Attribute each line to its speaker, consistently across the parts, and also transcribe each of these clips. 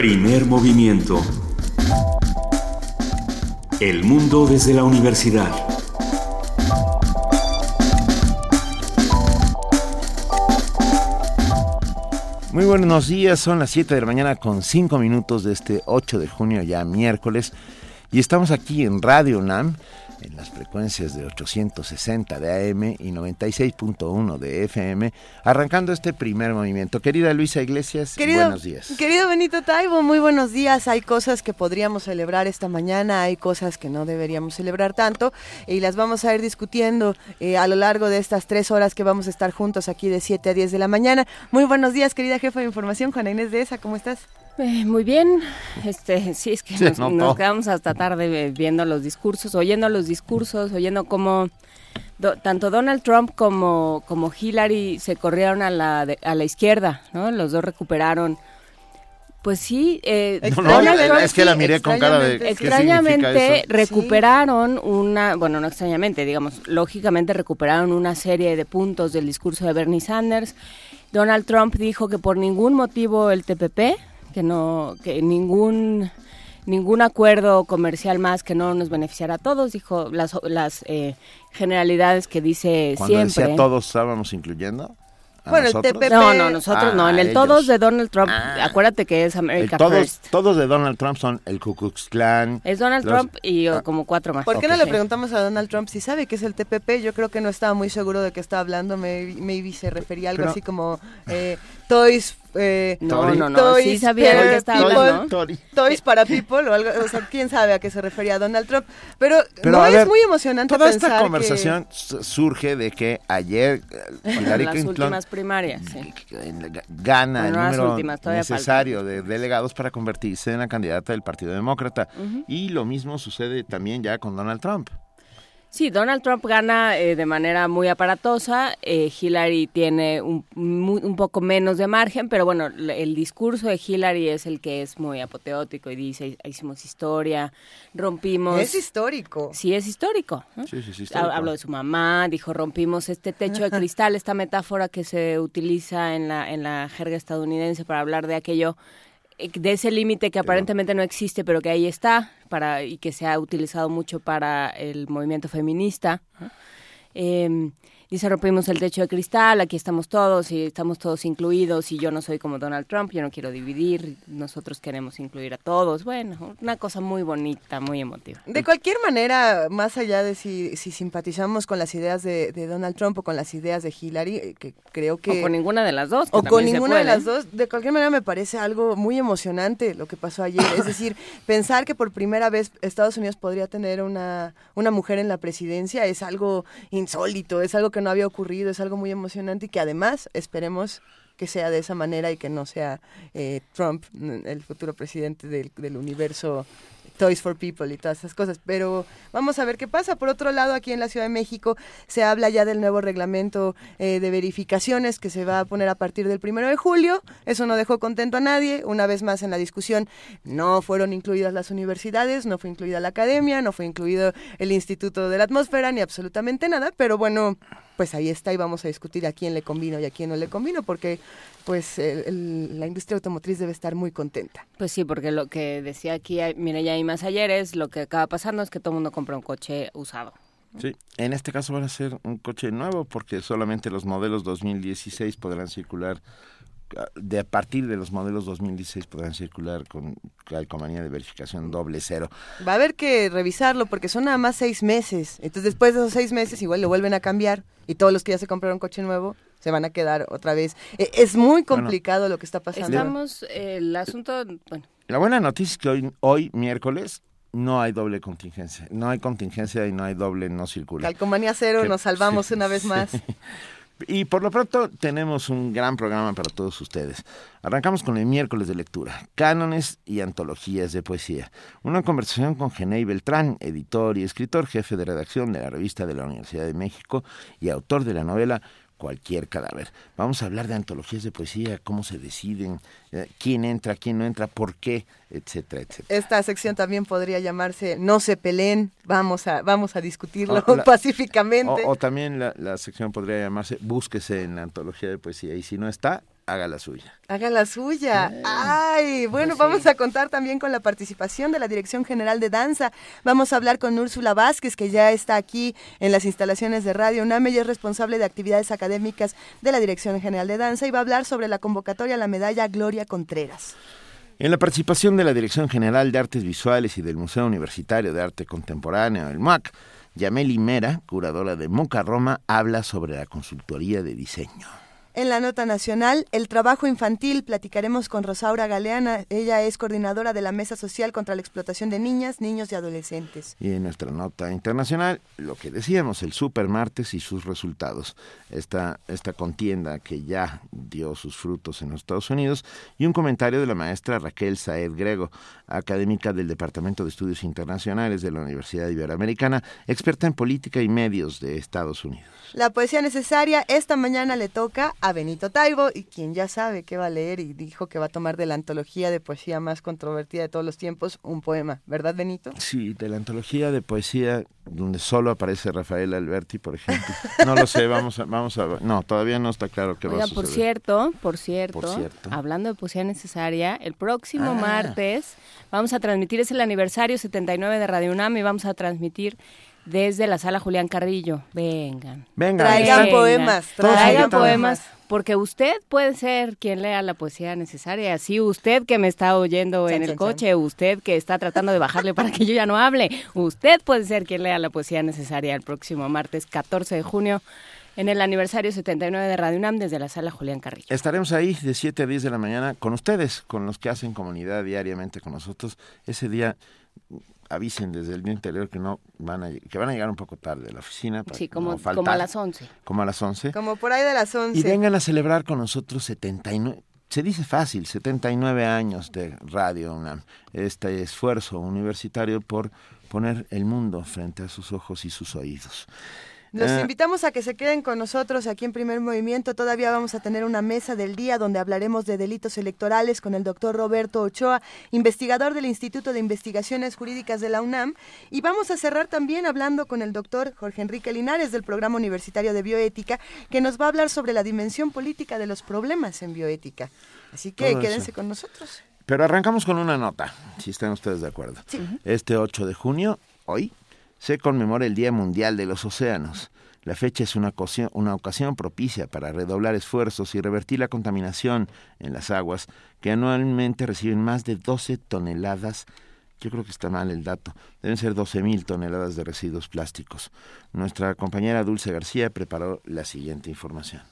Speaker 1: Primer movimiento. El mundo desde la universidad.
Speaker 2: Muy buenos días, son las 7 de la mañana con 5 minutos de este 8 de junio, ya miércoles, y estamos aquí en Radio UNAM en las frecuencias de 860 de AM y 96.1 de FM, arrancando este primer movimiento. Querida Luisa Iglesias, buenos días.
Speaker 3: Querido Benito Taibo, muy buenos días. Hay cosas que podríamos celebrar esta mañana, hay cosas que no deberíamos celebrar tanto y las vamos a ir discutiendo eh, a lo largo de estas tres horas que vamos a estar juntos aquí de 7 a 10 de la mañana. Muy buenos días, querida jefa de información, Juana Inés de ESA, ¿cómo estás?
Speaker 4: Eh, muy bien, este, sí, es que nos, quedamos hasta tarde viendo los discursos, oyendo los discursos, oyendo cómo tanto Donald Trump como, como Hillary se corrieron a la, a la izquierda, ¿no? Los dos recuperaron. Pues sí,
Speaker 2: eh, es que la miré con cara de
Speaker 4: extrañamente recuperaron una, bueno, no extrañamente, digamos, lógicamente recuperaron una serie de puntos del discurso de Bernie Sanders. Donald Trump dijo que por ningún motivo el TPP, que no, que ningún ningún acuerdo comercial más que no nos beneficiara a todos, dijo las, las eh, generalidades que dice
Speaker 2: Cuando
Speaker 4: siempre.
Speaker 2: Decía todos estábamos incluyendo.
Speaker 4: Bueno, el TPP... No, no, nosotros no. En el ah, todos de Donald Trump, ah. acuérdate que es America
Speaker 2: todos,
Speaker 4: First.
Speaker 2: Todos de Donald Trump son el Ku Klux Klan.
Speaker 4: Es Donald Trump y ah. como cuatro más.
Speaker 3: ¿Por qué no le preguntamos a Donald Trump si sabe qué es el TPP? Yo creo que no estaba muy seguro de qué estaba hablando. Maybe, se refería a algo así como eh, Toys
Speaker 4: eh, no, no, no, toys, sí sabía qué estaba hablando.
Speaker 3: Toys para people o algo, o sea, quién sabe a qué se refería Donald Trump. Pero, no es muy emocionante
Speaker 2: toda
Speaker 3: esta
Speaker 2: conversación surge de que ayer
Speaker 4: eh, Hillary las últimas primarias, sí.
Speaker 2: gana el número necesario de delegados para convertirse en la candidata del Partido Demócrata. Y lo mismo sucede también ya con Donald Trump.
Speaker 4: Sí, Donald Trump gana eh, de manera muy aparatosa, eh, Hillary tiene un, un, poco menos de margen, pero bueno, el discurso de Hillary es el que es muy apoteótico y dice, hicimos historia, rompimos...
Speaker 3: Es histórico.
Speaker 4: Sí, es histórico.
Speaker 2: Sí, sí, sí,
Speaker 4: Habló de su mamá, dijo, rompimos este techo de cristal, esta metáfora que se utiliza en la, en la jerga estadounidense para hablar de aquello eh, de ese límite que aparentemente no existe, pero que ahí está para y que se ha utilizado mucho para el movimiento feminista. Eh, Dice, rompimos el techo de cristal, aquí estamos todos y estamos todos incluidos y yo no soy como Donald Trump, yo no quiero dividir, nosotros queremos incluir a todos. Bueno, una cosa muy bonita, muy emotiva.
Speaker 3: De cualquier manera, más allá de si, si simpatizamos con las ideas de, Donald Trump o con las ideas de Hillary, eh, que creo que...
Speaker 4: O con ninguna de las dos.
Speaker 3: O con ninguna de las dos, de cualquier manera me parece algo muy emocionante lo que pasó ayer. es decir, pensar que por primera vez Estados Unidos podría tener una, una mujer en la presidencia es algo insólito, es algo que no había ocurrido, es algo muy emocionante y que además esperemos que sea de esa manera y que no sea eh, Trump el futuro presidente del, del universo Toys for People y todas esas cosas. Pero vamos a ver qué pasa. Por otro lado, aquí en la Ciudad de México se habla ya del nuevo reglamento eh, de verificaciones que se va a poner a partir del primero de julio. Eso no dejó contento a nadie. Una vez más en la discusión, no fueron incluidas las universidades, no fue incluida la academia, no fue incluido el Instituto de la Atmósfera, ni absolutamente nada. Pero bueno, pues ahí está y vamos a discutir a quién le convino y a quién no le convino, porque pues la industria automotriz debe estar muy contenta.
Speaker 4: Pues sí, porque lo que decía aquí, mire, ya hay más ayer, es lo que acaba pasando es que todo el mundo compra un coche usado.
Speaker 2: Sí, en este caso van a ser un coche nuevo porque solamente los modelos 2016 podrán circular de a partir de los modelos 2016 podrán circular con calcomanía de verificación doble cero.
Speaker 3: Va a haber que revisarlo porque son nada más seis meses. Entonces después de esos seis meses igual lo vuelven a cambiar y todos los que ya se compraron coche nuevo se van a quedar otra vez. E, es muy complicado lo que está pasando.
Speaker 4: Estamos, el asunto, bueno.
Speaker 2: La buena noticia es que hoy, hoy miércoles no hay doble contingencia. No hay contingencia y no hay doble no circula.
Speaker 3: Calcomanía cero, nos salvamos una vez más.
Speaker 2: Y por lo pronto tenemos un gran programa para todos ustedes. Arrancamos con el miércoles de lectura, cánones y antologías de poesía. Una conversación con Genei Beltrán, editor y escritor, jefe de redacción de la revista de la Universidad de México y autor de la novela cualquier cadáver. Vamos a hablar de antologías de poesía, cómo se deciden, eh, quién entra, quién no entra, por qué, etcétera, etcétera.
Speaker 3: Esta sección también podría llamarse No se peleen, vamos a, vamos a discutirlo pacíficamente.
Speaker 2: O, también la, la, sección podría llamarse Búsquese en la antología de poesía y si no está, haga la suya.
Speaker 3: Haga la suya. Ay, bueno, vamos a contar también con la participación de la Dirección General de Danza. Vamos a hablar con Úrsula Vázquez, que ya está aquí en las instalaciones de Radio UNAM. Ella es responsable de actividades académicas de la Dirección General de Danza y va a hablar sobre la convocatoria a la medalla Gloria Contreras.
Speaker 2: En la participación de la Dirección General de Artes Visuales y del Museo Universitario de Arte Contemporáneo, el MUAC, Yameli Mera, curadora de Moca Roma, habla sobre la consultoría de diseño.
Speaker 3: En la nota nacional, el trabajo infantil, platicaremos con Rosaura Galeana. Ella es coordinadora de la Mesa Social contra la Explotación de Niñas, Niños y Adolescentes.
Speaker 2: Y en nuestra nota internacional, lo que decíamos, el Super Martes y sus resultados. Esta, esta contienda que ya dio sus frutos en los Estados Unidos. Y un comentario de la maestra Raquel Saed Grego, académica del Departamento de Estudios Internacionales de la Universidad Iberoamericana, experta en política y medios de Estados Unidos.
Speaker 3: La poesía necesaria esta mañana le toca a Benito Taibo, y quien ya sabe qué va a leer y dijo que va a tomar de la antología de poesía más controvertida de todos los tiempos un poema, ¿verdad Benito?
Speaker 2: Sí, de la antología de poesía donde solo aparece Rafael Alberti, por ejemplo. No lo sé, vamos a, vamos a no, todavía no está claro qué va a suceder.
Speaker 4: por cierto, por cierto, hablando de poesía necesaria, el próximo ah. martes vamos a transmitir, es el aniversario 79 de Radio UNAM y vamos a transmitir desde la sala Julián Carrillo. Vengan.
Speaker 2: Vengan.
Speaker 3: Traigan poemas.
Speaker 4: Traigan poemas. Porque usted puede ser quien lea la poesía necesaria. Sí, usted que me está oyendo en el coche, usted que está tratando de bajarle para que yo ya no hable, usted puede ser quien lea la poesía necesaria el próximo martes 14 de junio en el aniversario 79 de Radio UNAM desde la sala Julián Carrillo.
Speaker 2: Estaremos ahí de 7 a 10 de la mañana con ustedes, con los que hacen comunidad diariamente con nosotros. Ese día avisen desde el día interior que no van a que van a llegar un poco tarde a la oficina
Speaker 4: sí como, como a las 11
Speaker 2: como a las 11
Speaker 3: como por ahí de las 11
Speaker 2: y vengan a celebrar con nosotros 79 se dice fácil 79 años de Radio UNAM. Este esfuerzo universitario por poner el mundo frente a sus ojos y sus oídos
Speaker 3: los eh. invitamos a que se queden con nosotros aquí en Primer Movimiento. Todavía vamos a tener una mesa del día donde hablaremos de delitos electorales con el doctor Roberto Ochoa, investigador del Instituto de Investigaciones Jurídicas de la UNAM. Y vamos a cerrar también hablando con el doctor Jorge Enrique Linares del Programa Universitario de Bioética, que nos va a hablar sobre la dimensión política de los problemas en bioética. Así que quédense con nosotros.
Speaker 2: Pero arrancamos con una nota, si están ustedes de acuerdo. Este 8 de junio, hoy, se conmemora el Día Mundial de los Océanos. La fecha es una ocasión, propicia para redoblar esfuerzos y revertir la contaminación en las aguas, que anualmente reciben más de 12 toneladas. Yo creo que está mal el dato. Deben ser 12.000 toneladas de residuos plásticos. Nuestra compañera Dulce García preparó la siguiente información.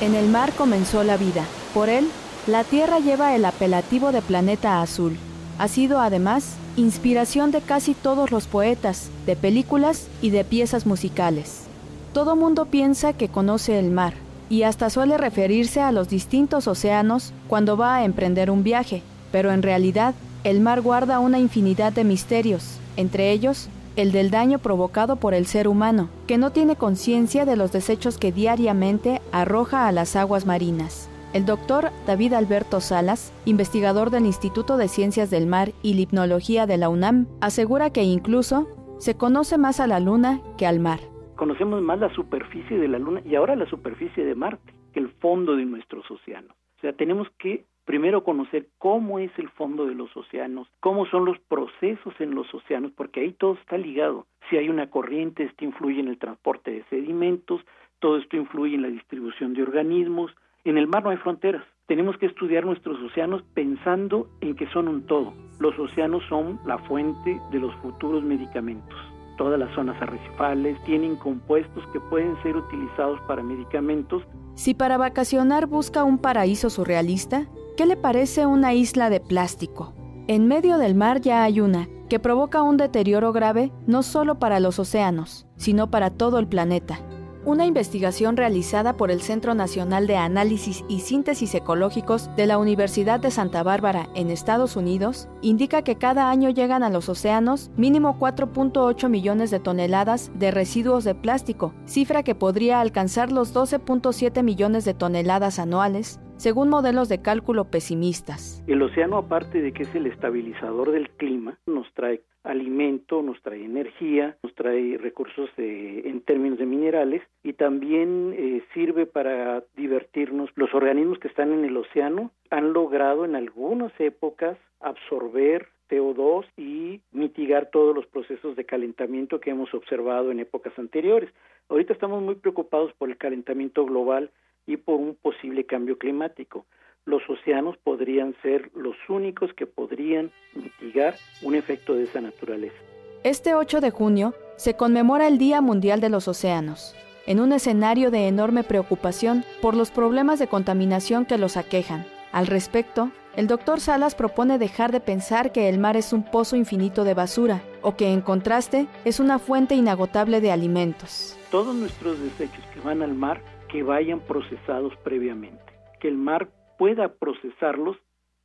Speaker 5: En el mar comenzó la vida. Por él la Tierra lleva el apelativo de planeta azul. Ha sido además inspiración de casi todos los poetas, de películas y de piezas musicales. Todo mundo piensa que conoce el mar y hasta suele referirse a los distintos océanos cuando va a emprender un viaje, pero en realidad el mar guarda una infinidad de misterios, entre ellos el del daño provocado por el ser humano, que no tiene conciencia de los desechos que diariamente arroja a las aguas marinas. El doctor David Alberto Salas, investigador del Instituto de Ciencias del Mar y Lipnología de la UNAM, asegura que incluso se conoce más a la Luna que al mar.
Speaker 6: Conocemos más la superficie de la Luna y ahora la superficie de Marte que el fondo de nuestros océanos. O sea, tenemos que primero conocer cómo es el fondo de los océanos, cómo son los procesos en los océanos, porque ahí todo está ligado. Si hay una corriente, esto influye en el transporte de sedimentos, todo esto influye en la distribución de organismos, en el mar no hay fronteras. Tenemos que estudiar nuestros océanos pensando en que son un todo. Los océanos son la fuente de los futuros medicamentos. Todas las zonas arrecifales tienen compuestos que pueden ser utilizados para medicamentos.
Speaker 5: Si para vacacionar busca un paraíso surrealista, ¿qué le parece una isla de plástico? En medio del mar ya hay una, que provoca un deterioro grave no solo para los océanos, sino para todo el planeta. Una investigación realizada por el Centro Nacional de Análisis y Síntesis Ecológicos de la Universidad de Santa Bárbara en Estados Unidos indica que cada año llegan a los océanos mínimo 4.8 millones de toneladas de residuos de plástico, cifra que podría alcanzar los 12.7 millones de toneladas anuales, según modelos de cálculo pesimistas.
Speaker 6: El océano, aparte de que es el estabilizador del clima, nos trae alimento, nos trae energía, nos trae recursos en términos de minerales y también eh, sirve para divertirnos. Los organismos que están en el océano han logrado en algunas épocas absorber CO2 y mitigar todos los procesos de calentamiento que hemos observado en épocas anteriores. Ahorita estamos muy preocupados por el calentamiento global y por un posible cambio climático los océanos podrían ser los únicos que podrían mitigar un efecto de esa naturaleza.
Speaker 5: Este 8 de junio se conmemora el Día Mundial de los Océanos, en un escenario de enorme preocupación por los problemas de contaminación que los aquejan. Al respecto, el doctor Salas propone dejar de pensar que el mar es un pozo infinito de basura o que en contraste es una fuente inagotable de alimentos.
Speaker 6: Todos nuestros desechos que van al mar que vayan procesados previamente, que el mar pueda procesarlos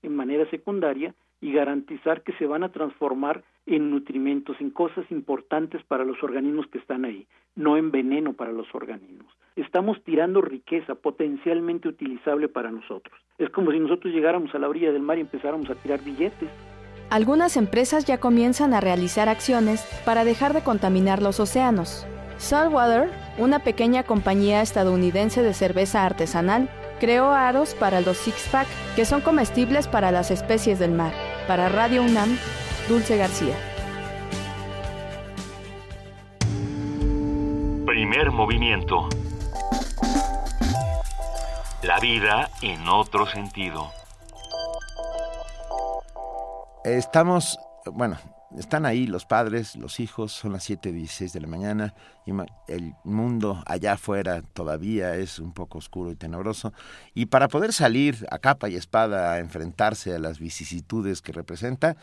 Speaker 6: en manera secundaria y garantizar que se van a transformar en nutrimentos, en cosas importantes para los organismos que están ahí, no en veneno para los organismos. Estamos tirando riqueza potencialmente utilizable para nosotros. Es como si nosotros llegáramos a la orilla del mar y empezáramos a tirar billetes.
Speaker 5: Algunas empresas ya comienzan a realizar acciones para dejar de contaminar los océanos. Saltwater, una pequeña compañía estadounidense de cerveza artesanal, creó aros para los six-pack que son comestibles para las especies del mar. Para Radio UNAM, Dulce García.
Speaker 1: Primer movimiento. La vida en otro sentido.
Speaker 2: Estamos, bueno, están ahí los padres, los hijos, son las 7.16 de la mañana, y el mundo allá afuera todavía es un poco oscuro y tenebroso, y para poder salir a capa y espada a enfrentarse a las vicisitudes que representa,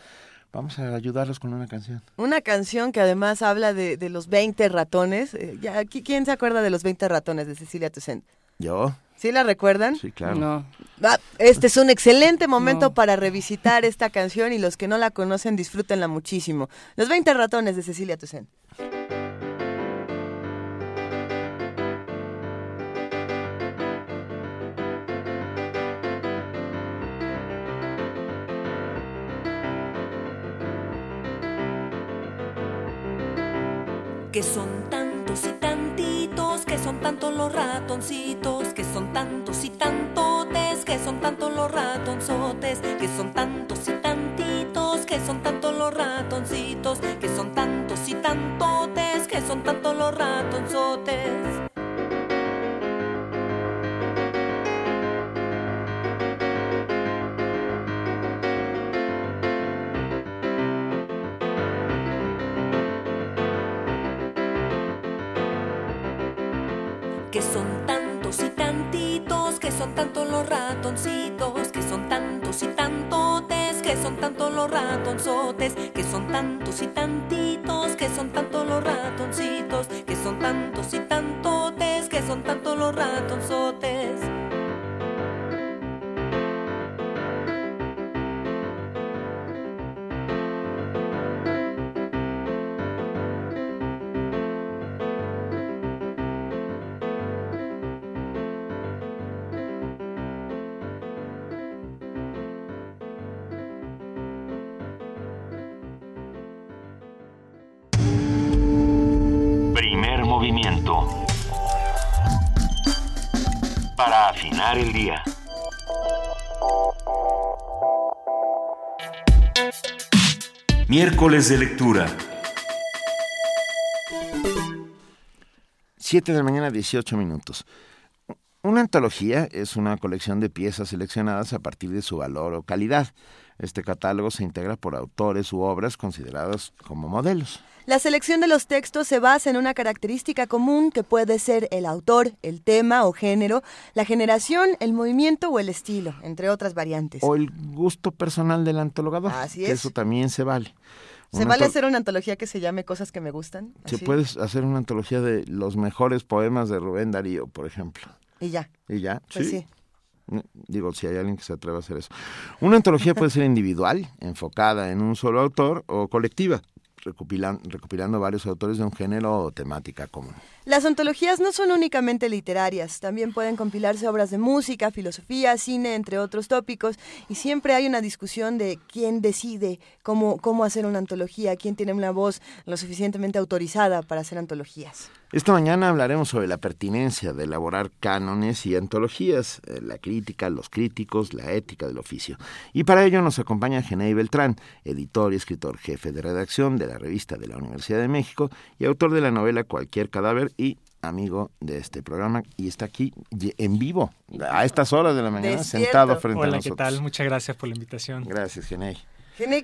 Speaker 2: vamos a ayudarlos con una canción.
Speaker 3: Una canción que además habla de, los 20 ratones. Eh, ¿Quién se acuerda de los 20 ratones de Cecilia Toussaint?
Speaker 2: Yo.
Speaker 3: ¿Sí la recuerdan?
Speaker 2: Sí, claro.
Speaker 4: No.
Speaker 3: Ah, este es un excelente momento para revisitar esta canción y los que no la conocen disfrútenla muchísimo. Los 20 ratones de Cecilia Toussaint.
Speaker 7: Que son tantos los ratoncitos, que son tantos y tantotes, que son tantos los ratonzotes, que son tantos y tantitos, que son tantos los ratoncitos, que son tantos y tantotes, que son tantos los ratonzotes. Son tantos los ratoncitos, que son tantos y tantotes, que son tantos los ratonzotes, que son tantos y tantitos, que son tantos los ratoncitos, que son tantos y tantotes, que son tantos los ratonzotes.
Speaker 1: Para afinar el día. Miércoles de lectura.
Speaker 2: 7 de la mañana, 18 minutos. Una antología es una colección de piezas seleccionadas a partir de su valor o calidad. Este catálogo se integra por autores u obras considerados como modelos.
Speaker 3: La selección de los textos se basa en una característica común que puede ser el autor, el tema o género, la generación, el movimiento o el estilo, entre otras variantes.
Speaker 2: O el gusto personal del antologador.
Speaker 3: Así
Speaker 2: que
Speaker 3: es.
Speaker 2: Eso también se vale.
Speaker 3: ¿Se
Speaker 2: Una
Speaker 3: vale hacer una antología que se llame Cosas que me gustan?
Speaker 2: Se puede hacer una antología de los mejores poemas de Rubén Darío, por ejemplo.
Speaker 3: Y ya.
Speaker 2: ¿Y ya?
Speaker 3: Pues sí.
Speaker 2: Mm, Digo, si hay alguien que se atreva a hacer eso. Una antología puede ser individual, enfocada en un solo autor, o colectiva, recopilando varios autores de un género o temática común.
Speaker 3: Las antologías no son únicamente literarias, también pueden compilarse obras de música, filosofía, cine, entre otros tópicos, y siempre hay una discusión de quién decide cómo, cómo hacer una antología, quién tiene una voz lo suficientemente autorizada para hacer antologías.
Speaker 2: Esta mañana hablaremos sobre la pertinencia de elaborar cánones y antologías, eh, la crítica, los críticos, la ética del oficio. Y para ello nos acompaña Genei Beltrán, editor y escritor jefe de redacción de la revista de la Universidad de México y autor de la novela Cualquier cadáver y amigo de este programa y está aquí en vivo a estas horas de la mañana sentado frente
Speaker 8: a
Speaker 2: nosotros.
Speaker 8: Hola, ¿qué tal? Muchas gracias por la invitación.
Speaker 2: Gracias, Genei.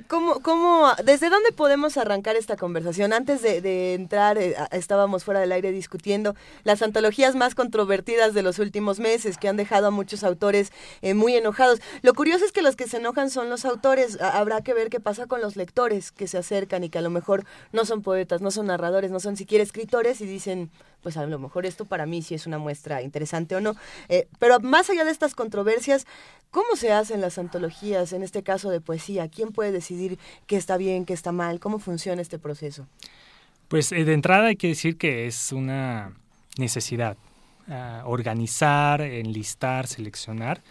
Speaker 3: ¿Cómo, cómo, ¿desde dónde podemos arrancar esta conversación? Antes de, entrar, eh, estábamos fuera del aire discutiendo las antologías más controvertidas de los últimos meses que han dejado a muchos autores eh, muy enojados. Lo curioso es que los que se enojan son los autores. Habrá que ver qué pasa con los lectores que se acercan y que a lo mejor no son poetas, no son narradores, no son siquiera escritores y dicen, pues a lo mejor esto para mí sí es una muestra interesante o no. Eh, pero más allá de estas controversias, ¿cómo se hacen las antologías, en este caso de poesía? ¿Quién puede decidir qué está bien, qué está mal? ¿Cómo funciona este proceso?
Speaker 8: Pues eh, de entrada hay que decir que es una necesidad. Ah, organizar, enlistar, seleccionar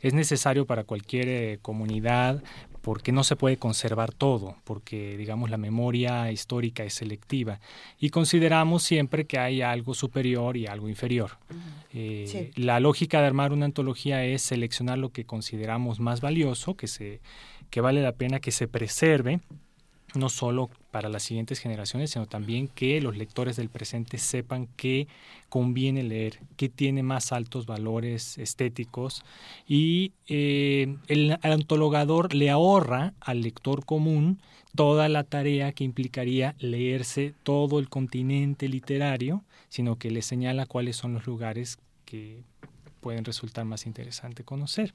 Speaker 8: es necesario para cualquier eh, comunidad, porque no se puede conservar todo, porque digamos la memoria histórica es selectiva y consideramos siempre que hay algo superior y algo inferior. Eh, la lógica de armar una antología es seleccionar lo que consideramos más valioso, que, se, que vale la pena que se preserve no solo para las siguientes generaciones, sino también que los lectores del presente sepan qué conviene leer, qué tiene más altos valores estéticos y eh, el antologador le ahorra al lector común toda la tarea que implicaría leerse todo el continente literario, sino que le señala cuáles son los lugares que pueden resultar más interesante conocer.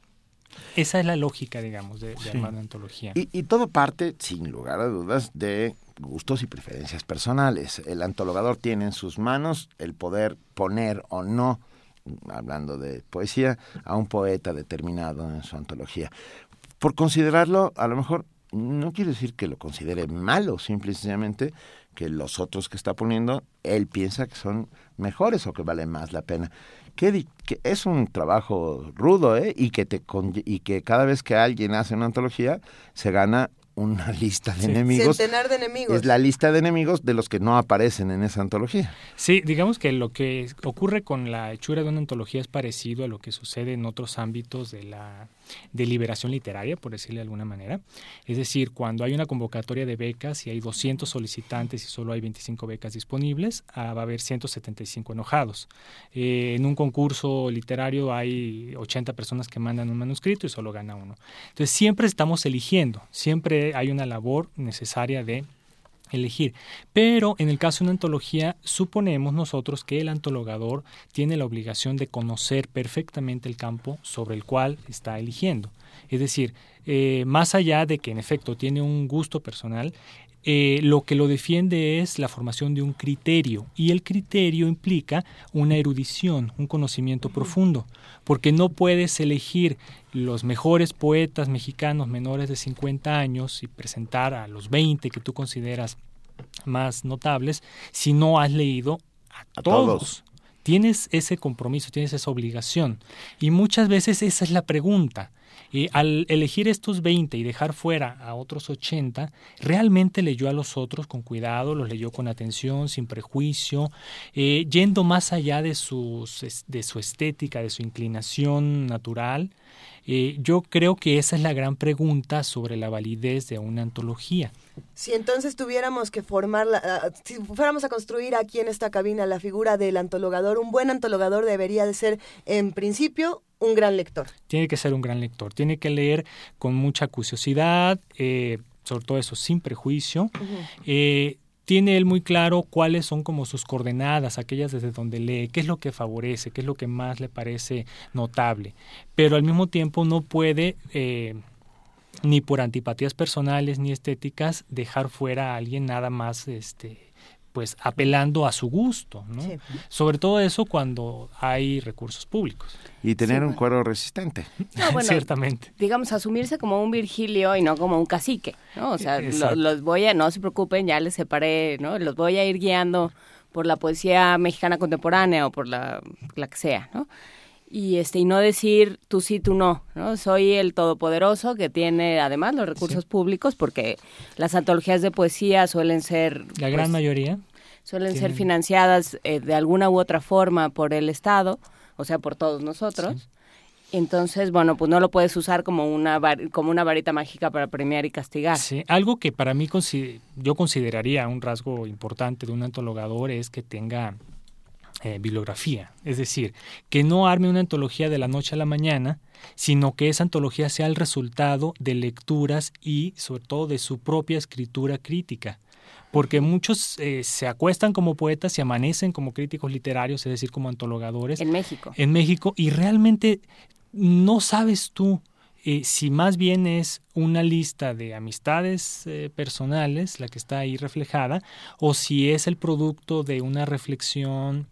Speaker 8: Esa es la lógica, digamos, de, de armar una antología.
Speaker 2: Y, todo parte, sin lugar a dudas, de gustos y preferencias personales. El antologador tiene en sus manos el poder poner o no, hablando de poesía, a un poeta determinado en su antología. Por considerarlo, a lo mejor no quiere decir que lo considere malo, simplemente que los otros que está poniendo, él piensa que son mejores o que vale más la pena que, es un trabajo rudo, ¿eh? Y que, te, y que cada vez que alguien hace una antología, se gana una lista de enemigos.
Speaker 3: Centenar de enemigos.
Speaker 2: Es la lista de enemigos de los que no aparecen en esa antología.
Speaker 8: Sí, digamos que lo que ocurre con la hechura de una antología es parecido a lo que sucede en otros ámbitos de la deliberación literaria, por decirle de alguna manera. Es decir, cuando hay una convocatoria de becas y hay 200 solicitantes y solo hay 25 becas disponibles, ah, va a haber 175 enojados. Eh, en un concurso literario hay 80 personas que mandan un manuscrito y solo gana uno. Entonces siempre estamos eligiendo, siempre hay una labor necesaria de elegir. Pero en el caso de una antología, suponemos nosotros que el antologador tiene la obligación de conocer perfectamente el campo sobre el cual está eligiendo. Es decir, eh, más allá de que en efecto tiene un gusto personal, eh, lo que lo defiende es la formación de un criterio y el criterio implica una erudición, un conocimiento profundo, porque no puedes elegir los mejores poetas mexicanos menores de 50 años y presentar a los 20 que tú consideras más notables si no has leído a, todos. Tienes ese compromiso, tienes esa obligación. Y muchas veces esa es la pregunta. Y al elegir estos 20 y dejar fuera a otros 80, realmente leyó a los otros con cuidado, los leyó con atención, sin prejuicio, eh, yendo más allá de, sus, de su estética, de su inclinación natural. Eh, yo creo que esa es la gran pregunta sobre la validez de una antología.
Speaker 3: Si entonces tuviéramos que formar, ah, si fuéramos a construir aquí en esta cabina la figura del antologador, un buen antologador debería de ser, en principio, un gran lector.
Speaker 8: Tiene que ser un gran lector, tiene que leer con mucha curiosidad, eh, sobre todo eso, sin prejuicio. Eh, tiene él muy claro cuáles son como sus coordenadas, aquellas desde donde lee, qué es lo que favorece, qué es lo que más le parece notable, pero al mismo tiempo no puede eh, ni por antipatías personales ni estéticas dejar fuera a alguien nada más este pues apelando a su gusto, ¿no?
Speaker 3: Sí.
Speaker 8: Sobre todo eso cuando hay recursos públicos.
Speaker 2: Y tener
Speaker 4: Sí,
Speaker 2: un
Speaker 4: bueno.
Speaker 2: cuero resistente.
Speaker 4: No, bueno,
Speaker 8: Ciertamente.
Speaker 4: digamos, asumirse como un Virgilio y no como un cacique, ¿no? O sea, lo- los voy a, no se preocupen, ya les separé, ¿no? Los voy a ir guiando por la poesía mexicana contemporánea o por la, la que sea, ¿no? Y, este, y no decir tú sí, tú no, ¿no? Soy el todopoderoso que tiene además los recursos públicos porque las antologías de poesía suelen ser...
Speaker 8: La gran
Speaker 4: pues,
Speaker 8: mayoría.
Speaker 4: suelen ser financiadas eh, de alguna u otra forma por el Estado, o sea, por todos nosotros. Entonces, bueno, pues no lo puedes usar como una var- como una varita mágica para premiar y castigar.
Speaker 8: Sí, algo que para mí yo consideraría un rasgo importante de un antologador es que tenga eh, bibliografía, es decir, que no arme una antología de la noche a la mañana, sino que esa antología sea el resultado de lecturas y sobre todo de su propia escritura crítica. Porque muchos eh, se acuestan como poetas y amanecen como críticos literarios, es decir, como antologadores
Speaker 4: En México.
Speaker 8: en México y realmente no sabes tú eh, si más bien es una lista de amistades eh, personales la que está ahí reflejada o si es el producto de una reflexión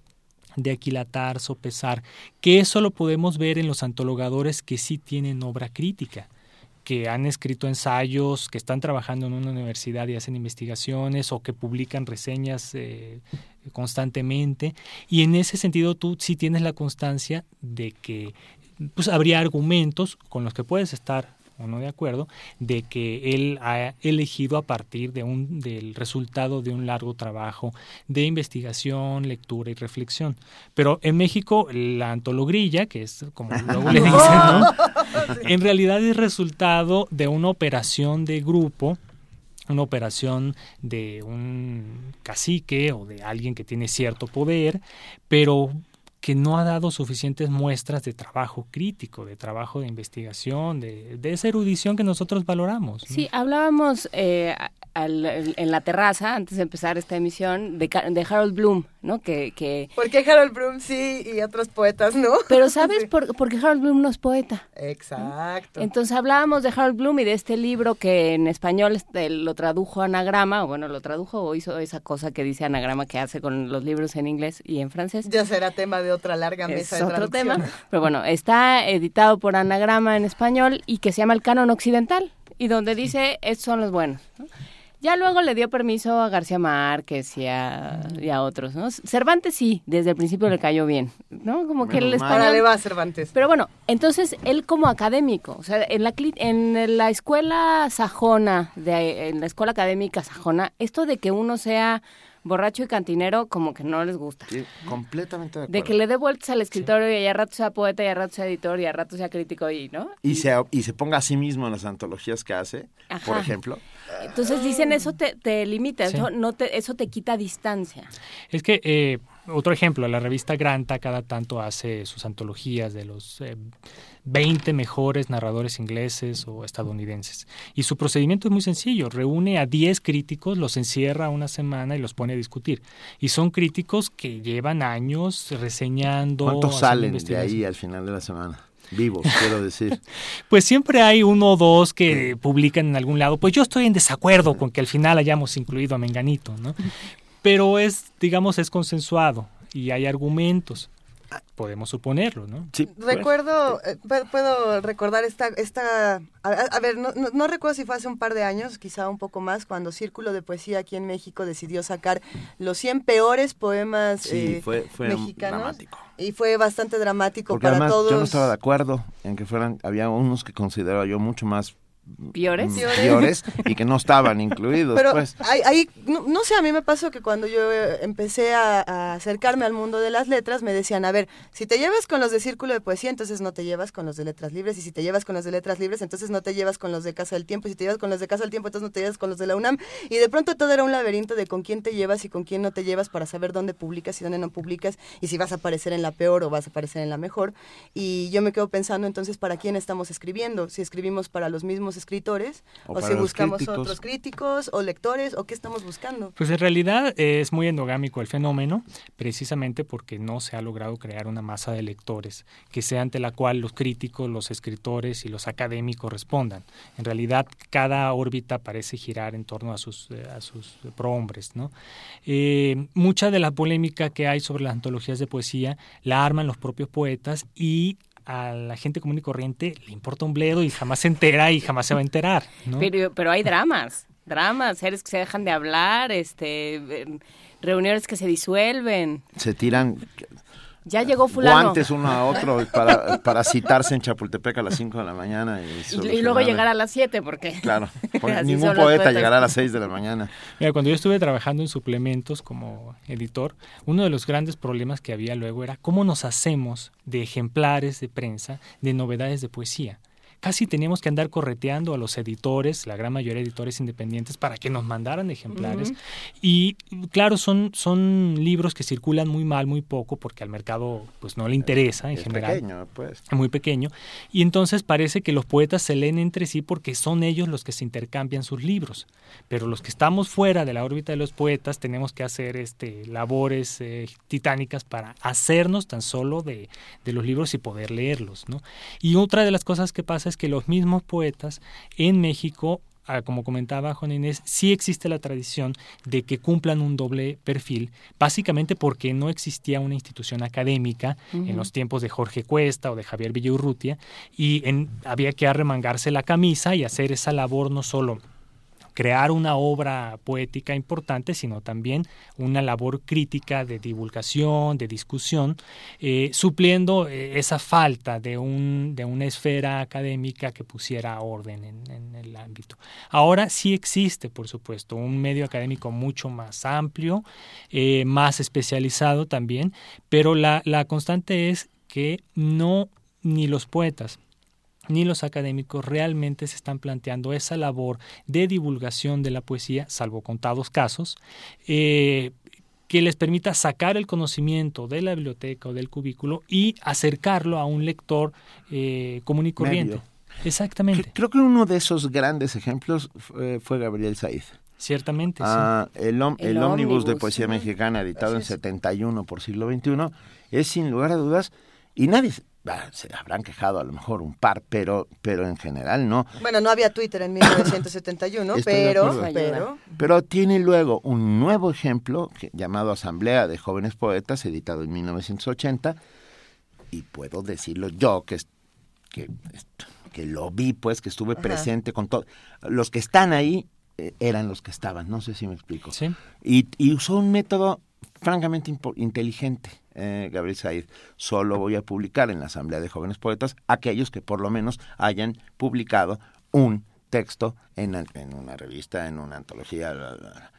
Speaker 8: de aquilatar, sopesar, que eso lo podemos ver en los antologadores que sí tienen obra crítica que han escrito ensayos, que están trabajando en una universidad y hacen investigaciones o que publican reseñas eh, constantemente. Y en ese sentido tú sí tienes la constancia de que pues habría argumentos con los que puedes estar o no de acuerdo de que él ha elegido a partir de un del resultado de un largo trabajo de investigación, lectura y reflexión. Pero en México la antologrilla, que es como luego le dicen, ¿no? en realidad es resultado de una operación de grupo una operación de un cacique o de alguien que tiene cierto poder, pero que no ha dado suficientes muestras de trabajo crítico, de trabajo de investigación, de, de esa erudición que nosotros valoramos.
Speaker 4: Sí, hablábamos eh, al- en la terraza, antes de empezar esta emisión, de, Harold Bloom, ¿no? Que, que,
Speaker 3: ¿Por qué Harold Bloom sí y otros poetas no?
Speaker 4: pero ¿sabes
Speaker 3: Sí.
Speaker 4: por, por qué Harold Bloom no es poeta?
Speaker 3: Exacto.
Speaker 4: Entonces hablábamos de Harold Bloom y de este libro que en español este, lo tradujo Anagrama, o bueno, lo tradujo o hizo esa cosa que dice Anagrama que hace con los libros en inglés y en francés.
Speaker 3: ya será tema de otra larga
Speaker 4: es
Speaker 3: mesa de
Speaker 4: otro tema. Pero bueno, está editado por Anagrama en español y que se llama El Canon Occidental y donde dice estos son los buenos. ¿no? Ya luego le dio permiso a García Márquez y a, y a otros, ¿no? Cervantes sí, desde el principio le cayó bien, ¿no? Como que español...
Speaker 3: Ahora le va a Cervantes.
Speaker 4: Pero bueno, entonces él como académico, o sea, en la, en la escuela sajona, de, en la escuela académica sajona, esto de que uno sea borracho y cantinero como que no les gusta.
Speaker 2: Sí, completamente de acuerdo.
Speaker 4: De que le dé vueltas al escritorio y a rato sea poeta y a rato sea editor y a rato sea crítico y, ¿no?
Speaker 2: y, se, y se ponga a sí mismo en las antologías que hace, por ejemplo.
Speaker 4: Entonces dicen eso te, te limita,
Speaker 8: Sí.
Speaker 4: eso, no te, eso te quita distancia.
Speaker 8: Es que, eh, otro ejemplo, la revista Granta cada tanto hace sus antologías de los eh, 20 mejores narradores ingleses o estadounidenses. Y su procedimiento es muy sencillo, reúne a 10 críticos, los encierra una semana y los pone a discutir. Y son críticos que llevan años reseñando.
Speaker 2: ¿Cuántos salen de ahí al final de la semana? Vivos, quiero decir.
Speaker 8: Pues siempre hay uno o dos que publican en algún lado. Pues yo estoy en desacuerdo con que al final hayamos incluido a Menganito, ¿no? Pero es, digamos, es consensuado y hay argumentos. Podemos suponerlo, ¿no?
Speaker 2: Sí,
Speaker 3: Recuerdo, eh, pu- puedo recordar esta, esta a, a- a ver, no, no, no recuerdo si fue hace un par de años, quizá un poco más, cuando Círculo de Poesía aquí en México decidió sacar los 100 peores poemas
Speaker 2: Sí,
Speaker 3: eh,
Speaker 2: fue, fue
Speaker 3: mexicanos.
Speaker 2: dramático.
Speaker 3: Y fue bastante dramático
Speaker 2: Porque
Speaker 3: para
Speaker 2: además
Speaker 3: todos.
Speaker 2: yo no estaba de acuerdo en que fueran, había unos que consideraba yo mucho más
Speaker 4: ¿Piores?
Speaker 2: mm,
Speaker 3: Piores.
Speaker 2: y que no estaban incluidos,
Speaker 3: Pero
Speaker 2: pues.
Speaker 3: ahí, ahí, no, no sé, a mí me pasó que cuando yo eh, empecé a, a acercarme al mundo de las letras, me decían, a ver, si te llevas con los de Círculo de Poesía, entonces no te llevas con los de Letras Libres, y si te llevas con los de Letras Libres, entonces no te llevas con los de Casa del Tiempo, y si te llevas con los de Casa del Tiempo, entonces no te llevas con los de la UNAM, y de pronto todo era un laberinto de con quién te llevas y con quién no te llevas para saber dónde publicas y dónde no publicas, y si vas a aparecer en la peor o vas a aparecer en la mejor, y yo me quedo pensando entonces para quién estamos escribiendo, si escribimos para los mismos buscamos escritores
Speaker 2: O
Speaker 3: si buscamos
Speaker 2: críticos.
Speaker 3: otros críticos o lectores o qué estamos buscando.
Speaker 8: Pues en realidad eh, es muy endogámico el fenómeno, precisamente porque no se ha logrado crear una masa de lectores que sea ante la cual los críticos, los escritores y los académicos respondan. En realidad, cada órbita parece girar en torno a sus, eh, a sus prohombres. ¿no? Eh, mucha de la polémica que hay sobre las antologías de poesía la arman los propios poetas y a la gente común y corriente le importa un bledo y jamás se entera y jamás se va a enterar. ¿no?
Speaker 4: Pero, pero hay dramas, dramas, seres que se dejan de hablar, este, eh, reuniones que se disuelven.
Speaker 2: Se tiran
Speaker 4: Ya llegó fulano.
Speaker 2: guantes uno a otro para, para citarse en Chapultepec a las 5 de la mañana. Y,
Speaker 4: Y, y luego llegar a las 7 porque...
Speaker 2: Claro, porque ningún poeta llegará a las 6 de la mañana.
Speaker 8: Mira, cuando yo estuve trabajando en suplementos como editor, uno de los grandes problemas que había luego era cómo nos hacemos de ejemplares de prensa de novedades de poesía. Casi teníamos que andar correteando a los editores, la gran mayoría de editores independientes, para que nos mandaran ejemplares.
Speaker 4: Ujú.
Speaker 8: Y claro, son, son libros que circulan muy mal, muy poco, porque al mercado pues no le interesa en
Speaker 2: es
Speaker 8: general
Speaker 2: pequeño, pues.
Speaker 8: muy pequeño, y entonces parece que los poetas se leen entre sí porque son ellos los que se intercambian sus libros, pero los que estamos fuera de la órbita de los poetas tenemos que hacer este, labores eh, titánicas para hacernos tan solo de, de los libros y poder leerlos. ¿no? Y otra de las cosas que pasa es que los mismos poetas en México ah, como comentaba Juan Inés, sí existe la tradición de que cumplan un doble perfil, básicamente porque no existía una institución académica en los tiempos de Jorge Cuesta o de Javier Villaurrutia, y en- había que arremangarse la camisa y hacer esa labor no solo crear una obra poética importante, sino también una labor crítica de divulgación, de discusión, eh, supliendo eh, esa falta de, un, de una esfera académica que pusiera orden en, el ámbito. Ahora sí existe, por supuesto, un medio académico mucho más amplio, eh, más especializado también, pero la, la constante es que no ni los poetas ni los académicos realmente se están planteando esa labor de divulgación de la poesía, salvo contados casos, eh, que les permita sacar el conocimiento de la biblioteca o del cubículo y acercarlo a un lector eh, común y corriente.
Speaker 2: Medio.
Speaker 8: Exactamente,
Speaker 2: Creo que uno de esos grandes ejemplos fue, fue Gabriel Said.
Speaker 8: ciertamente. sí.
Speaker 2: Ah, el, om-
Speaker 4: El
Speaker 2: el ómnibus de poesía mexicana, editado en
Speaker 3: Así es.
Speaker 2: 71 por siglo XXI, es sin lugar a dudas, y nadie, bah, se habrán quejado a lo mejor un par, pero, pero en general no.
Speaker 3: Bueno, no había Twitter en 1971,
Speaker 2: Estoy de
Speaker 3: pero, pero
Speaker 2: Pero tiene luego un nuevo ejemplo que- llamado Asamblea de Jóvenes Poetas, editado en 1980, y puedo decirlo yo, que, que, que lo vi, pues, que estuve
Speaker 3: Ajá.
Speaker 2: presente con todo. Los que están ahí eh, eran los que estaban, no sé si me explico.
Speaker 8: Sí.
Speaker 2: Y, y usó un método francamente inteligente, eh, Gabriel Said. Solo voy a publicar en la Asamblea de Jóvenes Poetas aquellos que por lo menos hayan publicado un texto en, una revista, en una antología. bla, bla, bla.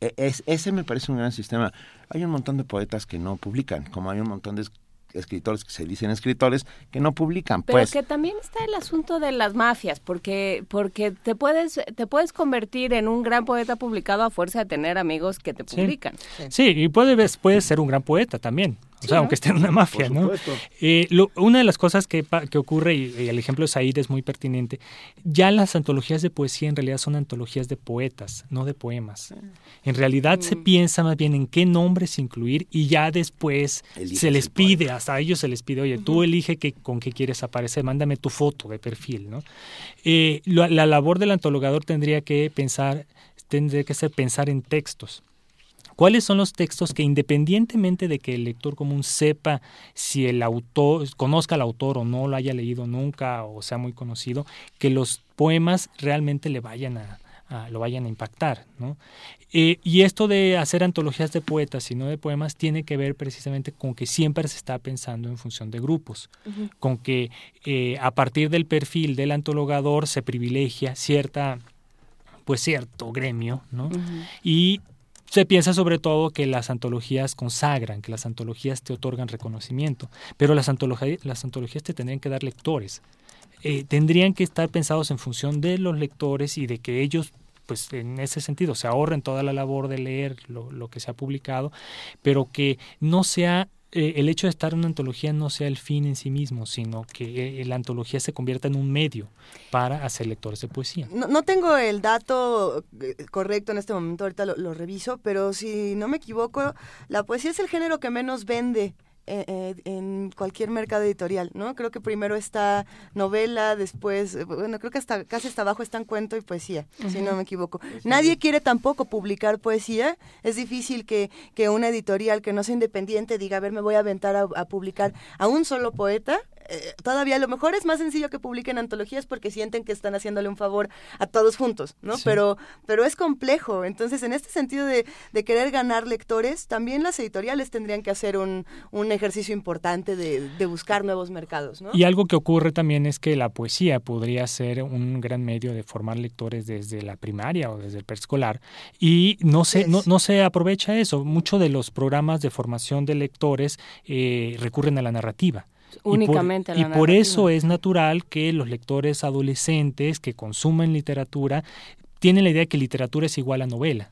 Speaker 2: E- Es, ese me parece un gran sistema. Hay un montón de poetas que no publican, como hay un montón de escritores que se dicen escritores que no publican.
Speaker 4: Pero
Speaker 2: pues
Speaker 4: que también está el asunto de las mafias, porque porque te puedes te puedes convertir en un gran poeta publicado a fuerza de tener amigos que te
Speaker 8: Sí.
Speaker 4: publican.
Speaker 8: Sí, y puede, puede ser un gran poeta también. O
Speaker 4: Sí,
Speaker 8: sea,
Speaker 4: ¿no?
Speaker 8: aunque esté en una mafia,
Speaker 2: por
Speaker 8: ¿no? Eh, lo- una de las cosas que, ocurre, y, y el ejemplo de Said es muy pertinente, ya las antologías de poesía en realidad son antologías de poetas, no de poemas. En realidad se
Speaker 4: Mm.
Speaker 8: piensa más bien en qué nombres incluir y ya después
Speaker 2: Eliges
Speaker 8: se les pide, hasta a ellos se les pide, oye, tú elige que, con qué quieres aparecer, mándame tu foto de perfil, ¿no? Eh, la, la labor del antologador tendría que pensar, tendría que ser pensar en textos. ¿Cuáles son los textos que independientemente de que el lector común sepa si el autor, conozca al autor o no lo haya leído nunca o sea muy conocido, que los poemas realmente le vayan a, a- lo vayan a impactar, ¿no? Eh, y esto de hacer antologías de poetas y no de poemas tiene que ver precisamente con que siempre se está pensando en función de grupos, con que eh, a partir del perfil del antologador se privilegia cierta, pues cierto gremio, ¿no? Y se piensa sobre todo que las antologías consagran, que las antologías te otorgan reconocimiento, pero las, antologías las antologías te tendrían que dar lectores. Eh, tendrían que estar pensados en función de los lectores y de que ellos, pues en ese sentido, se ahorren toda la labor de leer lo, lo que se ha publicado, pero que no sea eh, el hecho de estar en una antología no sea el fin en sí mismo, sino que eh, la antología se convierta en un medio para hacer lectores de poesía.
Speaker 3: No, tengo el dato eh, correcto en este momento, ahorita lo reviso, pero si no me equivoco, la poesía es el género que menos vende eh, eh, en cualquier mercado editorial, ¿no? Creo que primero está novela, después, eh, bueno, creo que hasta casi hasta abajo están cuento y poesía, si no me equivoco. Nadie quiere tampoco publicar poesía. Es difícil que, que una editorial que no sea independiente diga, a ver, me voy a aventar a, a publicar a un solo poeta eh, todavía a lo mejor es más sencillo que publiquen antologías porque sienten que están haciéndole un favor a todos juntos, ¿no?
Speaker 8: Sí.
Speaker 3: Pero, pero es complejo. Entonces, en este sentido de, de querer ganar lectores, también las editoriales tendrían que hacer un, un ejercicio importante de, de buscar nuevos mercados, ¿no?
Speaker 8: Y algo que ocurre también es que la poesía podría ser un gran medio de formar lectores desde la primaria o desde el preescolar y no se, no, no se aprovecha eso. Muchos de los programas de formación de lectores eh, recurren a la narrativa.
Speaker 4: Únicamente
Speaker 8: y
Speaker 4: a
Speaker 8: por,
Speaker 4: la
Speaker 8: y por eso es natural que los lectores adolescentes que consumen literatura tienen la idea de que literatura es igual a novela.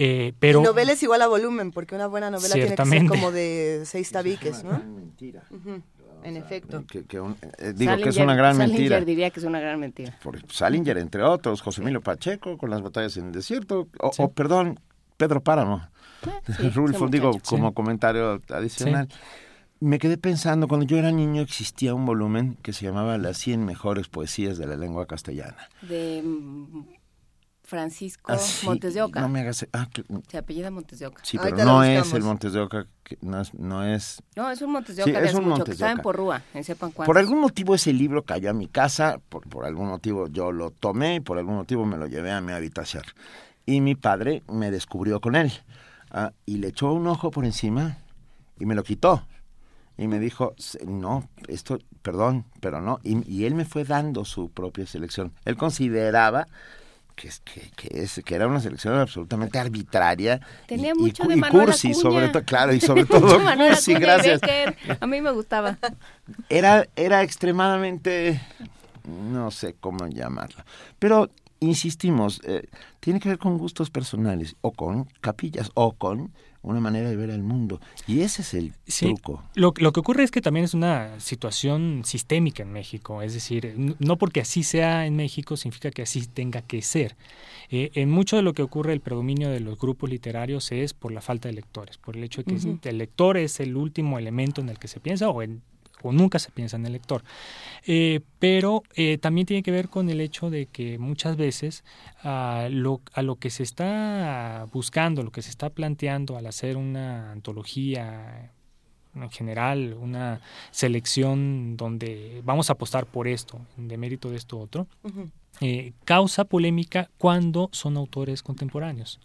Speaker 8: Eh, pero
Speaker 3: Y novela es igual a volumen, porque una buena novela tiene que ser como de seis tabiques, ¿no?
Speaker 2: Mentira.
Speaker 3: Ujú, En efecto.
Speaker 2: Que- que un- eh, digo que es una gran
Speaker 4: Salinger
Speaker 2: mentira.
Speaker 4: diría que es una gran mentira.
Speaker 2: Por Salinger, entre otros, José Emilio Pacheco con las batallas en el desierto, o,
Speaker 8: Sí.
Speaker 2: o, perdón, Pedro Páramo.
Speaker 4: sí,
Speaker 2: Rulfo, digo, como comentario adicional. Me quedé pensando, cuando yo era niño existía un volumen que se llamaba Las 100 mejores poesías de la lengua castellana.
Speaker 4: De mm, Francisco
Speaker 2: Ah, sí,
Speaker 4: Montes de Oca.
Speaker 2: No me hagas... Ah, que-
Speaker 4: Se apellida Montes de Oca.
Speaker 2: sí, pero no es el Montes de Oca, que no es... No es
Speaker 4: No, es un Montes de
Speaker 2: Sí,
Speaker 4: Oca
Speaker 2: es un
Speaker 4: mucho,
Speaker 2: Montes
Speaker 4: que
Speaker 2: de
Speaker 4: estaba en
Speaker 2: Oca.
Speaker 4: Porrúa, en sepan cuántos.
Speaker 2: Por algún motivo ese libro cayó a mi casa, por, por algún motivo yo lo tomé y por algún motivo me lo llevé a mi habitación. Y mi padre me descubrió con él. ah, y le echó un ojo por encima y me lo quitó. Y me dijo, "Se- no, esto, perdón, pero no. Y, y él me fue dando su propia selección. Él consideraba que, es- que, que, es, que era una selección absolutamente arbitraria.
Speaker 4: Tenía
Speaker 2: y,
Speaker 4: mucho
Speaker 2: y,
Speaker 4: de
Speaker 2: y cursi,
Speaker 4: Acuña.
Speaker 2: sobre todo, claro, y sobre todo cursi, gracias.
Speaker 4: A mí me gustaba.
Speaker 2: era, era extremadamente, no sé cómo llamarlo, pero insistimos, eh, tiene que ver con gustos personales, o con capillas, o con una manera de ver el mundo, y ese es el
Speaker 8: Sí,
Speaker 2: truco.
Speaker 8: Lo, lo que ocurre es que también es una situación sistémica en México, es decir, no porque así sea en México significa que así tenga que ser. Eh, en mucho de lo que ocurre el predominio de los grupos literarios es por la falta de lectores, por el hecho de que el lector es el último elemento en el que se piensa o, en- o nunca se piensa en el lector. Eh, pero eh, también tiene que ver con el hecho de que muchas veces a lo, a lo que se está buscando, lo que se está planteando al hacer una antología en general, una selección donde vamos a apostar por esto, de mérito de esto otro, eh, causa polémica cuando son autores contemporáneos,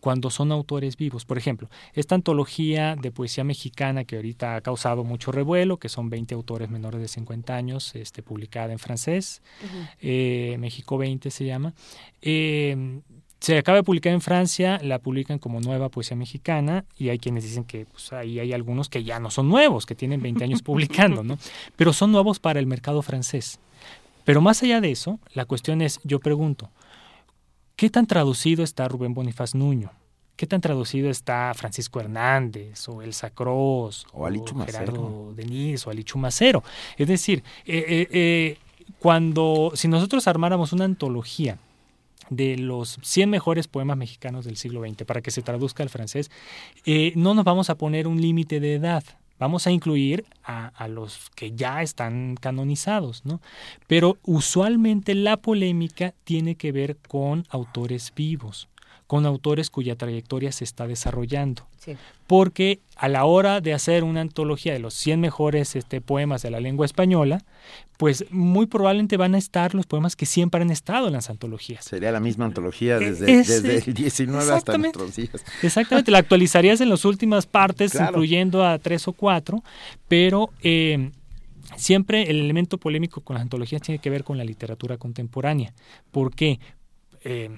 Speaker 8: cuando son autores vivos. Por ejemplo, esta antología de poesía mexicana que ahorita ha causado mucho revuelo, que son 20 autores menores de 50 años, este, publicada en francés, eh, México 20 se llama. Eh, se acaba de publicar en Francia, la publican como nueva poesía mexicana y hay quienes dicen que pues, ahí hay algunos que ya no son nuevos, que tienen 20 años publicando, ¿no? Pero son nuevos para el mercado francés. Pero más allá de eso, la cuestión es, yo pregunto, ¿qué tan traducido está Rubén Bonifaz Nuño? ¿Qué tan traducido está Francisco Hernández o Elsa Cross
Speaker 2: O Ali.
Speaker 8: Gerardo Denis o Ali Chumacero? Es decir, eh, eh, eh, cuando si nosotros armáramos una antología de los 100 mejores poemas mexicanos del siglo XX para que se traduzca al francés, eh, no nos vamos a poner un límite de edad. Vamos a incluir a, los que ya están canonizados, ¿no? Pero usualmente la polémica tiene que ver con autores vivos, con autores cuya trayectoria se está desarrollando
Speaker 3: Sí.
Speaker 8: porque a la hora de hacer una antología de los 100 mejores este, poemas de la lengua española, pues muy probablemente van a estar los poemas que siempre han estado en las antologías.
Speaker 2: Sería la misma antología
Speaker 8: Eh,
Speaker 2: desde,
Speaker 8: ese-
Speaker 2: desde el 19 hasta nuestros días.
Speaker 8: Exactamente, la actualizarías en las últimas partes,
Speaker 2: Claro.
Speaker 8: incluyendo a tres o cuatro, pero eh, siempre el elemento polémico con las antologías tiene que ver con la literatura contemporánea. ¿Por qué? Eh,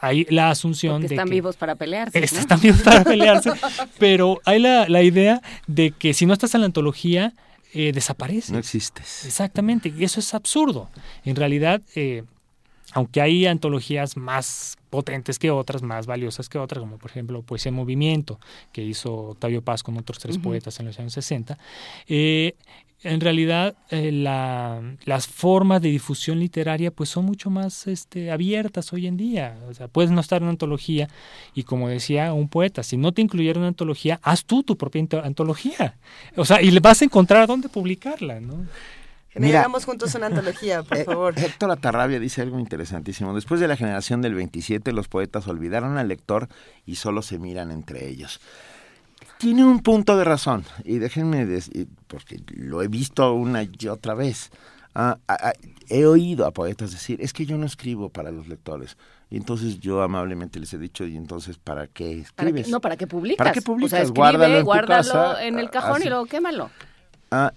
Speaker 8: hay la asunción
Speaker 4: Porque
Speaker 8: de
Speaker 4: están
Speaker 8: que...
Speaker 4: vivos para pelearse. ¿no?
Speaker 8: están vivos para pelearse, pero hay la, la idea de que si no estás en la antología, eh, desapareces.
Speaker 2: No existes.
Speaker 8: Exactamente, y eso es absurdo. En realidad, eh, aunque hay antologías más potentes que otras, más valiosas que otras, como por ejemplo Poesía en Movimiento, que hizo Octavio Paz con otros tres poetas en los años 60, eh, en realidad eh, la, las formas de difusión literaria pues son mucho más este, abiertas hoy en día. O sea, puedes no estar en una antología y como decía un poeta, si no te incluyeron en una antología, haz tú tu propia antología. O sea, y le vas a encontrar a dónde publicarla, ¿no?
Speaker 3: Mira, hagamos juntos una antología, por
Speaker 2: eh,
Speaker 3: favor.
Speaker 2: Héctor Atarrabia dice algo interesantísimo. Después de la generación del 27, los poetas olvidaron al lector y solo se miran entre ellos. Tiene un punto de razón, y déjenme decir, porque lo he visto una y otra vez. Ah, ah, ah, he oído a poetas decir, es que yo no escribo para los lectores. Y entonces yo amablemente les he dicho, ¿y entonces para qué escribes?
Speaker 4: no, ¿para qué publicas?
Speaker 2: ¿Para qué publicas?
Speaker 4: O sea, escribe,
Speaker 2: guárdalo en,
Speaker 4: guárdalo en el cajón y luego quémalo.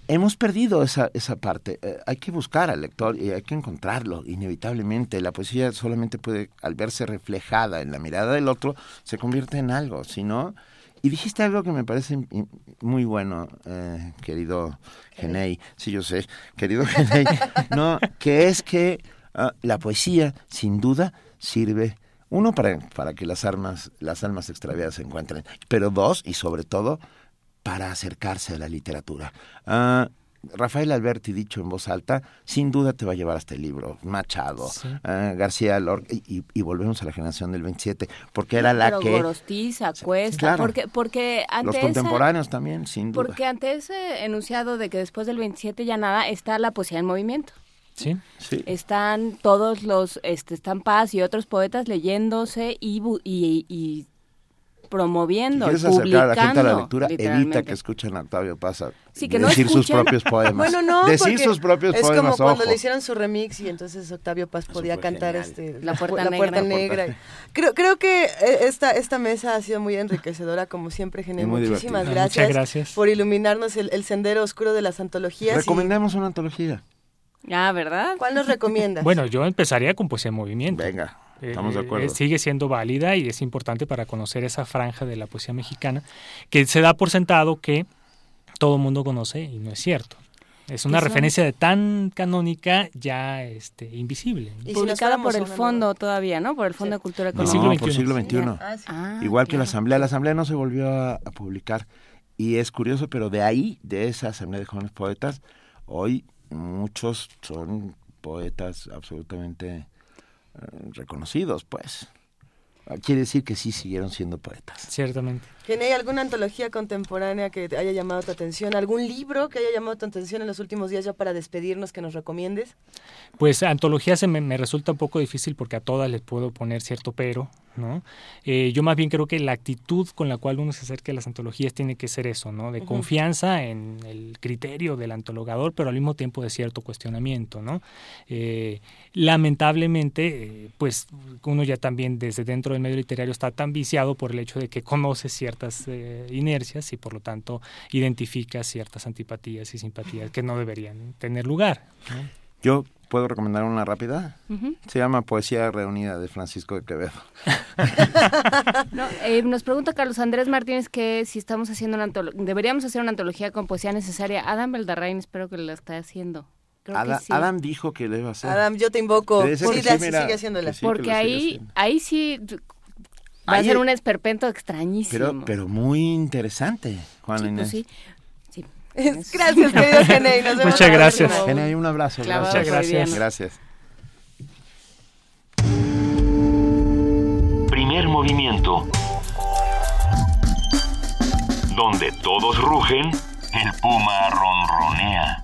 Speaker 2: hemos perdido esa, esa parte. Eh, hay que buscar al lector y hay que encontrarlo, inevitablemente. La poesía solamente puede, al verse reflejada en la mirada del otro, se convierte en algo. Si no, y dijiste algo que me parece muy bueno, eh, querido Genei. Sí, yo sé, querido Genei. No, que es que ah, la poesía, sin duda, sirve, uno, para, para que las, armas, las almas extraviadas se encuentren, pero dos, y sobre todo, para acercarse a la literatura. Uh, Rafael Alberti, dicho en voz alta, sin duda te va a llevar hasta el libro. Machado, eh, García Lorca, y, volvemos a la generación del 27, porque era la que...
Speaker 4: Gorostiza, Cuesta, porque, porque
Speaker 2: Los contemporáneos también, sin
Speaker 4: duda. Porque ante ese enunciado de que después del 27 ya nada, está la poesía en movimiento.
Speaker 8: Sí.
Speaker 2: sí.
Speaker 4: Están todos los, este, están Paz y otros poetas leyéndose y, y, y promoviendo,
Speaker 2: si quieres acercar a la gente a la lectura, evita que escuchen a Octavio Paz
Speaker 4: sí, que no
Speaker 2: decir sus propios poemas.
Speaker 3: bueno, no,
Speaker 2: decir sus propios
Speaker 3: es
Speaker 2: poemas.
Speaker 3: Es como cuando le hicieron su remix y entonces Octavio Paz podía cantar este
Speaker 4: La Puerta, la
Speaker 3: Negra. Creo, creo que eh, esta, esta mesa ha sido muy enriquecedora, como siempre, Gene. Muchísimas gracias,
Speaker 8: Muchas gracias
Speaker 3: por iluminarnos el, sendero oscuro de las antologías.
Speaker 2: Recomendamos una antología.
Speaker 4: Ah, ¿verdad?
Speaker 3: ¿Cuál nos recomiendas?
Speaker 8: bueno, yo empezaría con Poesía en Movimiento.
Speaker 2: Venga. Estamos de eh, acuerdo.
Speaker 8: sigue siendo válida y es importante para conocer esa franja de la poesía mexicana que se da por sentado que todo el mundo conoce y no es cierto. Es una referencia de tan canónica ya este, invisible.
Speaker 4: ¿Y Publicada por el fondo todavía, ¿no? Por el Fondo de Cultura Económica.
Speaker 2: No, por siglo XXI. Ah, ah, Igual que la Asamblea. La Asamblea no se volvió a, publicar. Y es curioso, pero de ahí, de esa Asamblea de Jóvenes Poetas, hoy muchos son poetas absolutamente reconocidos, pues. Quiere decir que sí siguieron siendo poetas.
Speaker 8: Ciertamente.
Speaker 3: ¿Tiene alguna antología contemporánea que te haya llamado tu atención? ¿Algún libro que haya llamado tu atención en los últimos días ya para despedirnos que nos recomiendes?
Speaker 8: Pues antología se me, resulta un poco difícil porque a todas les puedo poner cierto pero, ¿no? Eh, yo más bien creo que la actitud con la cual uno se acerca a las antologías tiene que ser eso, ¿no? De confianza en el criterio del antologador, pero al mismo tiempo de cierto cuestionamiento, ¿no? Eh, lamentablemente, eh, pues uno ya también desde dentro del medio literario está tan viciado por el hecho de que conoce cierto ciertas eh, inercias y por lo tanto identifica ciertas antipatías y simpatías que no deberían tener lugar.
Speaker 2: Yo puedo recomendar una rápida. Se llama Poesía Reunida de Francisco de Quevedo.
Speaker 4: Eh, nos pregunta Carlos Andrés Martínez que si estamos haciendo una antología, deberíamos hacer una antología con poesía necesaria. Adam Beldarrain espero que la esté haciendo.
Speaker 2: Adam dijo que le iba a hacer.
Speaker 3: Adam, yo te invoco. Sí, sigue haciéndola.
Speaker 4: Porque ahí, ahí sí Va a ser un esperpento extrañísimo.
Speaker 2: Pero, pero muy interesante, Juan
Speaker 4: sí,
Speaker 2: Inés.
Speaker 4: Pues sí.
Speaker 3: Gracias, querido Genei.
Speaker 8: Muchas gracias.
Speaker 2: Genei, un abrazo.
Speaker 8: Muchas gracias.
Speaker 2: Gracias.
Speaker 1: Primer movimiento. Donde todos rugen, el puma ronronea.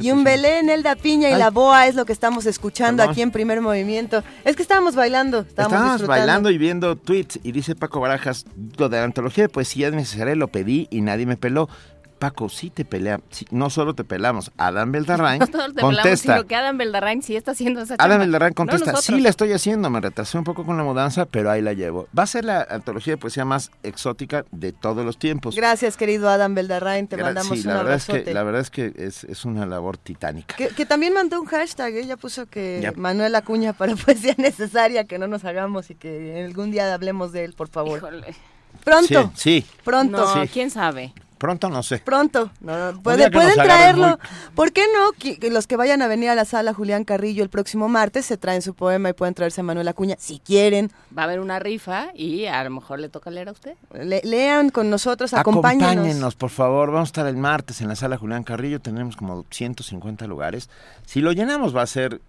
Speaker 3: Y un Belén, Elda Piña y la Boa es lo que estamos escuchando aquí en primer movimiento. Es que estábamos bailando, estábamos,
Speaker 2: estábamos bailando y viendo tweets y dice Paco Barajas, lo de la antología de poesía necesaria lo pedí y nadie me peló. Paco, sí te pelea, no solo te pelamos, Adam Beldarrain no solo te contesta. Pelamos,
Speaker 4: sino que Adam Beldarrain sí está haciendo esa
Speaker 2: Adam Beldarrain contesta, sí la estoy haciendo, me retrasé un poco con la mudanza, pero ahí la llevo. Va a ser la antología de poesía más exótica de todos los tiempos.
Speaker 3: Gracias, querido Adam Beldarrain, te mandamos sí,
Speaker 2: un la
Speaker 3: verdad
Speaker 2: es que La verdad es que es, es una labor titánica.
Speaker 3: Que, también mandó un hashtag, ella puso que Manuel Acuña para poesía necesaria, que no nos hagamos y que algún día hablemos de él, por favor. Híjole. Pronto.
Speaker 2: Sí,
Speaker 3: Pronto.
Speaker 4: No, quién sabe.
Speaker 2: Pronto no sé.
Speaker 3: Pronto. No, pueden traerlo. ¿Por qué no? Que, los que vayan a venir a la sala Julián Carrillo el próximo martes se traen su poema y pueden traerse a Manuel Acuña si quieren.
Speaker 4: Va a haber una rifa y a lo mejor le toca leer a usted.
Speaker 3: lean con nosotros, acompáñenos.
Speaker 2: Acompáñenos, por favor. Vamos a estar el martes en la sala Julián Carrillo. Tenemos como 150 lugares. Si lo llenamos va a ser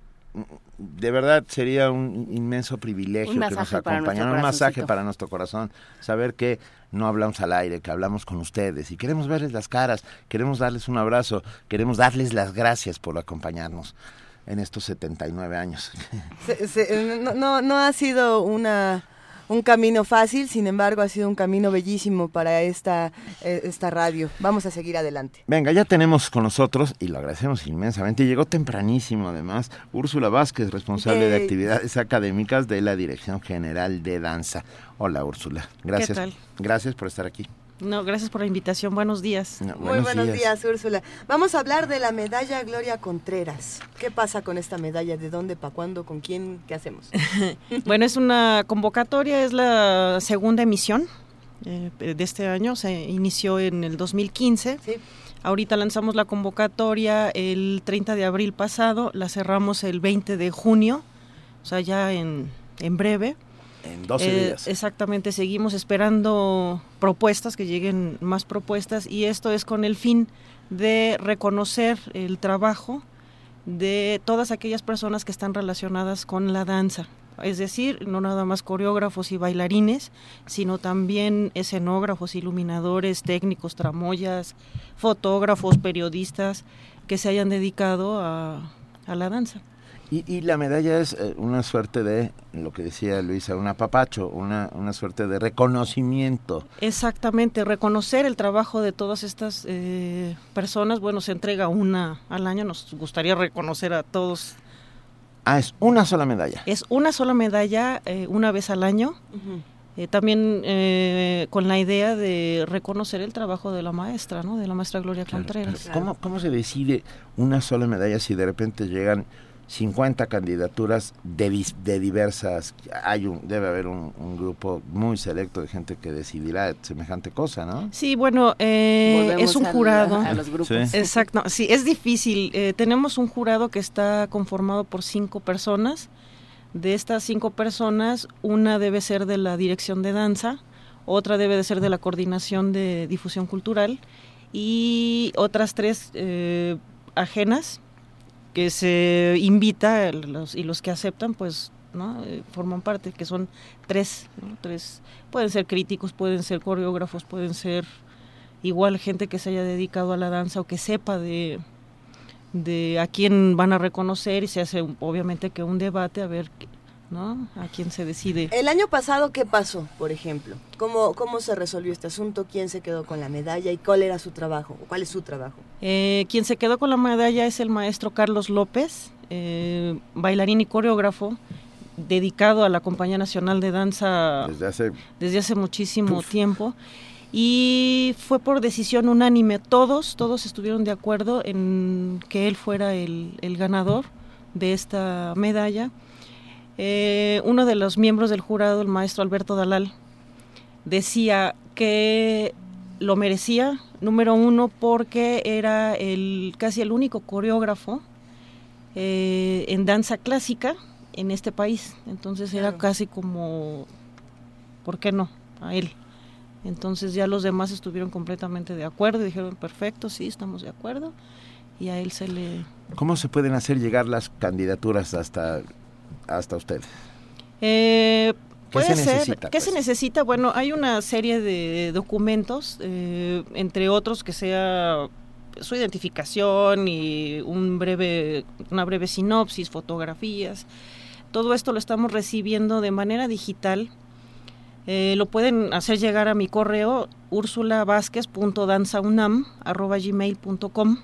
Speaker 2: de verdad sería un inmenso privilegio que nos acompañaran, un masaje para nuestro corazón, saber que no hablamos al aire, que hablamos con ustedes y queremos verles las caras, queremos darles un abrazo, queremos darles las gracias por acompañarnos en estos 79 años.
Speaker 3: no, no ha sido una un camino fácil, sin embargo ha sido un camino bellísimo para esta, eh, esta radio. Vamos a seguir adelante.
Speaker 2: Venga, ya tenemos con nosotros, y lo agradecemos inmensamente, llegó tempranísimo además, Úrsula Vázquez, responsable de actividades académicas de la Dirección General de Danza. Hola Úrsula, gracias. Gracias por estar aquí.
Speaker 9: No, gracias por la invitación. Buenos días.
Speaker 3: Muy buenos días. Úrsula. Vamos a hablar de la medalla Gloria Contreras. ¿Qué pasa con esta medalla? ¿De dónde, para cuándo, con quién? ¿Qué hacemos?
Speaker 9: bueno, es una convocatoria, es la segunda emisión eh, de este año. Se inició en el 2015. Sí. Ahorita lanzamos la convocatoria el 30 de abril pasado, la cerramos el 20 de junio, o sea, ya en, en breve.
Speaker 2: En 12 eh, días.
Speaker 9: Exactamente, seguimos esperando propuestas, que lleguen más propuestas, y esto es con el fin de reconocer el trabajo de todas aquellas personas que están relacionadas con la danza. Es decir, no nada más coreógrafos y bailarines, sino también escenógrafos, iluminadores, técnicos, tramoyas, fotógrafos, periodistas que se hayan dedicado a la danza.
Speaker 2: Y, la medalla es eh, una suerte de, lo que decía Luisa, un apapacho, una, una suerte de reconocimiento.
Speaker 9: Exactamente, reconocer el trabajo de todas estas eh, personas. Bueno, se entrega una al año, nos gustaría reconocer a todos.
Speaker 2: Ah, es una sola medalla.
Speaker 9: Es una sola medalla, eh, una vez al año. también con la idea de reconocer el trabajo de la maestra, ¿no? De la maestra Gloria Contreras.
Speaker 2: ¿cómo, ¿Cómo se decide una sola medalla si de repente llegan 50 candidaturas de, de diversas, hay un, debe haber un, grupo muy selecto de gente que decidirá semejante cosa, ¿no?
Speaker 9: Sí, bueno, eh, es un jurado. A, los grupos. Exacto, sí, es difícil. Eh, tenemos un jurado que está conformado por cinco personas. De estas cinco personas, una debe ser de la dirección de danza, otra debe de ser de la coordinación de difusión cultural y otras tres eh, ajenas que se invita y los que aceptan pues ¿no? Eh, forman parte, que son tres, tres, pueden ser críticos, pueden ser coreógrafos, pueden ser igual gente que se haya dedicado a la danza o que sepa de, de a quién van a reconocer y se hace obviamente que un debate a ver ¿no? A quién se decide.
Speaker 3: El año pasado, ¿qué pasó, por ejemplo? ¿Cómo, cómo se resolvió este asunto? ¿Quién se quedó con la medalla y cuál era su trabajo? ¿Cuál es su trabajo?
Speaker 9: Eh, quien se quedó con la medalla es el maestro Carlos López, eh, bailarín y coreógrafo dedicado a la Compañía Nacional de Danza
Speaker 2: desde hace,
Speaker 9: desde hace muchísimo tiempo y fue por decisión unánime. Todos, todos estuvieron de acuerdo en que él fuera el, el ganador de esta medalla eh, uno de los miembros del jurado, el maestro Alberto Dalal, decía que lo merecía, número uno, porque era el casi el único coreógrafo eh, en danza clásica en este país. Entonces era casi como, ¿por qué no? A él. Entonces ya los demás estuvieron completamente de acuerdo y dijeron, perfecto, sí, estamos de acuerdo. Y a él se le...
Speaker 2: ¿Cómo se pueden hacer llegar las candidaturas hasta hasta ustedes?
Speaker 9: Eh, ¿Qué se necesita? ¿Qué se pues? necesita? Bueno, hay una serie de documentos, eh, entre otros que sea su identificación y un breve, una breve sinopsis, fotografías. Todo esto lo estamos recibiendo de manera digital. Eh, lo pueden hacer llegar a mi correo ursulavasquez.danzaunam.gmail.com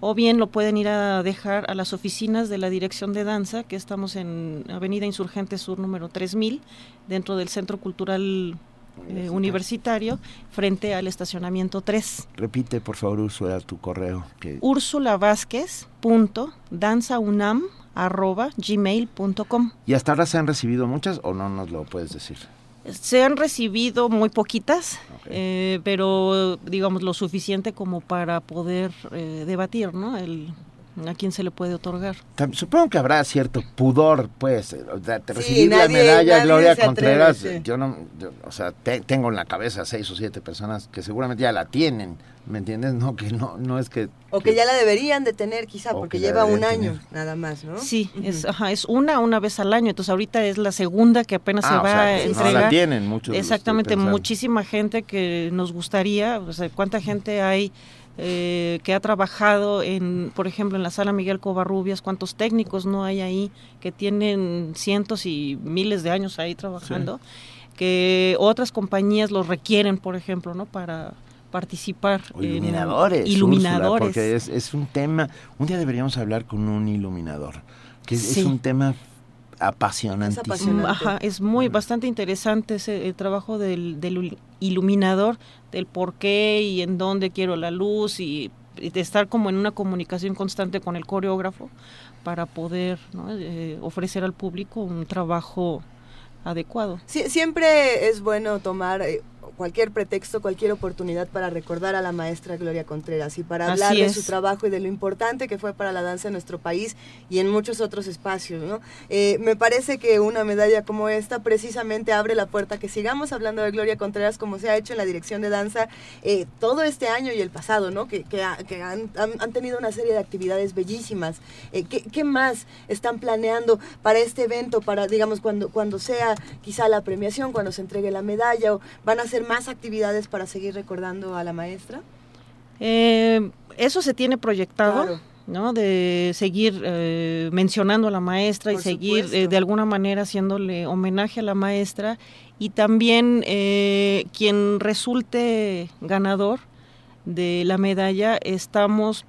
Speaker 9: o bien lo pueden ir a dejar a las oficinas de la Dirección de Danza, que estamos en Avenida Insurgente Sur número 3000, dentro del Centro Cultural eh, universitario, frente al estacionamiento 3.
Speaker 2: Repite, por favor, Úrsula, tu correo.
Speaker 9: Que... gmail.com
Speaker 2: ¿Y hasta ahora se han recibido muchas o no nos lo puedes decir?
Speaker 9: Se han recibido muy poquitas, eh, pero digamos lo suficiente como para poder eh, debatir, ¿no? El, a quién se le puede otorgar.
Speaker 2: Supongo que habrá cierto pudor, pues, de recibir la medalla Gloria Contreras. Yo no, o sea, tengo en la cabeza seis o siete personas que seguramente ya la tienen, ¿me entiendes? No que no, no es que
Speaker 3: o que, ya la deberían de tener, quizá, porque lleva un año nada más, ¿no?
Speaker 9: Sí, es, ajá, es una una vez al año. Entonces ahorita es la segunda que apenas se ah, va a entregar. No
Speaker 2: la tienen muchos.
Speaker 9: Exactamente, muchísima gente que nos gustaría, o sea, cuánta gente hay eh, que ha trabajado en, por ejemplo, en la sala Miguel Covarrubias, cuántos técnicos no hay ahí que tienen cientos y miles de años ahí trabajando, que otras compañías los requieren, por ejemplo, ¿no? Para participar.
Speaker 2: iluminadores. iluminadores. porque es, es, un tema, un día deberíamos hablar con un iluminador, que es un tema apasionante.
Speaker 9: Es, muy, bastante interesante ese, el trabajo del, del, iluminador, del por qué y en dónde quiero la luz y, de estar como en una comunicación constante con el coreógrafo para poder eh, ofrecer al público un trabajo adecuado.
Speaker 3: siempre es bueno tomar eh, cualquier pretexto, cualquier oportunidad para recordar a la maestra Gloria Contreras y para hablar de su trabajo y de lo importante que fue para la danza en nuestro país y en muchos otros espacios. ¿no? Eh, me parece que una medalla como esta precisamente abre la puerta que sigamos hablando de Gloria Contreras como se ha hecho en la dirección de danza eh, todo este año y el pasado, ¿no? que, que, han, han, tenido una serie de actividades bellísimas. Eh, ¿qué, ¿qué, más están planeando para este evento, para, digamos, cuando, cuando sea quizá la premiación, cuando se entregue la medalla, o van a ser más actividades para seguir recordando a la maestra?
Speaker 9: Eh, eso se tiene proyectado. ¿no? de seguir eh, mencionando a la maestra y seguir eh, de alguna manera haciéndole homenaje a la maestra y también quien resulte ganador de la medalla estamos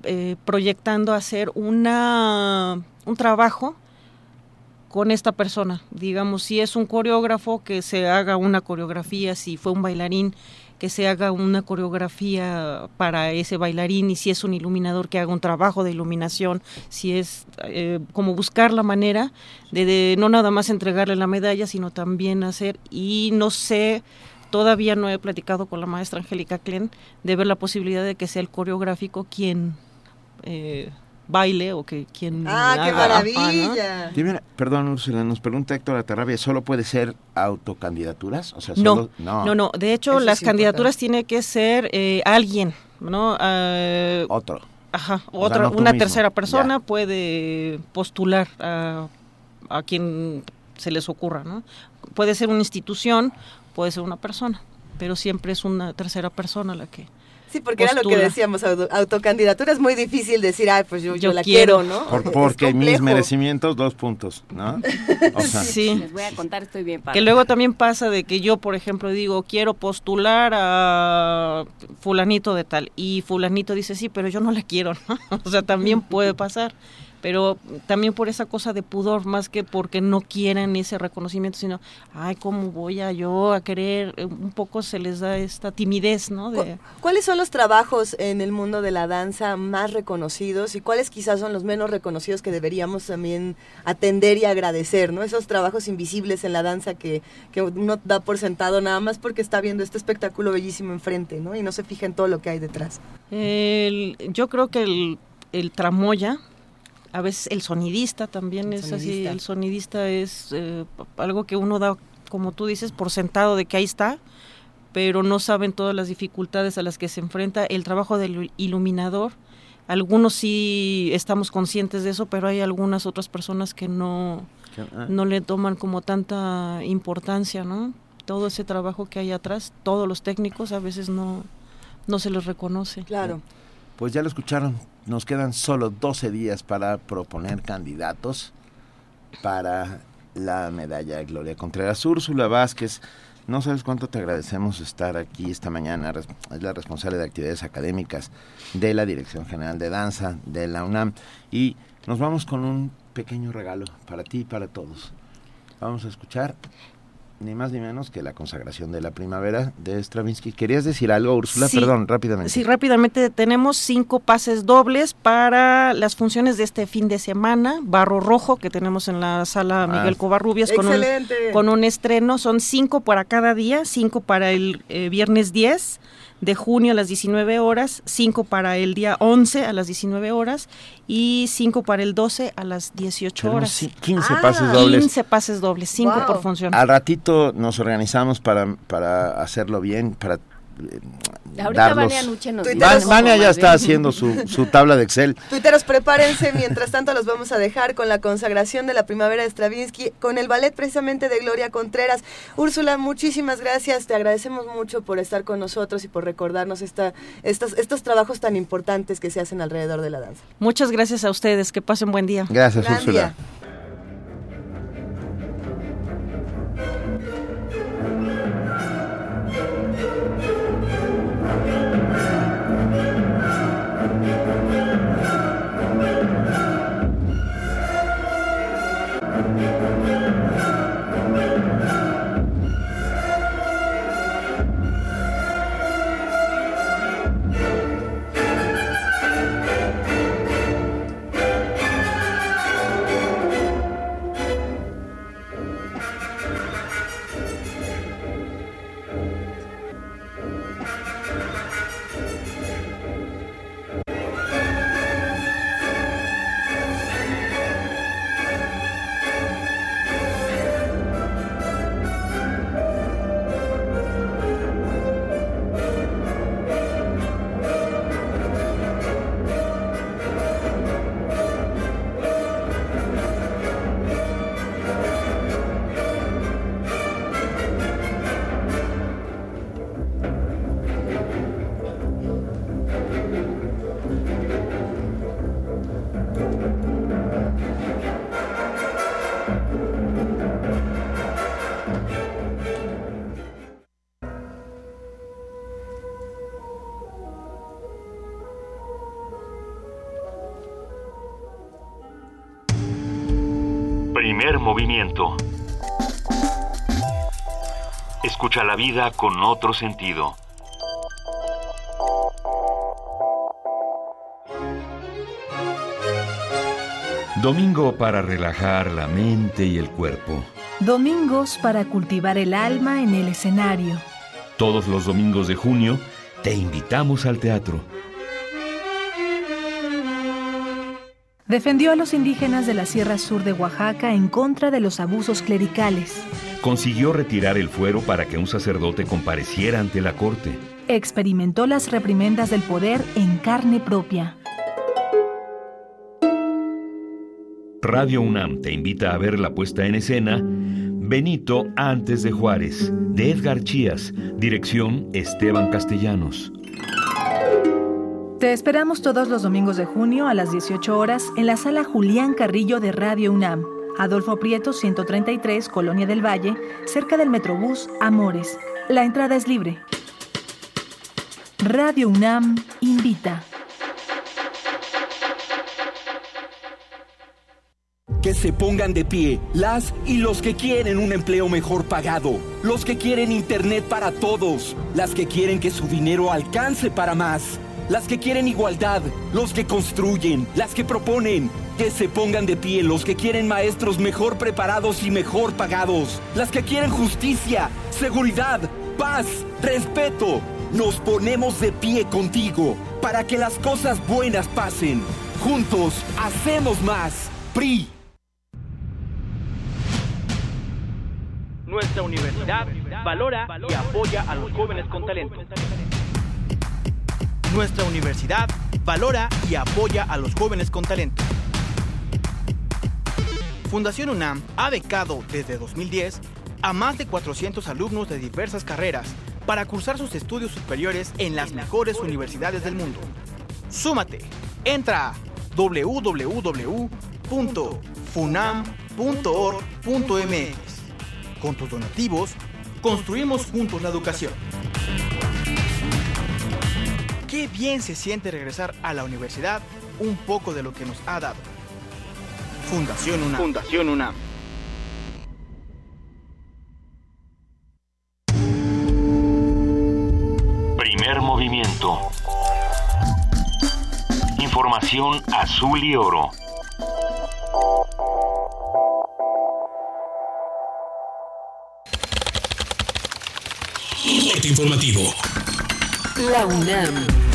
Speaker 9: proyectando hacer una un trabajo con esta persona. Digamos, si es un coreógrafo, que se haga una coreografía, si fue un bailarín, que se haga una coreografía para ese bailarín y si es un iluminador que haga un trabajo de iluminación, si es eh, como buscar la manera de, no nada más entregarle la medalla, sino también hacer, y no sé, todavía no he platicado con la maestra Angélica Klen, de ver la posibilidad de que sea el coreográfico quien... Eh, baile o que quien
Speaker 3: Ah, qué maravilla.
Speaker 2: perdón, Úrsula, nos pregunta Héctor Atarrabia, ¿solo puede ser autocandidaturas? O sea,
Speaker 9: no, no, no, de hecho las candidaturas tiene que ser eh, alguien, ¿no?
Speaker 2: Uh, Otro.
Speaker 9: Ajá, otra, una tercera persona puede postular a, a quien se les ocurra, ¿no? Puede ser una institución, puede ser una persona, pero siempre es una tercera persona la que
Speaker 3: Sí, porque era lo que decíamos, autocandidatura es muy difícil decir, ay, pues yo, yo, la quiero, ¿no?
Speaker 2: porque mis merecimientos, dos puntos, ¿no?
Speaker 9: sí.
Speaker 4: Les voy a contar, estoy bien
Speaker 9: Que luego también pasa de que yo, por ejemplo, digo, quiero postular a fulanito de tal, y fulanito dice, sí, pero yo no la quiero, ¿no? O sea, también puede pasar pero también por esa cosa de pudor, más que porque no quieran ese reconocimiento, sino, ay, ¿cómo voy a yo a querer? Eh, un poco se les da esta timidez, ¿no? De...
Speaker 3: ¿Cuáles son los trabajos en el mundo de la danza más reconocidos y cuáles quizás son los menos reconocidos que deberíamos también atender y agradecer, ¿no? Esos trabajos invisibles en la danza que, que uno da por sentado nada más porque está viendo este espectáculo bellísimo enfrente, ¿no? Y no se fija en todo lo que hay detrás.
Speaker 9: yo creo que el, el tramoya, a veces el sonidista también es así, el sonidista es eh, algo que uno da, como tú dices, por sentado de que ahí está, pero no saben todas las dificultades a las que se enfrenta el trabajo del iluminador. Algunos sí estamos conscientes de eso, pero hay algunas otras personas que no, ah. no le toman como tanta importancia, ¿no? Todo ese trabajo que hay atrás, todos los técnicos a veces no, no se les reconoce.
Speaker 3: Claro.
Speaker 2: pues ya lo escucharon, nos quedan solo 12 días para proponer candidatos para la medalla de Gloria Contreras. Úrsula Vázquez, no sabes cuánto te agradecemos estar aquí esta mañana. Es la responsable de actividades académicas de la Dirección General de Danza de la UNAM. Y nos vamos con un pequeño regalo para ti y para todos. Vamos a escuchar ni más ni menos que la consagración de la primavera de Stravinsky. ¿Querías decir algo, Úrsula? Perdón, rápidamente.
Speaker 9: Sí, rápidamente. Tenemos cinco pases dobles para las funciones de este fin de semana. Barro Rojo, que tenemos en la sala ah, Miguel Covarrubias con un, con un estreno. Son cinco para cada día, cinco para el eh, viernes 10 de junio a las 19 horas, 5 para el día 11 a las 19 horas y 5 para el 12 a las 18 horas.
Speaker 2: 15 pases dobles.
Speaker 9: 15 pases dobles, 5 por función.
Speaker 2: Al ratito nos organizamos para, para hacerlo bien, para
Speaker 4: Ahorita Vania Nuche nos
Speaker 2: Vania ya está haciendo su, su, tabla de Excel.
Speaker 3: Tuiteros, prepárense. Mientras tanto, los vamos a dejar con la consagración de la primavera de Stravinsky, con el ballet precisamente de Gloria Contreras. Úrsula, muchísimas gracias. Te agradecemos mucho por estar con nosotros y por recordarnos esta, estos, estos trabajos tan importantes que se hacen alrededor de la danza.
Speaker 9: Muchas gracias a ustedes. Que pasen buen día.
Speaker 2: Gracias, Úrsula.
Speaker 1: Vida con otro sentido. Domingo para relajar la mente y el cuerpo.
Speaker 5: Domingos para cultivar el alma en el escenario.
Speaker 1: Todos los domingos de junio te invitamos al teatro.
Speaker 5: Defendió a los indígenas de la Sierra Sur de Oaxaca en contra de los abusos clericales.
Speaker 1: Consiguió retirar el fuero para que un sacerdote compareciera ante la corte.
Speaker 5: Experimentó las reprimendas del poder en carne propia.
Speaker 1: Radio UNAM te invita a ver la puesta en escena Benito antes de Juárez, de Edgar Chías, dirección Esteban Castellanos.
Speaker 5: Te esperamos todos los domingos de junio a las 18 horas en la sala Julián Carrillo de Radio UNAM, Adolfo Prieto 133, Colonia del Valle, cerca del Metrobús Amores. La entrada es libre. Radio UNAM invita.
Speaker 10: Que se pongan de pie las y los que quieren un empleo mejor pagado, los que quieren internet para todos, las que quieren que su dinero alcance para más las que quieren igualdad, los que construyen, las que proponen, que se pongan de pie los que quieren maestros mejor preparados y mejor pagados, las que quieren justicia, seguridad, paz, respeto. Nos ponemos de pie contigo para que las cosas buenas pasen. Juntos hacemos más. PRI.
Speaker 11: Nuestra universidad valora y apoya a los jóvenes con talento. Nuestra universidad valora y apoya a los jóvenes con talento. Fundación UNAM ha becado desde 2010 a más de 400 alumnos de diversas carreras para cursar sus estudios superiores en las mejores universidades del mundo. Súmate. Entra a www.funam.org.mx. Con tus donativos, construimos juntos la educación. Qué bien se siente regresar a la universidad un poco de lo que nos ha dado. Fundación UNAM. Fundación UNAM.
Speaker 1: Primer movimiento. Información azul y oro.
Speaker 12: informativo.
Speaker 13: La UNAM.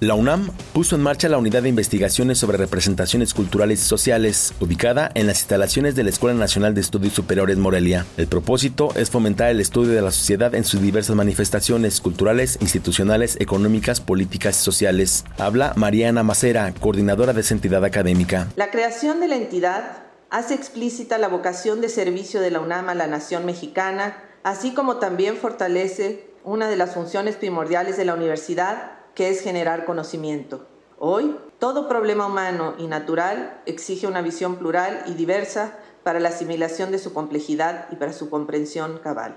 Speaker 12: La UNAM puso en marcha la unidad de investigaciones sobre representaciones culturales y sociales, ubicada en las instalaciones de la Escuela Nacional de Estudios Superiores Morelia. El propósito es fomentar el estudio de la sociedad en sus diversas manifestaciones culturales, institucionales, económicas, políticas y sociales. Habla Mariana Macera, coordinadora de esa entidad académica.
Speaker 14: La creación de la entidad hace explícita la vocación de servicio de la UNAM a la nación mexicana, así como también fortalece una de las funciones primordiales de la universidad, que es generar conocimiento. Hoy, todo problema humano y natural exige una visión plural y diversa para la asimilación de su complejidad y para su comprensión cabal.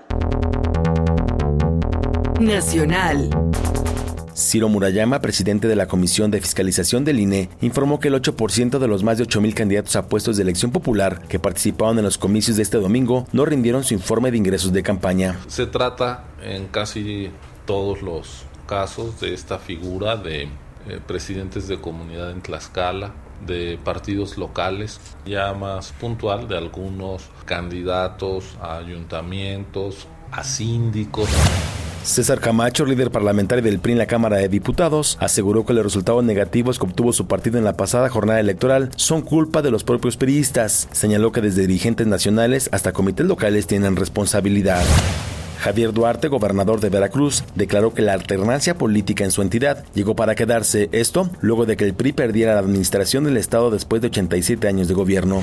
Speaker 13: Nacional.
Speaker 12: Ciro Murayama, presidente de la Comisión de Fiscalización del INE, informó que el 8% de los más de 8.000 candidatos a puestos de elección popular que participaron en los comicios de este domingo no rindieron su informe de ingresos de campaña.
Speaker 15: Se trata en casi todos los casos de esta figura de eh, presidentes de comunidad en Tlaxcala, de partidos locales, ya más puntual de algunos candidatos a ayuntamientos, a síndicos.
Speaker 12: César Camacho, líder parlamentario del PRI en la Cámara de Diputados, aseguró que los resultados negativos que obtuvo su partido en la pasada jornada electoral son culpa de los propios periodistas. Señaló que desde dirigentes nacionales hasta comités locales tienen responsabilidad. Javier Duarte, gobernador de Veracruz, declaró que la alternancia política en su entidad llegó para quedarse. Esto luego de que el PRI perdiera la administración del Estado después de 87 años de gobierno.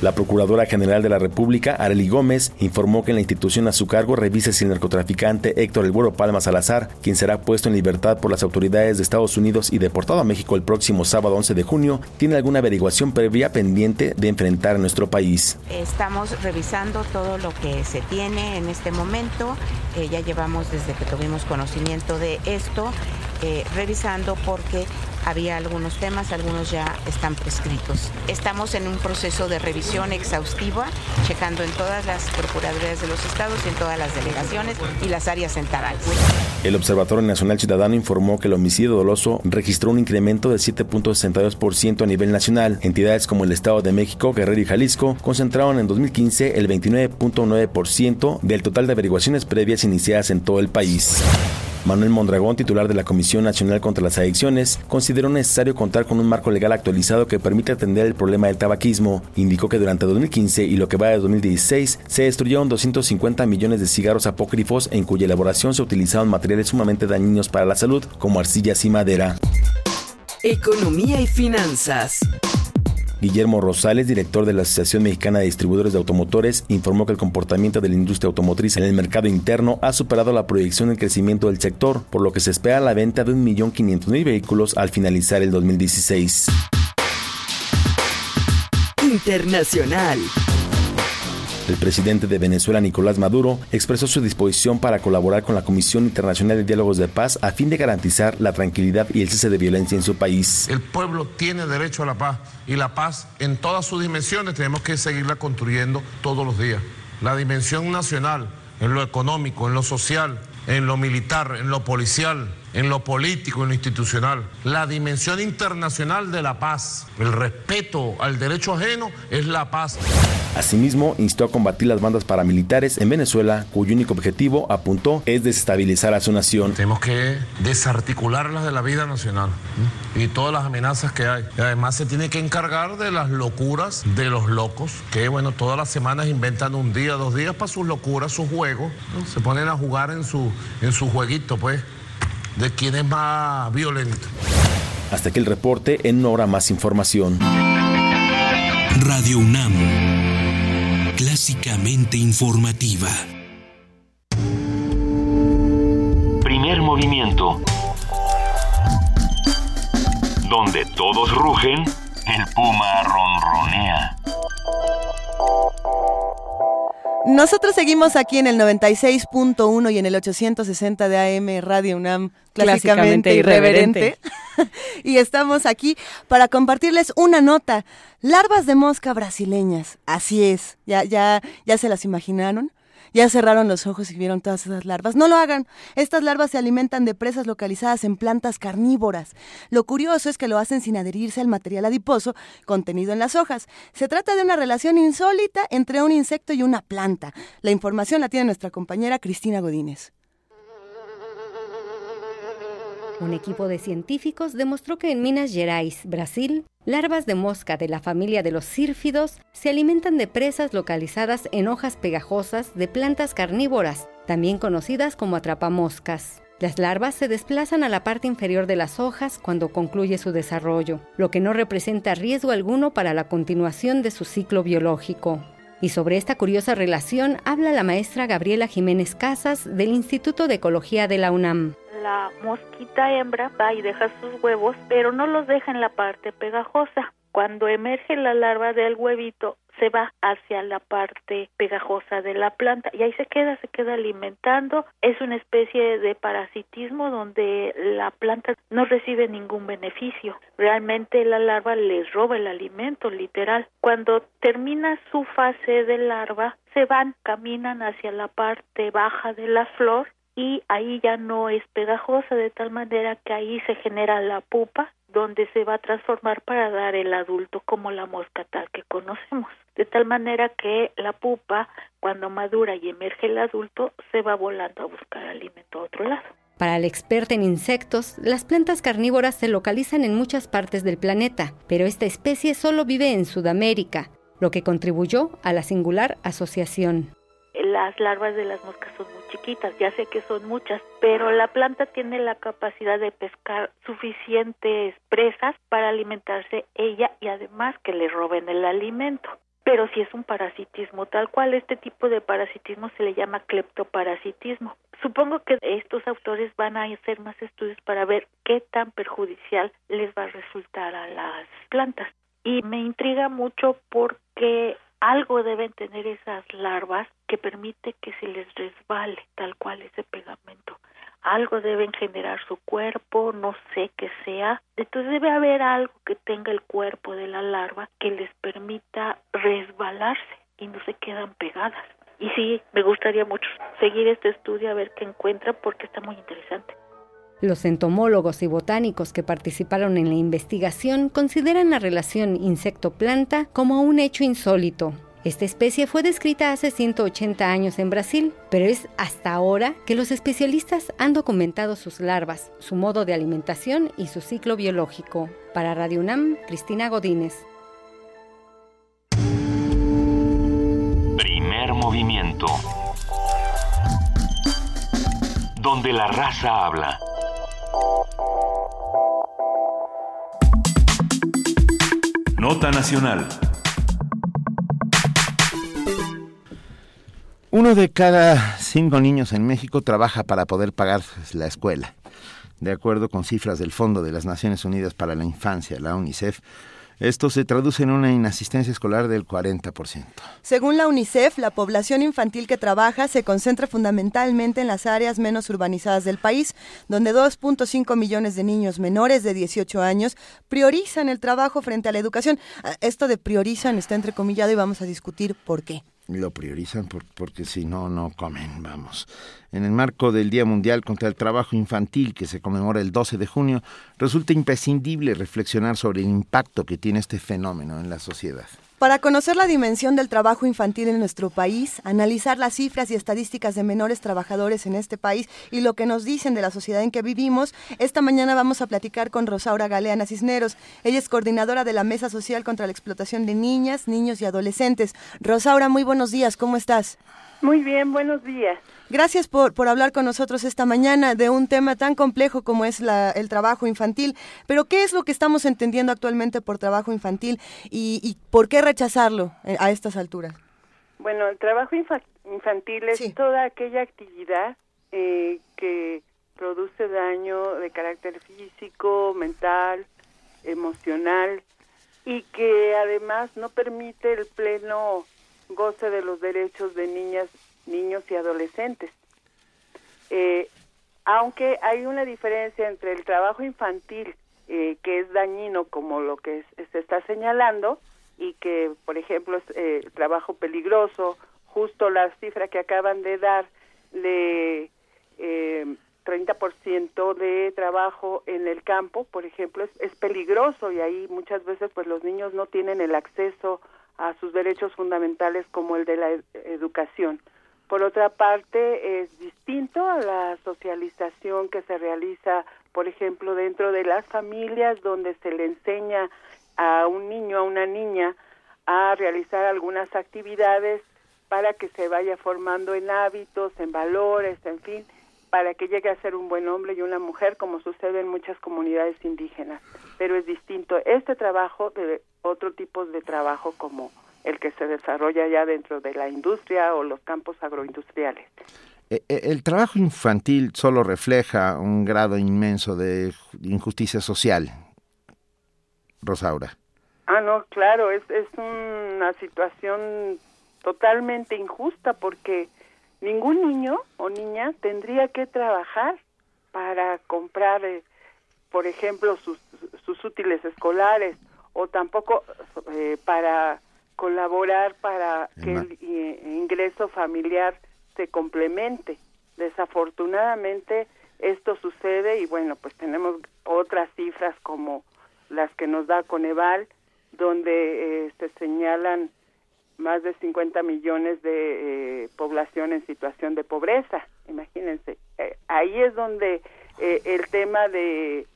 Speaker 12: La Procuradora General de la República, Arely Gómez, informó que la institución a su cargo revisa si el narcotraficante Héctor El Güero Palma Salazar, quien será puesto en libertad por las autoridades de Estados Unidos y deportado a México el próximo sábado 11 de junio, tiene alguna averiguación previa pendiente de enfrentar en nuestro país.
Speaker 16: Estamos revisando todo lo que se tiene en este momento. Eh, ya llevamos desde que tuvimos conocimiento de esto, eh, revisando porque había algunos temas, algunos ya están prescritos. Estamos en un proceso de revisión exhaustiva, checando en todas las procuradurías de los estados y en todas las delegaciones y las áreas centrales.
Speaker 12: El Observatorio Nacional Ciudadano informó que el homicidio doloso registró un incremento de 7.62% a nivel nacional. Entidades como el Estado de México, Guerrero y Jalisco concentraron en 2015 el 29.9% del total de averiguaciones previas iniciadas en todo el país. Manuel Mondragón, titular de la Comisión Nacional contra las Adicciones, consideró necesario contar con un marco legal actualizado que permita atender el problema del tabaquismo. Indicó que durante 2015 y lo que va de 2016 se destruyeron 250 millones de cigarros apócrifos en cuya elaboración se utilizaban materiales sumamente dañinos para la salud, como arcillas y madera.
Speaker 13: Economía y finanzas.
Speaker 12: Guillermo Rosales, director de la Asociación Mexicana de Distribuidores de Automotores, informó que el comportamiento de la industria automotriz en el mercado interno ha superado la proyección de crecimiento del sector, por lo que se espera la venta de 1.500.000 vehículos al finalizar el 2016.
Speaker 13: Internacional.
Speaker 12: El presidente de Venezuela, Nicolás Maduro, expresó su disposición para colaborar con la Comisión Internacional de Diálogos de Paz a fin de garantizar la tranquilidad y el cese de violencia en su país.
Speaker 17: El pueblo tiene derecho a la paz y la paz en todas sus dimensiones tenemos que seguirla construyendo todos los días. La dimensión nacional, en lo económico, en lo social, en lo militar, en lo policial, en lo político, en lo institucional. La dimensión internacional de la paz, el respeto al derecho ajeno es la paz.
Speaker 12: Asimismo, instó a combatir las bandas paramilitares en Venezuela, cuyo único objetivo, apuntó, es desestabilizar a su nación.
Speaker 17: Tenemos que desarticularlas de la vida nacional y todas las amenazas que hay. Y además se tiene que encargar de las locuras de los locos, que bueno, todas las semanas inventan un día, dos días para sus locuras, sus juegos. Se ponen a jugar en su, en su jueguito, pues de quién es más violento.
Speaker 12: Hasta que el reporte en hora más información. Radio UNAM, clásicamente informativa.
Speaker 1: Primer movimiento. Donde todos rugen, el puma ronronea.
Speaker 3: Nosotros seguimos aquí en el 96.1 y en el 860 de AM Radio UNAM, clásicamente, irreverente. y estamos aquí para compartirles una nota. Larvas de mosca brasileñas. Así es. Ya, ya, ya se las imaginaron. Ya cerraron los ojos y vieron todas esas larvas. No lo hagan. Estas larvas se alimentan de presas localizadas en plantas carnívoras. Lo curioso es que lo hacen sin adherirse al material adiposo contenido en las hojas. Se trata de una relación insólita entre un insecto y una planta. La información la tiene nuestra compañera Cristina Godínez.
Speaker 18: Un equipo de científicos demostró que en Minas Gerais, Brasil, larvas de mosca de la familia de los sírfidos se alimentan de presas localizadas en hojas pegajosas de plantas carnívoras, también conocidas como atrapamoscas. Las larvas se desplazan a la parte inferior de las hojas cuando concluye su desarrollo, lo que no representa riesgo alguno para la continuación de su ciclo biológico. Y sobre esta curiosa relación habla la maestra Gabriela Jiménez Casas del Instituto de Ecología de la UNAM
Speaker 19: la mosquita hembra va y deja sus huevos, pero no los deja en la parte pegajosa. Cuando emerge la larva del huevito, se va hacia la parte pegajosa de la planta y ahí se queda, se queda alimentando. Es una especie de parasitismo donde la planta no recibe ningún beneficio. Realmente la larva les roba el alimento, literal. Cuando termina su fase de larva, se van, caminan hacia la parte baja de la flor y ahí ya no es pegajosa de tal manera que ahí se genera la pupa donde se va a transformar para dar el adulto como la mosca tal que conocemos. De tal manera que la pupa, cuando madura y emerge el adulto, se va volando a buscar alimento a otro lado.
Speaker 18: Para el experto en insectos, las plantas carnívoras se localizan en muchas partes del planeta, pero esta especie solo vive en Sudamérica, lo que contribuyó a la singular asociación
Speaker 19: las larvas de las moscas son muy chiquitas, ya sé que son muchas, pero la planta tiene la capacidad de pescar suficientes presas para alimentarse ella y además que le roben el alimento. Pero si es un parasitismo tal cual, este tipo de parasitismo se le llama cleptoparasitismo. Supongo que estos autores van a hacer más estudios para ver qué tan perjudicial les va a resultar a las plantas. Y me intriga mucho porque algo deben tener esas larvas que permite que se les resbale tal cual ese pegamento. Algo deben generar su cuerpo, no sé qué sea. Entonces debe haber algo que tenga el cuerpo de la larva que les permita resbalarse y no se quedan pegadas. Y sí, me gustaría mucho seguir este estudio a ver qué encuentra porque está muy interesante.
Speaker 18: Los entomólogos y botánicos que participaron en la investigación consideran la relación insecto-planta como un hecho insólito. Esta especie fue descrita hace 180 años en Brasil, pero es hasta ahora que los especialistas han documentado sus larvas, su modo de alimentación y su ciclo biológico. Para Radio UNAM, Cristina Godínez.
Speaker 1: Primer movimiento. Donde la raza habla. Nacional.
Speaker 2: Uno de cada cinco niños en México trabaja para poder pagar la escuela. De acuerdo con cifras del Fondo de las Naciones Unidas para la Infancia, la UNICEF, esto se traduce en una inasistencia escolar del 40%.
Speaker 3: Según la UNICEF, la población infantil que trabaja se concentra fundamentalmente en las áreas menos urbanizadas del país, donde 2.5 millones de niños menores de 18 años priorizan el trabajo frente a la educación. Ah, esto de priorizan está entrecomillado y vamos a discutir por qué
Speaker 2: lo priorizan porque si no, no comen, vamos. En el marco del Día Mundial contra el Trabajo Infantil, que se conmemora el 12 de junio, resulta imprescindible reflexionar sobre el impacto que tiene este fenómeno en la sociedad.
Speaker 3: Para conocer la dimensión del trabajo infantil en nuestro país, analizar las cifras y estadísticas de menores trabajadores en este país y lo que nos dicen de la sociedad en que vivimos, esta mañana vamos a platicar con Rosaura Galeana Cisneros. Ella es coordinadora de la Mesa Social contra la Explotación de Niñas, Niños y Adolescentes. Rosaura, muy buenos días, ¿cómo estás?
Speaker 20: Muy bien, buenos días.
Speaker 3: Gracias por, por hablar con nosotros esta mañana de un tema tan complejo como es la, el trabajo infantil. Pero, ¿qué es lo que estamos entendiendo actualmente por trabajo infantil y, por qué rechazarlo eh, a estas alturas?
Speaker 20: Bueno, el trabajo infantil es toda aquella actividad eh, que produce daño de carácter físico, mental, emocional y que además no permite el pleno goce de los derechos de niñas, niños y adolescentes. Eh, aunque hay una diferencia entre el trabajo infantil, eh, que es dañino como lo que se está señalando, y que, por ejemplo, es eh, trabajo peligroso, justo la cifra que acaban de dar de eh, 30% de trabajo en el campo, por ejemplo, es, es peligroso y ahí muchas veces pues los niños no tienen el acceso a sus derechos fundamentales como el de la educación. Por otra parte, es distinto a la socialización que se realiza, por ejemplo, dentro de las familias donde se le enseña a un niño, a una niña, a realizar algunas actividades para que se vaya formando en hábitos, en valores, en fin, para que llegue a ser un buen hombre y una mujer, como sucede en muchas comunidades indígenas. Pero es distinto este trabajo de otro tipo de trabajo como el que se desarrolla ya dentro de la industria o los campos agroindustriales.
Speaker 2: E, e, el trabajo infantil solo refleja un grado inmenso de injusticia social, Rosaura.
Speaker 20: Ah, no, claro, es, es una situación totalmente injusta porque ningún niño o niña tendría que trabajar para comprar, eh, por ejemplo, sus, sus útiles escolares o tampoco eh, para colaborar para que el ingreso familiar se complemente. Desafortunadamente esto sucede y bueno, pues tenemos otras cifras como las que nos da Coneval, donde eh, se señalan más de 50 millones de eh, población en situación de pobreza. Imagínense, eh, ahí es donde el tema de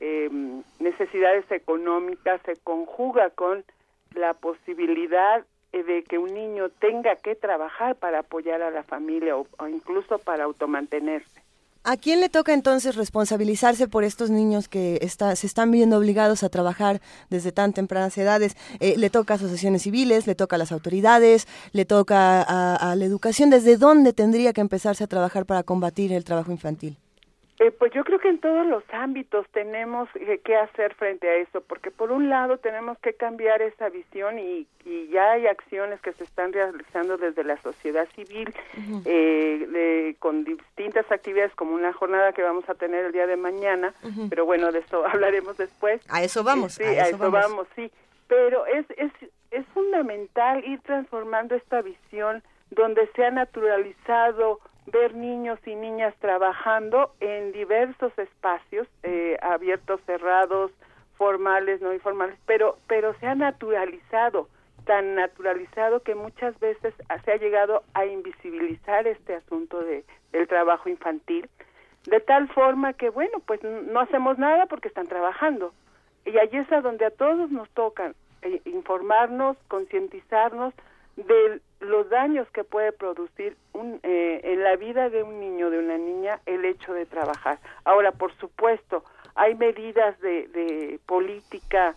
Speaker 20: em, necesidades económicas se conjuga con la posibilidad de que un niño tenga que trabajar para apoyar a la familia o, incluso para automantenerse.
Speaker 3: ¿A quién le toca entonces responsabilizarse por estos niños que se están viendo obligados a trabajar desde tan tempranas edades? Eh, ¿Le toca a asociaciones civiles? ¿Le toca a las autoridades? ¿Le toca a la educación? ¿Desde dónde tendría que empezarse a trabajar para combatir el trabajo infantil?
Speaker 20: Eh, pues yo creo que en todos los ámbitos tenemos eh, que hacer frente a eso, porque por un lado tenemos que cambiar esa visión y, y ya hay acciones que se están realizando desde la sociedad civil eh, con distintas actividades como una jornada que vamos a tener el día de mañana, pero bueno, de eso hablaremos después.
Speaker 3: A eso vamos.
Speaker 20: Sí, a eso, vamos. sí. Pero es, es, es fundamental ir transformando esta visión donde se ha naturalizado ver niños y niñas trabajando en diversos espacios, eh, abiertos, cerrados, formales, no informales, pero, pero se ha naturalizado, tan naturalizado que muchas veces se ha llegado a invisibilizar este asunto de, del trabajo infantil, de tal forma que, bueno, pues no hacemos nada porque están trabajando. Y allí es a donde a todos nos toca eh, informarnos, concientizarnos de los daños que puede producir un, eh, en la vida de un niño, de una niña, el hecho de trabajar. Ahora, por supuesto, hay medidas de, de política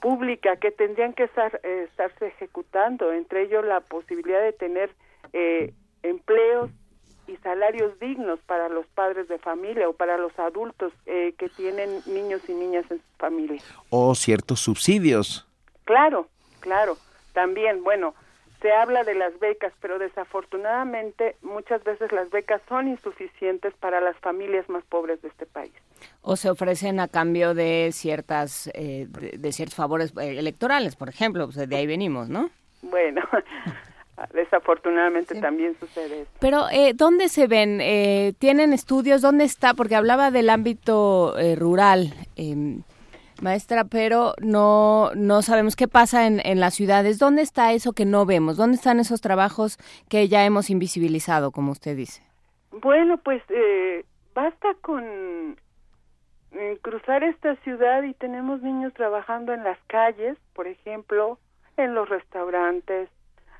Speaker 20: pública que tendrían que estar, eh, estarse ejecutando, entre ellos la posibilidad de tener eh, empleos y salarios dignos para los padres de familia o para los adultos que tienen niños y niñas en su familia.
Speaker 2: O ciertos subsidios.
Speaker 20: Claro, claro. También, bueno, se habla de las becas, pero desafortunadamente muchas veces las becas son insuficientes para las familias más pobres de este país.
Speaker 4: O se ofrecen a cambio de ciertas eh, de, ciertos favores eh, electorales, por ejemplo, pues de ahí venimos, ¿no?
Speaker 20: Bueno, desafortunadamente también sucede eso.
Speaker 4: Pero eh, ¿dónde se ven? ¿Tienen estudios? ¿Dónde está? Porque hablaba del ámbito rural. Maestra, pero no, no sabemos qué pasa en, en las ciudades. ¿Dónde está eso que no vemos? ¿Dónde están esos trabajos que ya hemos invisibilizado, como usted dice?
Speaker 20: Bueno, pues eh, basta con eh, cruzar esta ciudad y tenemos niños trabajando en las calles, por ejemplo, en los restaurantes,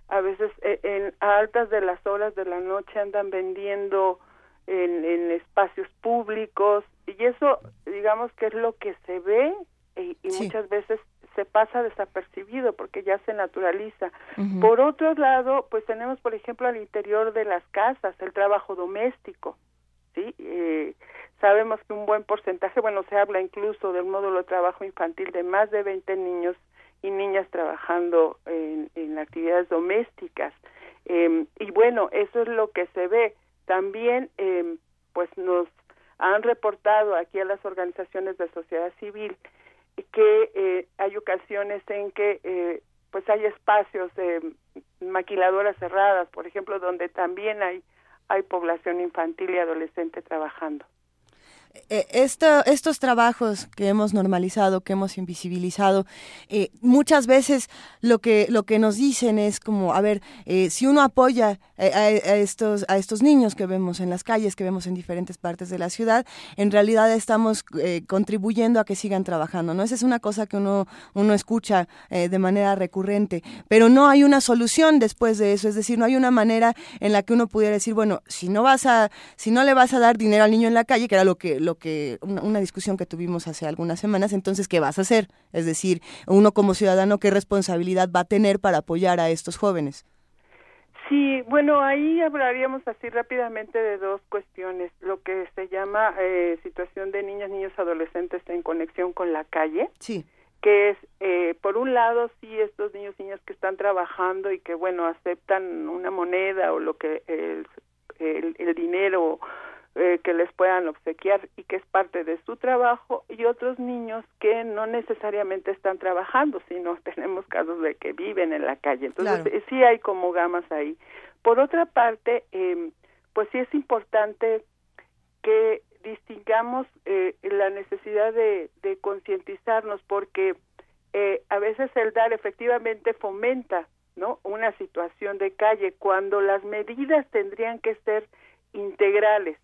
Speaker 20: a veces eh, en altas de las horas de la noche andan vendiendo en, en espacios públicos y eso digamos que es lo que se ve y, muchas veces se pasa desapercibido porque ya se naturaliza. Por otro lado, pues tenemos, por ejemplo, al interior de las casas el trabajo doméstico, ¿sí? Eh, Sabemos que un buen porcentaje, bueno, se habla incluso del módulo de trabajo infantil de más de 20 niños y niñas trabajando en, en actividades domésticas. Eh, y bueno, eso es lo que se ve. También, eh, pues nos han reportado aquí a las organizaciones de sociedad civil que eh, hay ocasiones en que eh, pues hay espacios de maquiladoras cerradas, por ejemplo, donde también hay hay población infantil y adolescente trabajando.
Speaker 3: Eh, estos trabajos que hemos normalizado, que hemos invisibilizado, eh, muchas veces lo que, lo que nos dicen es como, a ver, eh, si uno apoya a, estos, a estos niños que vemos en las calles, que vemos en diferentes partes de la ciudad, en realidad estamos contribuyendo a que sigan trabajando, ¿no? Esa es una cosa que uno, uno escucha de manera recurrente, pero no hay una solución después de eso, es decir, no hay una manera en la que uno pudiera decir, bueno, si no vas a, si no le vas a dar dinero al niño en la calle, que era lo que lo que una, discusión que tuvimos hace algunas semanas, entonces ¿qué vas a hacer? Es decir, uno como ciudadano qué responsabilidad va a tener para apoyar a estos jóvenes.
Speaker 20: Sí, bueno, ahí hablaríamos así rápidamente de dos cuestiones, lo que se llama eh, situación de niñas, niños, adolescentes en conexión con la calle.
Speaker 3: Sí
Speaker 20: que es, eh, por un lado, sí, estos niños y niñas que están trabajando y que, bueno, aceptan una moneda o lo que el, el, el dinero eh, que les puedan obsequiar y que es parte de su trabajo y otros niños que no necesariamente están trabajando, sino tenemos casos de que viven en la calle. Entonces eh, sí hay como gamas ahí. Por otra parte, eh, pues sí es importante que distingamos eh, la necesidad de, de concientizarnos porque eh, a veces el dar efectivamente fomenta no una situación de calle cuando las medidas tendrían que ser integrales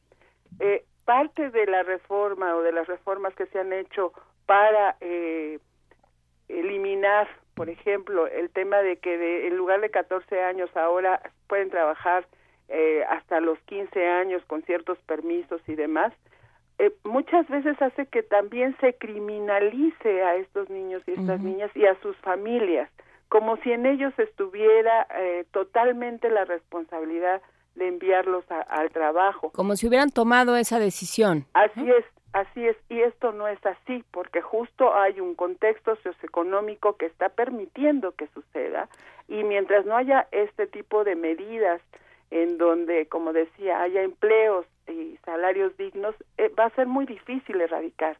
Speaker 20: eh, parte de la reforma o de las reformas que se han hecho para eh, eliminar, por ejemplo, el tema de que de, en lugar de 14 años ahora pueden trabajar eh, hasta los 15 años con ciertos permisos y demás, eh, muchas veces hace que también se criminalice a estos niños y estas niñas y a sus familias, como si en ellos estuviera eh, totalmente la responsabilidad de enviarlos al trabajo.
Speaker 4: Como si hubieran tomado esa decisión.
Speaker 20: Así es, así es, y esto no es así, porque justo hay un contexto socioeconómico que está permitiendo que suceda, y mientras no haya este tipo de medidas en donde, como decía, haya empleos y salarios dignos, eh, va a ser muy difícil erradicar.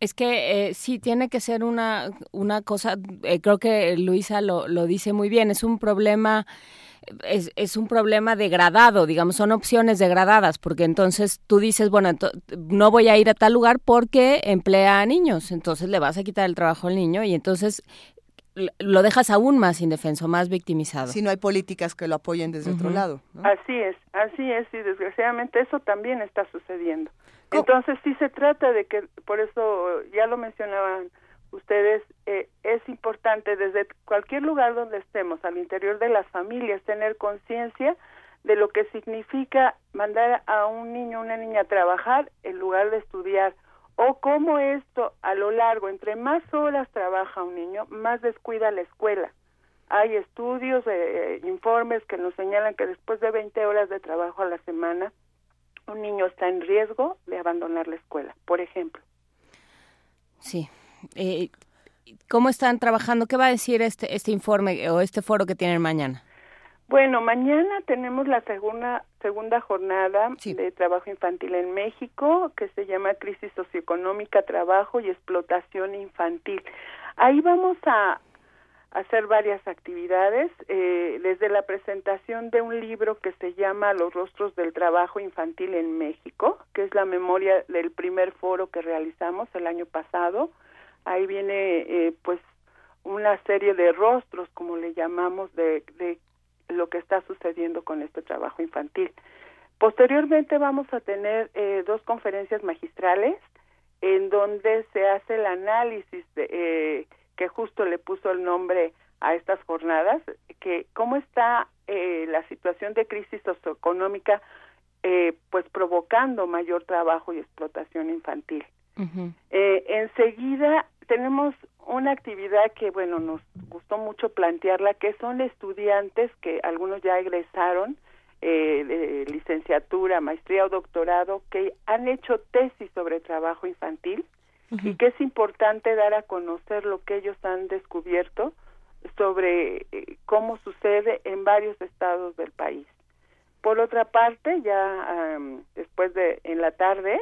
Speaker 4: Es que eh, sí, tiene que ser una, una cosa, eh, creo que Luisa lo, lo dice muy bien, es un problema es, es, un problema degradado, digamos, son opciones degradadas, porque entonces tú dices, bueno, no voy a ir a tal lugar porque emplea a niños, entonces le vas a quitar el trabajo al niño y entonces lo dejas aún más indefenso, más victimizado.
Speaker 3: Si no hay políticas que lo apoyen desde otro lado.
Speaker 20: Así es, así es, y desgraciadamente eso también está sucediendo. Entonces sí se trata de que, por eso ya lo mencionaban ustedes, eh, es importante desde cualquier lugar donde estemos, al interior de las familias, tener conciencia de lo que significa mandar a un niño o una niña a trabajar en lugar de estudiar o cómo esto a lo largo, entre más horas trabaja un niño, más descuida la escuela. Hay estudios, eh, informes que nos señalan que después de 20 horas de trabajo a la semana, un niño está en riesgo de abandonar la escuela, por ejemplo.
Speaker 4: Sí, eh, ¿Cómo están trabajando? ¿Qué va a decir este, este informe o este foro que tienen mañana?
Speaker 20: Bueno, mañana tenemos la segunda, segunda jornada de trabajo infantil en México, que se llama Crisis Socioeconómica, Trabajo y Explotación Infantil. Ahí vamos a hacer varias actividades, eh, desde la presentación de un libro que se llama Los rostros del trabajo infantil en México, que es la memoria del primer foro que realizamos el año pasado, ahí viene eh, pues una serie de rostros, como le llamamos, de, de lo que está sucediendo con este trabajo infantil. Posteriormente vamos a tener eh, dos conferencias magistrales en donde se hace el análisis de, eh, que justo le puso el nombre a estas jornadas, que cómo está eh, la situación de crisis socioeconómica eh, pues provocando mayor trabajo y explotación infantil. Eh, enseguida tenemos una actividad que, bueno, nos gustó mucho plantearla, que son estudiantes que algunos ya egresaron eh, de licenciatura, maestría o doctorado que han hecho tesis sobre trabajo infantil y que es importante dar a conocer lo que ellos han descubierto sobre eh, cómo sucede en varios estados del país. Por otra parte, ya después de en la tarde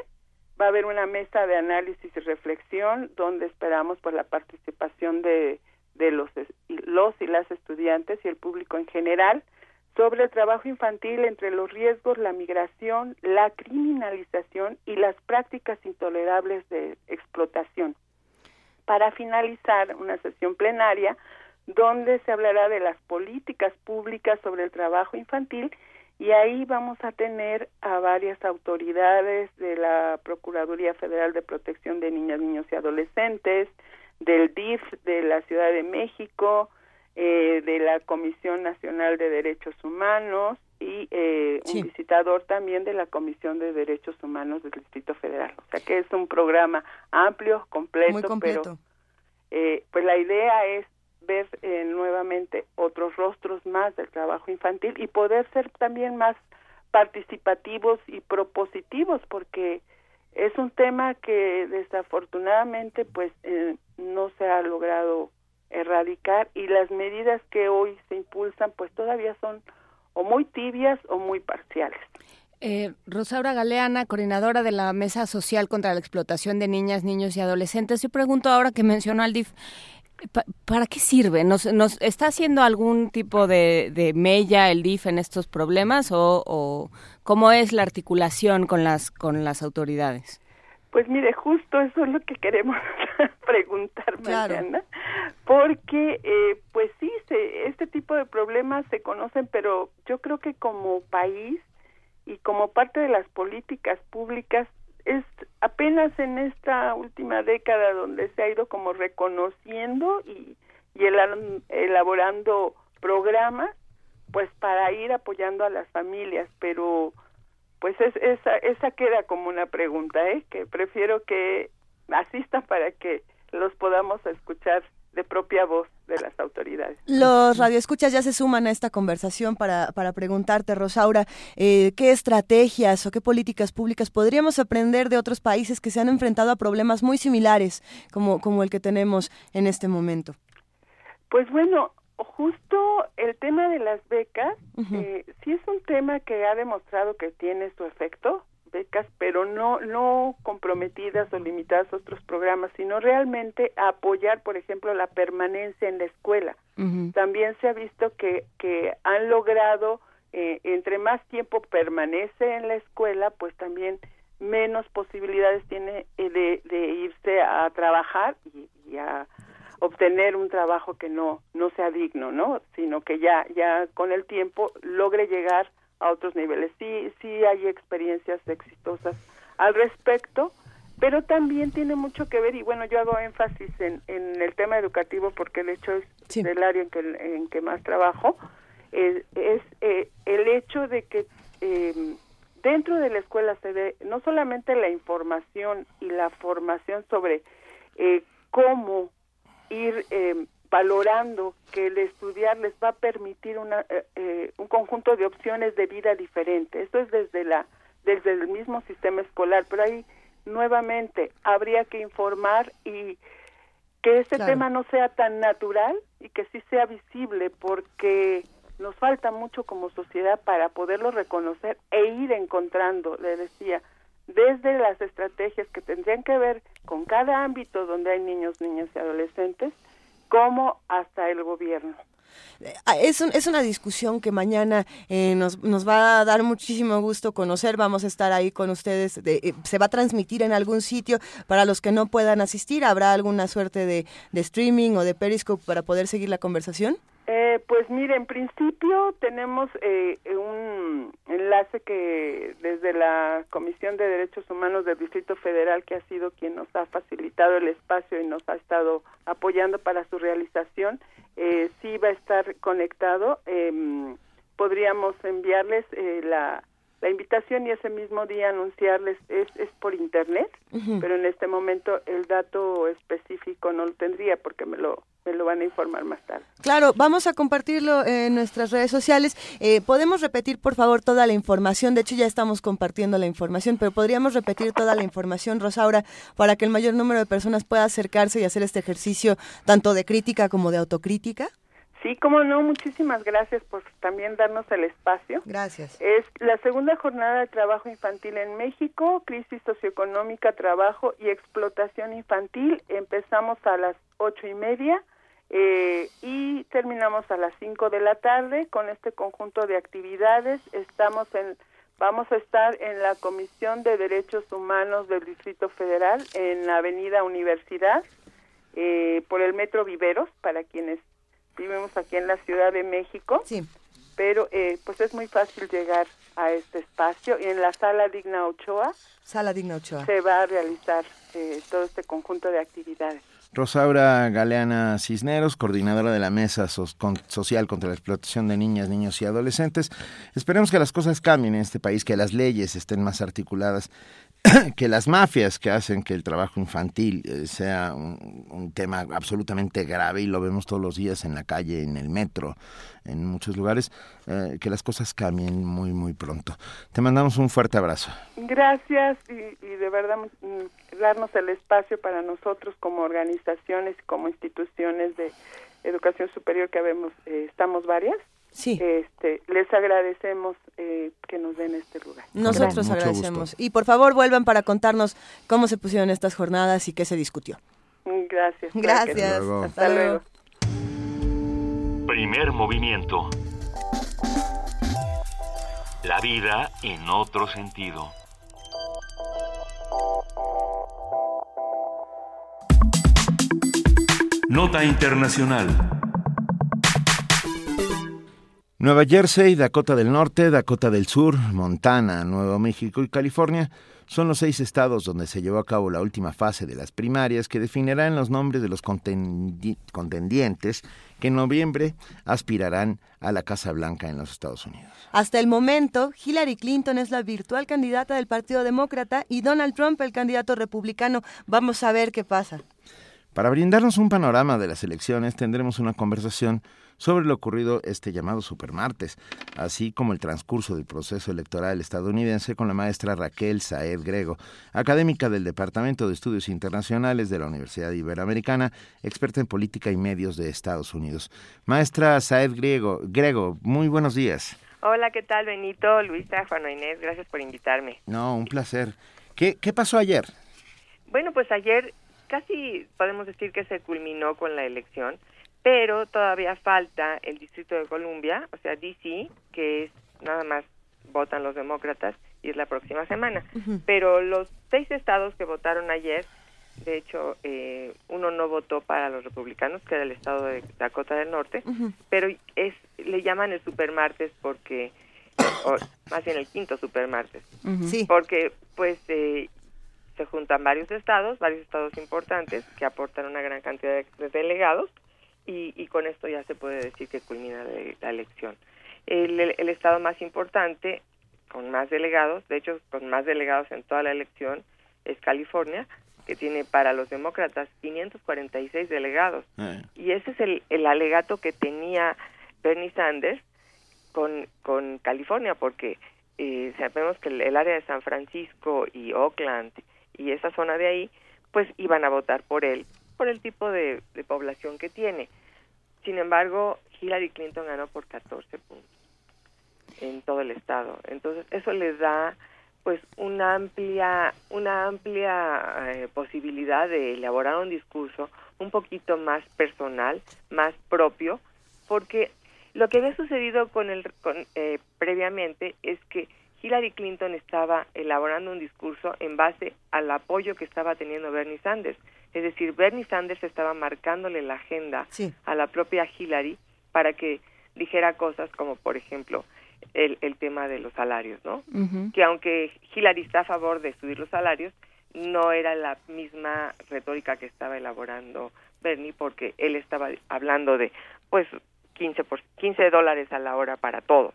Speaker 20: va a haber una mesa de análisis y reflexión donde esperamos por la participación de, de los, los y las estudiantes y el público en general sobre el trabajo infantil entre los riesgos, la migración, la criminalización y las prácticas intolerables de explotación. Para finalizar una sesión plenaria donde se hablará de las políticas públicas sobre el trabajo infantil y ahí vamos a tener a varias autoridades de la Procuraduría Federal de Protección de Niñas, Niños y Adolescentes, del DIF de la Ciudad de México, eh, de la Comisión Nacional de Derechos Humanos y eh, un visitador también de la Comisión de Derechos Humanos del Distrito Federal. O sea que es un programa amplio, completo,
Speaker 3: Muy completo. pero
Speaker 20: eh, pues la idea es ver eh, nuevamente otros rostros más del trabajo infantil y poder ser también más participativos y propositivos porque es un tema que desafortunadamente pues eh, no se ha logrado erradicar y las medidas que hoy se impulsan pues todavía son o muy tibias o muy parciales.
Speaker 4: Eh, Rosaura Galeana, coordinadora de la Mesa Social contra la Explotación de Niñas, Niños y Adolescentes. Yo pregunto ahora que mencionó al DIF, ¿Para qué sirve? ¿Nos, está haciendo algún tipo de, de, mella el DIF en estos problemas o, cómo es la articulación con las con las autoridades?
Speaker 20: Pues mire, justo eso es lo que queremos preguntar mañana, porque eh, pues sí, este tipo de problemas se conocen, pero yo creo que como país y como parte de las políticas públicas es apenas en esta última década donde se ha ido como reconociendo y, y elaborando programas pues para ir apoyando a las familias pero pues es, esa esa queda como una pregunta eh que prefiero que asistan para que los podamos escuchar de propia voz de las autoridades.
Speaker 3: Los radioescuchas ya se suman a esta conversación para, para preguntarte, Rosaura, eh, ¿qué estrategias o qué políticas públicas podríamos aprender de otros países que se han enfrentado a problemas muy similares como, como el que tenemos en este momento?
Speaker 20: Pues bueno, justo el tema de las becas, eh, sí es un tema que ha demostrado que tiene su efecto becas, pero no, no comprometidas o limitadas a otros programas, sino realmente apoyar, por ejemplo, la permanencia en la escuela. También se ha visto que, que han logrado, eh, entre más tiempo permanece en la escuela, pues también menos posibilidades tiene eh, de, de irse a trabajar y, y, a obtener un trabajo que no no sea digno, ¿no? Sino que ya ya con el tiempo logre llegar a otros niveles. Sí, sí hay experiencias exitosas al respecto, pero también tiene mucho que ver, y bueno, yo hago énfasis en, en el tema educativo porque el hecho es el área en que, en que más trabajo, es, es eh, el hecho de que eh, dentro de la escuela se dé no solamente la información y la formación sobre eh, cómo ir eh, valorando que el estudiar les va a permitir una, eh, eh, un conjunto de opciones de vida diferente. Esto es desde la desde el mismo sistema escolar, pero ahí nuevamente habría que informar y que este tema no sea tan natural y que sí sea visible porque nos falta mucho como sociedad para poderlo reconocer e ir encontrando, le decía, desde las estrategias que tendrían que ver con cada ámbito donde hay niños, niñas y adolescentes, como hasta el gobierno.
Speaker 3: Ah, es, es una discusión que mañana eh, nos, nos, va a dar muchísimo gusto conocer. Vamos a estar ahí con ustedes. Eh, se va a transmitir en algún sitio para los que no puedan asistir. ¿Habrá alguna suerte de, de streaming o de Periscope para poder seguir la conversación?
Speaker 20: Eh, pues mire, en principio tenemos eh, un enlace que desde la Comisión de Derechos Humanos del Distrito Federal, que ha sido quien nos ha facilitado el espacio y nos ha estado apoyando para su realización, eh, sí va a estar conectado. Em, podríamos enviarles eh, la, la invitación y ese mismo día anunciarles es, es por internet, pero en este momento el dato específico no lo tendría porque me lo me lo van a informar más tarde.
Speaker 3: Claro, vamos a compartirlo en nuestras redes sociales. Eh, Podemos repetir, por favor, toda la información. De hecho, ya estamos compartiendo la información, pero podríamos repetir toda la información, Rosaura, para que el mayor número de personas pueda acercarse y hacer este ejercicio tanto de crítica como de autocrítica.
Speaker 20: Sí, como no, muchísimas gracias por también darnos el espacio.
Speaker 3: Gracias.
Speaker 20: Es la segunda jornada de trabajo infantil en México, crisis socioeconómica, trabajo y explotación infantil. Empezamos a las ocho y media eh, y terminamos a las cinco de la tarde con este conjunto de actividades. Estamos en, vamos a estar en la Comisión de Derechos Humanos del Distrito Federal en la Avenida Universidad eh, por el Metro Viveros para quienes vivimos aquí en la Ciudad de México.
Speaker 3: Sí.
Speaker 20: Pero eh, pues es muy fácil llegar a este espacio y en la sala Digna Ochoa.
Speaker 3: Sala Digna Ochoa.
Speaker 20: Se va a realizar eh, todo este conjunto de actividades.
Speaker 2: Rosaura Galeana Cisneros, coordinadora de la Mesa Social contra la Explotación de Niñas, Niños y Adolescentes. Esperemos que las cosas cambien en este país, que las leyes estén más articuladas que las mafias que hacen que el trabajo infantil eh, sea un, tema absolutamente grave y lo vemos todos los días en la calle, en el metro, en muchos lugares, eh, que las cosas cambien muy, muy pronto. Te mandamos un fuerte abrazo.
Speaker 20: Gracias y, de verdad mm, darnos el espacio para nosotros como organizaciones, como instituciones de educación superior que vemos, eh, estamos varias
Speaker 3: Sí.
Speaker 20: Este, les agradecemos eh, que nos den este lugar.
Speaker 3: Nosotros agradecemos. Y por favor vuelvan para contarnos cómo se pusieron estas jornadas y qué se discutió.
Speaker 20: Gracias.
Speaker 3: Gracias.
Speaker 20: Hasta, luego.
Speaker 1: Primer movimiento. La vida en otro sentido. Nota Internacional.
Speaker 2: Nueva Jersey, Dakota del Norte, Dakota del Sur, Montana, Nuevo México y California son los seis estados donde se llevó a cabo la última fase de las primarias que definirán los nombres de los contendientes que en noviembre aspirarán a la Casa Blanca en los Estados Unidos.
Speaker 3: Hasta el momento, Hillary Clinton es la virtual candidata del Partido Demócrata y Donald Trump el candidato republicano. Vamos a ver qué pasa.
Speaker 2: Para brindarnos un panorama de las elecciones tendremos una conversación sobre lo ocurrido este llamado supermartes, así como el transcurso del proceso electoral estadounidense con la maestra Raquel Saed Grego, académica del Departamento de Estudios Internacionales de la Universidad Iberoamericana, experta en política y medios de Estados Unidos. Maestra Saed Grego, Grego muy buenos días.
Speaker 21: Hola, ¿qué tal Benito, Luisa, Juan Inés? Gracias por invitarme.
Speaker 2: No, un placer. ¿Qué, ¿Qué pasó ayer?
Speaker 21: Bueno, pues ayer casi podemos decir que se culminó con la elección pero todavía falta el Distrito de Columbia, o sea, DC, que es nada más votan los demócratas y es la próxima semana. Pero los seis estados que votaron ayer, de hecho, eh, uno no votó para los republicanos, que era el estado de Dakota del Norte, pero es le llaman el supermartes porque, o más bien el quinto supermartes,
Speaker 3: sí.
Speaker 21: porque pues eh, se juntan varios estados, varios estados importantes que aportan una gran cantidad de delegados y, con esto ya se puede decir que culmina la elección. El, estado más importante, con más delegados, de hecho con más delegados en toda la elección, es California, que tiene para los demócratas 546 delegados. Eh. Y ese es el, el alegato que tenía Bernie Sanders con, con California, porque eh, sabemos que el, área de San Francisco y Oakland y esa zona de ahí, pues iban a votar por él por el tipo de, población que tiene. Sin embargo, Hillary Clinton ganó por 14 puntos en todo el estado. Entonces, eso le da pues una amplia una amplia eh, posibilidad de elaborar un discurso un poquito más personal, más propio, porque lo que había sucedido con el con, eh, previamente es que Hillary Clinton estaba elaborando un discurso en base al apoyo que estaba teniendo Bernie Sanders. Es decir, Bernie Sanders estaba marcándole la agenda a la propia Hillary para que dijera cosas como, por ejemplo, el, el tema de los salarios, ¿no? Que aunque Hillary está a favor de subir los salarios, no era la misma retórica que estaba elaborando Bernie porque él estaba hablando de, pues, 15, por, 15 dólares a la hora para todos.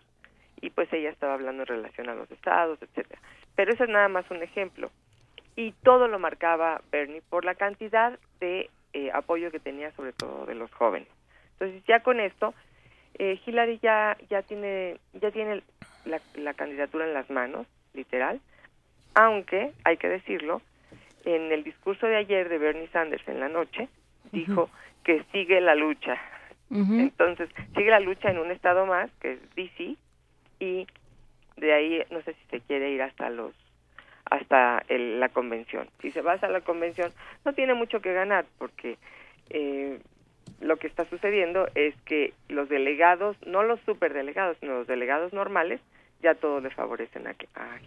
Speaker 21: y pues ella estaba hablando en relación a los estados, etcétera. Pero ese es nada más un ejemplo. Y todo lo marcaba Bernie por la cantidad de eh, apoyo que tenía sobre todo de los jóvenes. Entonces ya con esto, eh, Hillary ya, ya tiene, ya tiene la, la candidatura en las manos, literal, aunque, hay que decirlo, en el discurso de ayer de Bernie Sanders en la noche, dijo que sigue la lucha. Entonces, sigue la lucha en un estado más, que es DC, y de ahí no sé si se quiere ir hasta los hasta el, la convención. Si se va a la convención, no tiene mucho que ganar porque eh, lo que está sucediendo es que los delegados, no los superdelegados, sino los delegados normales, ya todos le favorecen a, a.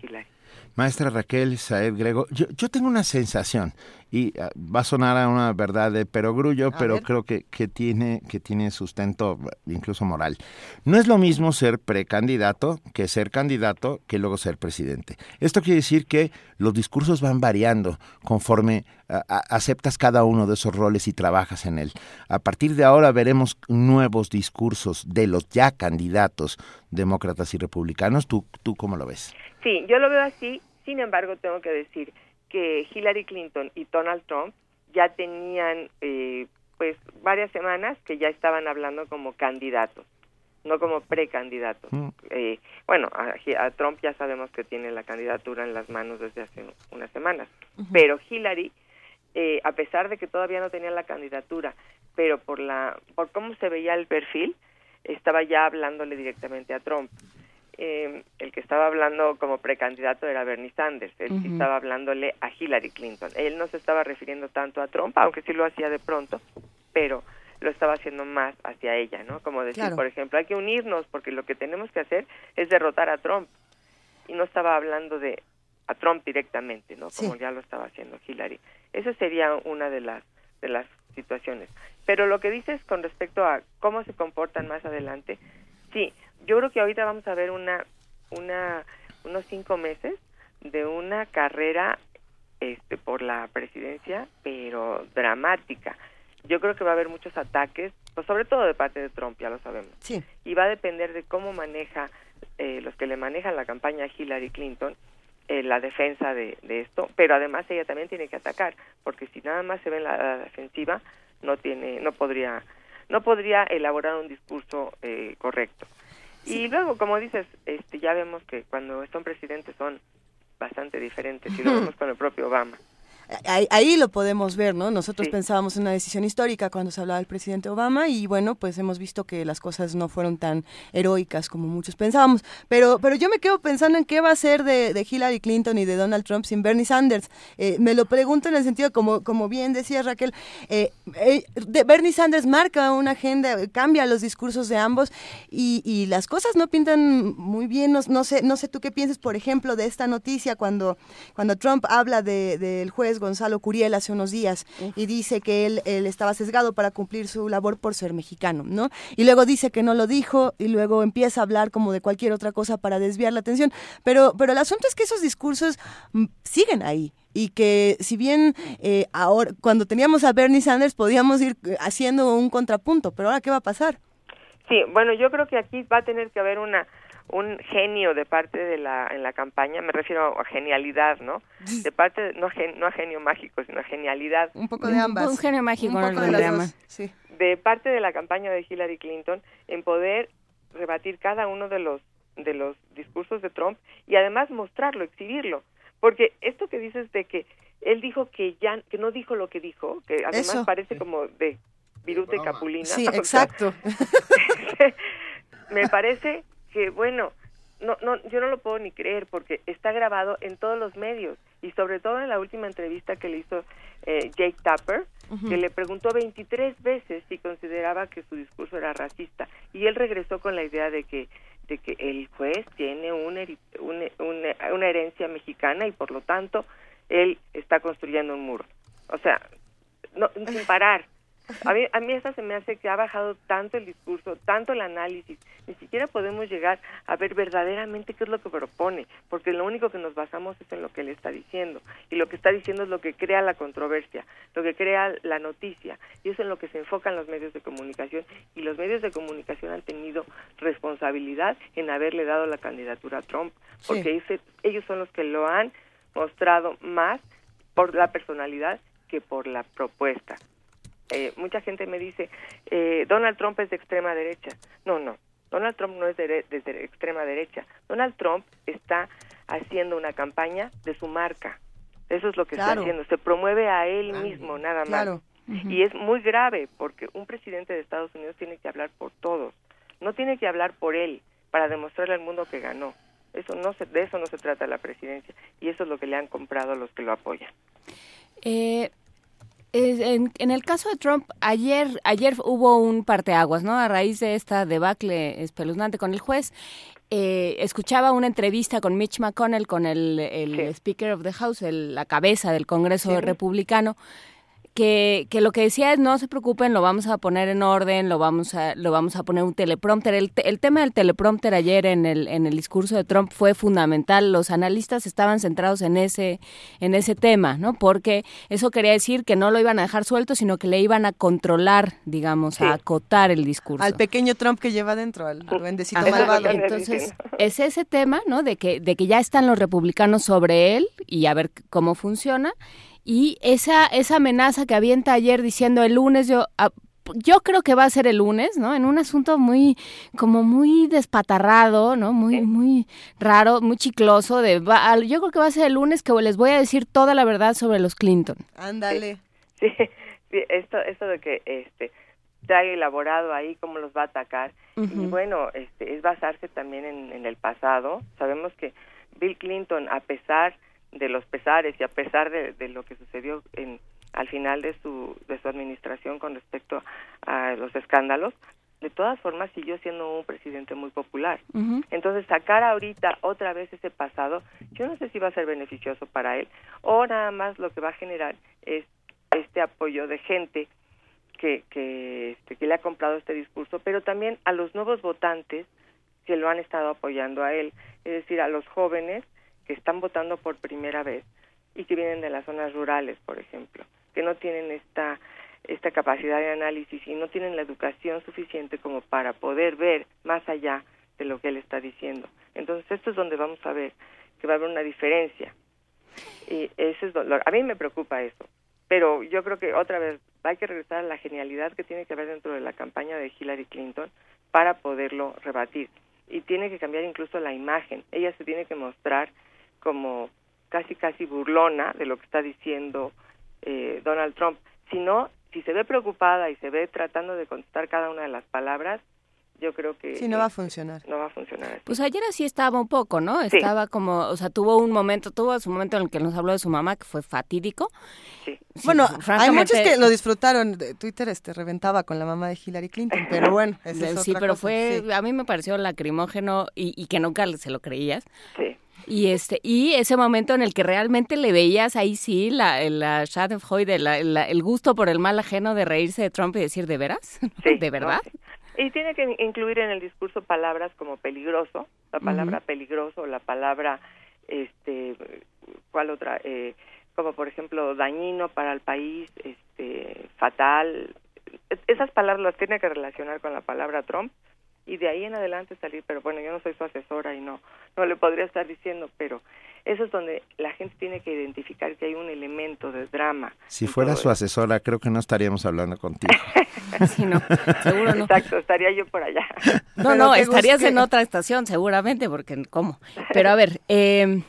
Speaker 2: Maestra Raquel Saed Grego, yo, yo tengo una sensación, y ah, va a sonar a una verdad de perogrullo, pero creo que, que, tiene, que tiene sustento incluso moral. No es lo mismo ser precandidato que ser candidato que luego ser presidente. Esto quiere decir que los discursos van variando conforme aceptas cada uno de esos roles y trabajas en él. A partir de ahora veremos nuevos discursos de los ya candidatos demócratas y republicanos. ¿Tú, tú cómo lo ves?
Speaker 21: Sí, yo lo veo así. Sin embargo, tengo que decir que Hillary Clinton y Donald Trump ya tenían eh, pues varias semanas que ya estaban hablando como candidatos, no como precandidatos. Mm. Eh, bueno, a, Trump ya sabemos que tiene la candidatura en las manos desde hace unas semanas, pero Hillary, eh, a pesar de que todavía no tenía la candidatura, pero por la por cómo se veía el perfil, estaba ya hablándole directamente a Trump eh, el que estaba hablando como precandidato era Bernie Sanders, él estaba hablándole a Hillary Clinton. Él no se estaba refiriendo tanto a Trump, aunque sí lo hacía de pronto, pero lo estaba haciendo más hacia ella, ¿no? Como decir, por ejemplo, hay que unirnos porque lo que tenemos que hacer es derrotar a Trump. Y no estaba hablando de a Trump directamente, ¿no? Como ya lo estaba haciendo Hillary. Esa sería una de las de las situaciones. Pero lo que dices con respecto a cómo se comportan más adelante, sí, yo creo que ahorita vamos a ver una, una, unos cinco meses de una carrera este, por la presidencia, pero dramática. Yo creo que va a haber muchos ataques, pues sobre todo de parte de Trump, ya lo sabemos.
Speaker 3: Sí.
Speaker 21: Y va a depender de cómo maneja eh, los que le manejan la campaña a Hillary Clinton eh, la defensa de, de, esto, pero además ella también tiene que atacar, porque si nada más se ve en la, defensiva, no tiene, no podría, no podría elaborar un discurso eh, correcto. Y luego, como dices, este, ya vemos que cuando son presidentes son bastante diferentes y lo vemos con el propio Obama.
Speaker 3: Ahí, lo podemos ver, ¿no? Nosotros pensábamos en una decisión histórica cuando se hablaba del presidente Obama y bueno, pues hemos visto que las cosas no fueron tan heroicas como muchos pensábamos. Pero, pero yo me quedo pensando en qué va a ser de, Hillary Clinton y de Donald Trump sin Bernie Sanders. Eh, me lo pregunto en el sentido, como, como bien decía Raquel, eh, eh, Bernie Sanders marca una agenda, cambia los discursos de ambos y, y las cosas no pintan muy bien. No, sé, no sé tú qué piensas, por ejemplo, de esta noticia cuando, cuando Trump habla del de, juez Gonzalo Curiel hace unos días y dice que él, él, estaba sesgado para cumplir su labor por ser mexicano, ¿no? Y luego dice que no lo dijo y luego empieza a hablar como de cualquier otra cosa para desviar la atención. Pero, pero el asunto es que esos discursos mm, siguen ahí y que si bien eh, ahora cuando teníamos a Bernie Sanders podíamos ir eh, haciendo un contrapunto, pero ahora qué va a pasar?
Speaker 21: Sí, bueno, yo creo que aquí va a tener que haber una un genio de parte de la en la campaña me refiero a genialidad no de parte no no a genio mágico sino a genialidad.
Speaker 3: Un poco de ambas.
Speaker 4: un genio mágico un poco
Speaker 21: de, sí. de parte de la campaña de Hillary Clinton en poder rebatir cada uno de los de los discursos de Trump y además mostrarlo exhibirlo. Porque esto que dices de que él dijo que ya que no dijo lo que dijo que además parece como de viruta y capulina
Speaker 3: sí exacto.
Speaker 21: me parece que bueno, no, no, yo no lo puedo ni creer porque está grabado en todos los medios y sobre todo en la última entrevista que le hizo eh, Jake Tapper, que le preguntó 23 veces si consideraba que su discurso era racista y él regresó con la idea de que de que el juez tiene una, una, herencia mexicana y por lo tanto él está construyendo un muro. O sea, no, sin parar. A mí, a mí esta se me hace que ha bajado tanto el discurso, tanto el análisis, ni siquiera podemos llegar a ver verdaderamente qué es lo que propone, porque lo único que nos basamos es en lo que él está diciendo, y lo que está diciendo es lo que crea la controversia, lo que crea la noticia, y eso es en lo que se enfocan los medios de comunicación, y los medios de comunicación han tenido responsabilidad en haberle dado la candidatura a Trump, porque ellos son los que lo han mostrado más por la personalidad que por la propuesta. Eh, mucha gente me dice, eh, Donald Trump es de extrema derecha. No, no, Donald Trump no es de, extrema derecha. Donald Trump está haciendo una campaña de su marca. Eso es lo que está haciendo. Se promueve a él mismo, nada más. Y es muy grave porque un presidente de Estados Unidos tiene que hablar por todos. No tiene que hablar por él para demostrarle al mundo que ganó. Eso no se, de eso no se trata la presidencia. Y eso es lo que le han comprado a los que lo apoyan.
Speaker 4: Eh, en, el caso de Trump, ayer, ayer hubo un parteaguas, ¿no? A raíz de esta debacle espeluznante con el juez, eh, escuchaba una entrevista con Mitch McConnell, con el, Speaker of the House, la cabeza del Congreso republicano, que, que, lo que decía es no se preocupen, lo vamos a poner en orden, lo vamos a, lo vamos a poner un teleprompter. El, el, tema del teleprompter ayer en el, en el discurso de Trump fue fundamental. Los analistas estaban centrados en ese, en ese tema, ¿no? Porque eso quería decir que no lo iban a dejar suelto, sino que le iban a controlar, digamos, a acotar el discurso.
Speaker 3: Al pequeño Trump que lleva dentro, al, bendecito malvado.
Speaker 4: Entonces, es ese tema, ¿no? De que, de que ya están los republicanos sobre él y a ver cómo funciona y esa, esa amenaza que avienta ayer diciendo el lunes, yo, ah, yo creo que va a ser el lunes, ¿no? En un asunto muy, como muy despatarrado, ¿no? Muy, muy raro, muy chicloso. De, yo creo que va a ser el lunes que les voy a decir toda la verdad sobre los Clinton.
Speaker 3: Ándale.
Speaker 21: Sí, sí, esto, esto de que este ya elaborado ahí cómo los va a atacar y bueno, este es basarse también en, en el pasado. Sabemos que Bill Clinton, a pesar de los pesares y a pesar de, lo que sucedió en, al final de su, de su administración con respecto a los escándalos, de todas formas siguió siendo un presidente muy popular. Entonces, sacar ahorita otra vez ese pasado, yo no sé si va a ser beneficioso para él o nada más lo que va a generar es este apoyo de gente que, que, este, que le ha comprado este discurso, pero también a los nuevos votantes que lo han estado apoyando a él, es decir, a los jóvenes que están votando por primera vez y que vienen de las zonas rurales, por ejemplo, que no tienen esta esta capacidad de análisis y no tienen la educación suficiente como para poder ver más allá de lo que él está diciendo. Entonces, esto es donde vamos a ver que va a haber una diferencia. Y ese es dolor. A mí me preocupa eso. Pero yo creo que otra vez hay que regresar a la genialidad que tiene que haber dentro de la campaña de Hillary Clinton para poderlo rebatir. Y tiene que cambiar incluso la imagen. Ella se tiene que mostrar como casi casi burlona de lo que está diciendo eh, Donald Trump, sino si se ve preocupada y se ve tratando de contestar cada una de las palabras, yo creo que
Speaker 3: sí no va a funcionar.
Speaker 21: no va a funcionar
Speaker 4: pues ayer así estaba un poco no estaba como o sea tuvo un momento tuvo su momento en el que nos habló de su mamá que fue fatídico.
Speaker 21: Sí.
Speaker 3: bueno hay muchos que lo disfrutaron. Twitter este reventaba con la mamá de Hillary Clinton pero bueno
Speaker 4: sí pero fue a mí me pareció lacrimógeno y, y que nunca se lo creías.
Speaker 21: Sí
Speaker 4: y este y ese momento en el que realmente le veías ahí sí la la Schadenfreude, la, el gusto por el mal ajeno de reírse de Trump y decir de veras, de verdad.
Speaker 21: Y tiene que incluir en el discurso palabras como peligroso, la palabra peligroso, la palabra este cuál otra eh, como por ejemplo dañino para el país, este fatal. Esas palabras las tiene que relacionar con la palabra Trump y de ahí en adelante salir, pero bueno, yo no soy su asesora y no, no le podría estar diciendo, pero eso es donde la gente tiene que identificar que hay un elemento de drama.
Speaker 2: Si fuera su asesora, creo que no estaríamos hablando contigo.
Speaker 4: sí, no, seguro no.
Speaker 21: Exacto, estaría yo por allá.
Speaker 4: No, no, estarías en otra estación, seguramente, porque ¿cómo? Pero a ver, eh,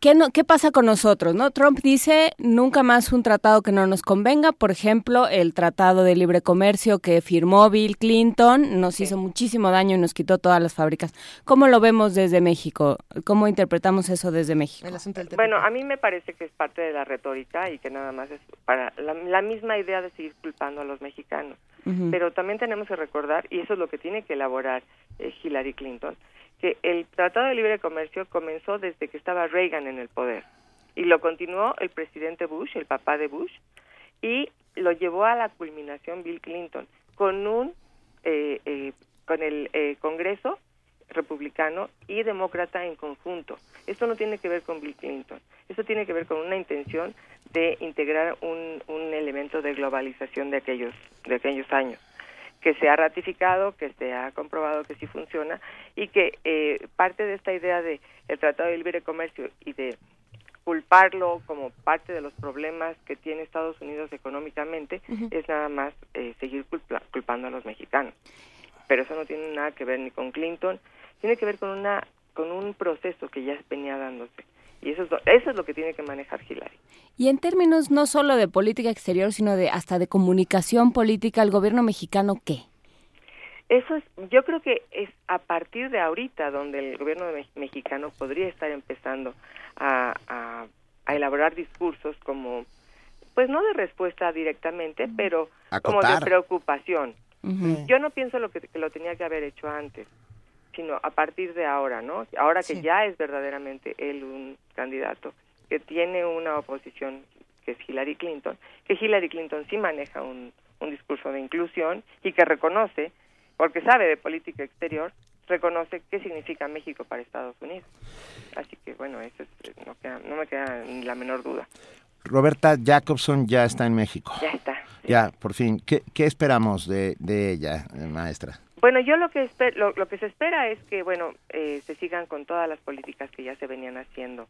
Speaker 4: ¿qué, no, ¿qué pasa con nosotros? no Trump dice nunca más un tratado que no nos convenga. Por ejemplo, el tratado de libre comercio que firmó Bill Clinton nos hizo muchísimo daño y nos quitó todas las fábricas. ¿Cómo lo vemos desde México? ¿Cómo interpretamos eso desde México?
Speaker 21: Bueno, a mí me parece que es parte de la retórica y que nada más es para la, misma idea de seguir culpando a los mexicanos. Pero también tenemos que recordar, y eso es lo que tiene que elaborar eh, Hillary Clinton, que el Tratado de Libre Comercio comenzó desde que estaba Reagan en el poder. Y lo continuó el presidente Bush, el papá de Bush, y lo llevó a la culminación Bill Clinton con un eh, eh, con el eh, Congreso republicano y demócrata en conjunto. Esto no tiene que ver con Bill Clinton, esto tiene que ver con una intención de integrar un, un elemento de globalización de aquellos de aquellos años que se ha ratificado, que se ha comprobado que sí funciona y que eh, parte de esta idea de el Tratado de Libre Comercio y de culparlo como parte de los problemas que tiene Estados Unidos económicamente es nada más eh, seguir culpando a los mexicanos. Pero eso no tiene nada que ver ni con Clinton, tiene que ver con una con un proceso que ya venía dándose. Y eso es, lo, eso es lo que tiene que manejar Hillary.
Speaker 4: Y en términos no solo de política exterior, sino de hasta de comunicación política, ¿el gobierno mexicano qué?
Speaker 21: Eso es, yo creo que es a partir de ahorita donde el gobierno mexicano podría estar empezando a, a, elaborar discursos como, pues no de respuesta directamente, pero como de preocupación. Yo no pienso lo que, que, lo tenía que haber hecho antes, sino a partir de ahora, ¿no? Ahora que ya es verdaderamente él un candidato, que tiene una oposición que es Hillary Clinton, que Hillary Clinton sí maneja un, un discurso de inclusión y que reconoce, porque sabe de política exterior, reconoce qué significa México para Estados Unidos. Así que bueno, eso no, no me queda ni la menor duda.
Speaker 2: Roberta Jacobson ya está en México.
Speaker 21: Ya está.
Speaker 2: Ya, por fin. ¿Qué, qué esperamos de, de, ella, eh, maestra?
Speaker 21: Bueno, yo lo que lo, lo, que se espera es que bueno eh, se sigan con todas las políticas que ya se venían haciendo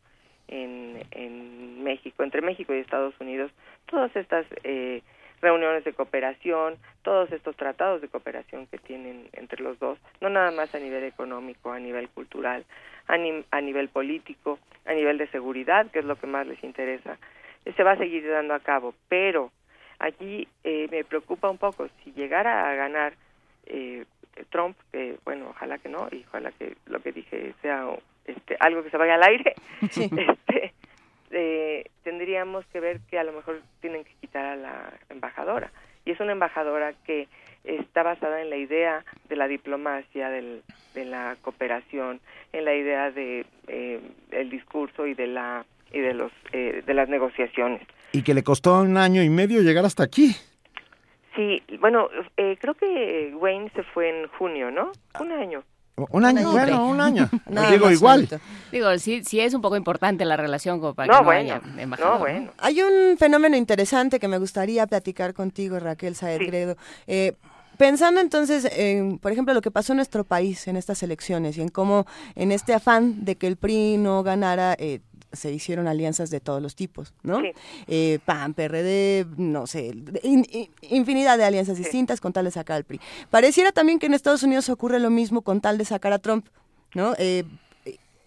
Speaker 21: en, en México, entre México y Estados Unidos, todas estas eh, reuniones de cooperación, todos estos tratados de cooperación que tienen entre los dos, no nada más a nivel económico, a nivel cultural, a, a nivel político, a nivel de seguridad, que es lo que más les interesa, se va a seguir dando a cabo, pero allí eh, me preocupa un poco si llegara a ganar eh, Trump, que bueno, ojalá que no, y ojalá que lo que dije sea este, algo que se vaya al aire, este, eh, tendríamos que ver que a lo mejor tienen que quitar a la embajadora. Y es una embajadora que está basada en la idea de la diplomacia, del, de la cooperación, en la idea de eh, el discurso y de la y de los eh, de las negociaciones.
Speaker 2: Y que le costó un año y medio llegar hasta aquí.
Speaker 21: Sí, bueno, eh, creo que Wayne se fue en junio, ¿no? Un año.
Speaker 2: Un año, bueno, un año. digo igual.
Speaker 4: Digo, sí, sí es un poco importante la relación con para no, bueno, no
Speaker 21: bueno.
Speaker 3: Hay un fenómeno interesante que me gustaría platicar contigo, Raquel Saedgredo. Eh, pensando entonces, en, por ejemplo, lo que pasó en nuestro país en estas elecciones y en cómo en este afán de que el PRI no ganara, eh, se hicieron alianzas de todos los tipos, ¿no? Eh, PAN, PRD, no sé, infinidad de alianzas distintas con tal de sacar al PRI. Pareciera también que en Estados Unidos ocurre lo mismo con tal de sacar a Trump, ¿no? Eh,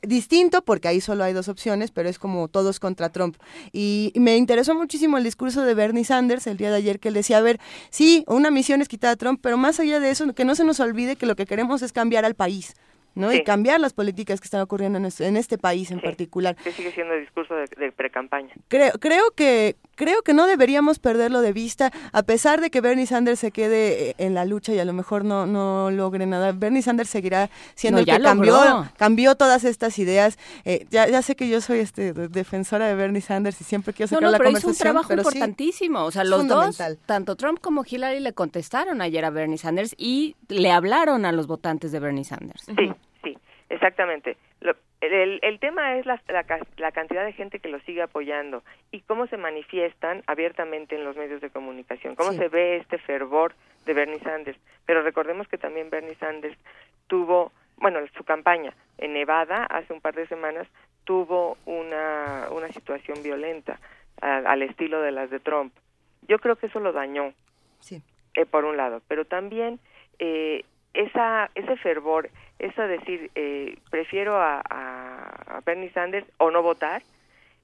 Speaker 3: distinto porque ahí solo hay dos opciones, pero es como todos contra Trump. Y me interesó muchísimo el discurso de Bernie Sanders el día de ayer que él decía, a ver, sí, una misión es quitar a Trump, pero más allá de eso, que no se nos olvide que lo que queremos es cambiar al país. ¿No? Y cambiar las políticas que están ocurriendo en, este país en particular.
Speaker 21: Que sigue siendo el discurso de, de pre-campaña.
Speaker 3: Creo, creo que creo que no deberíamos perderlo de vista, a pesar de que Bernie Sanders se quede eh, en la lucha y a lo mejor no, no logre nada. Bernie Sanders seguirá siendo el que cambió, cambió todas estas ideas. Eh, ya, ya sé que yo soy este defensora de Bernie Sanders y siempre quiero sacar la conversación.
Speaker 4: Es un trabajo importantísimo. o sea, los dos, tanto Trump como Hillary le contestaron ayer a Bernie Sanders y le hablaron a los votantes de Bernie Sanders.
Speaker 21: Sí. Exactamente. el, el, tema es la, la, cantidad de gente que lo sigue apoyando y cómo se manifiestan abiertamente en los medios de comunicación, cómo se ve este fervor de Bernie Sanders. Pero recordemos que también Bernie Sanders tuvo, bueno, su campaña en Nevada hace un par de semanas tuvo una, una situación violenta al estilo de las de Trump. Yo creo que eso lo dañó,
Speaker 3: sí.
Speaker 21: Eh, por un lado, pero también eh, esa, ese fervor, eso decir, eh, prefiero a, a, Bernie Sanders o no votar,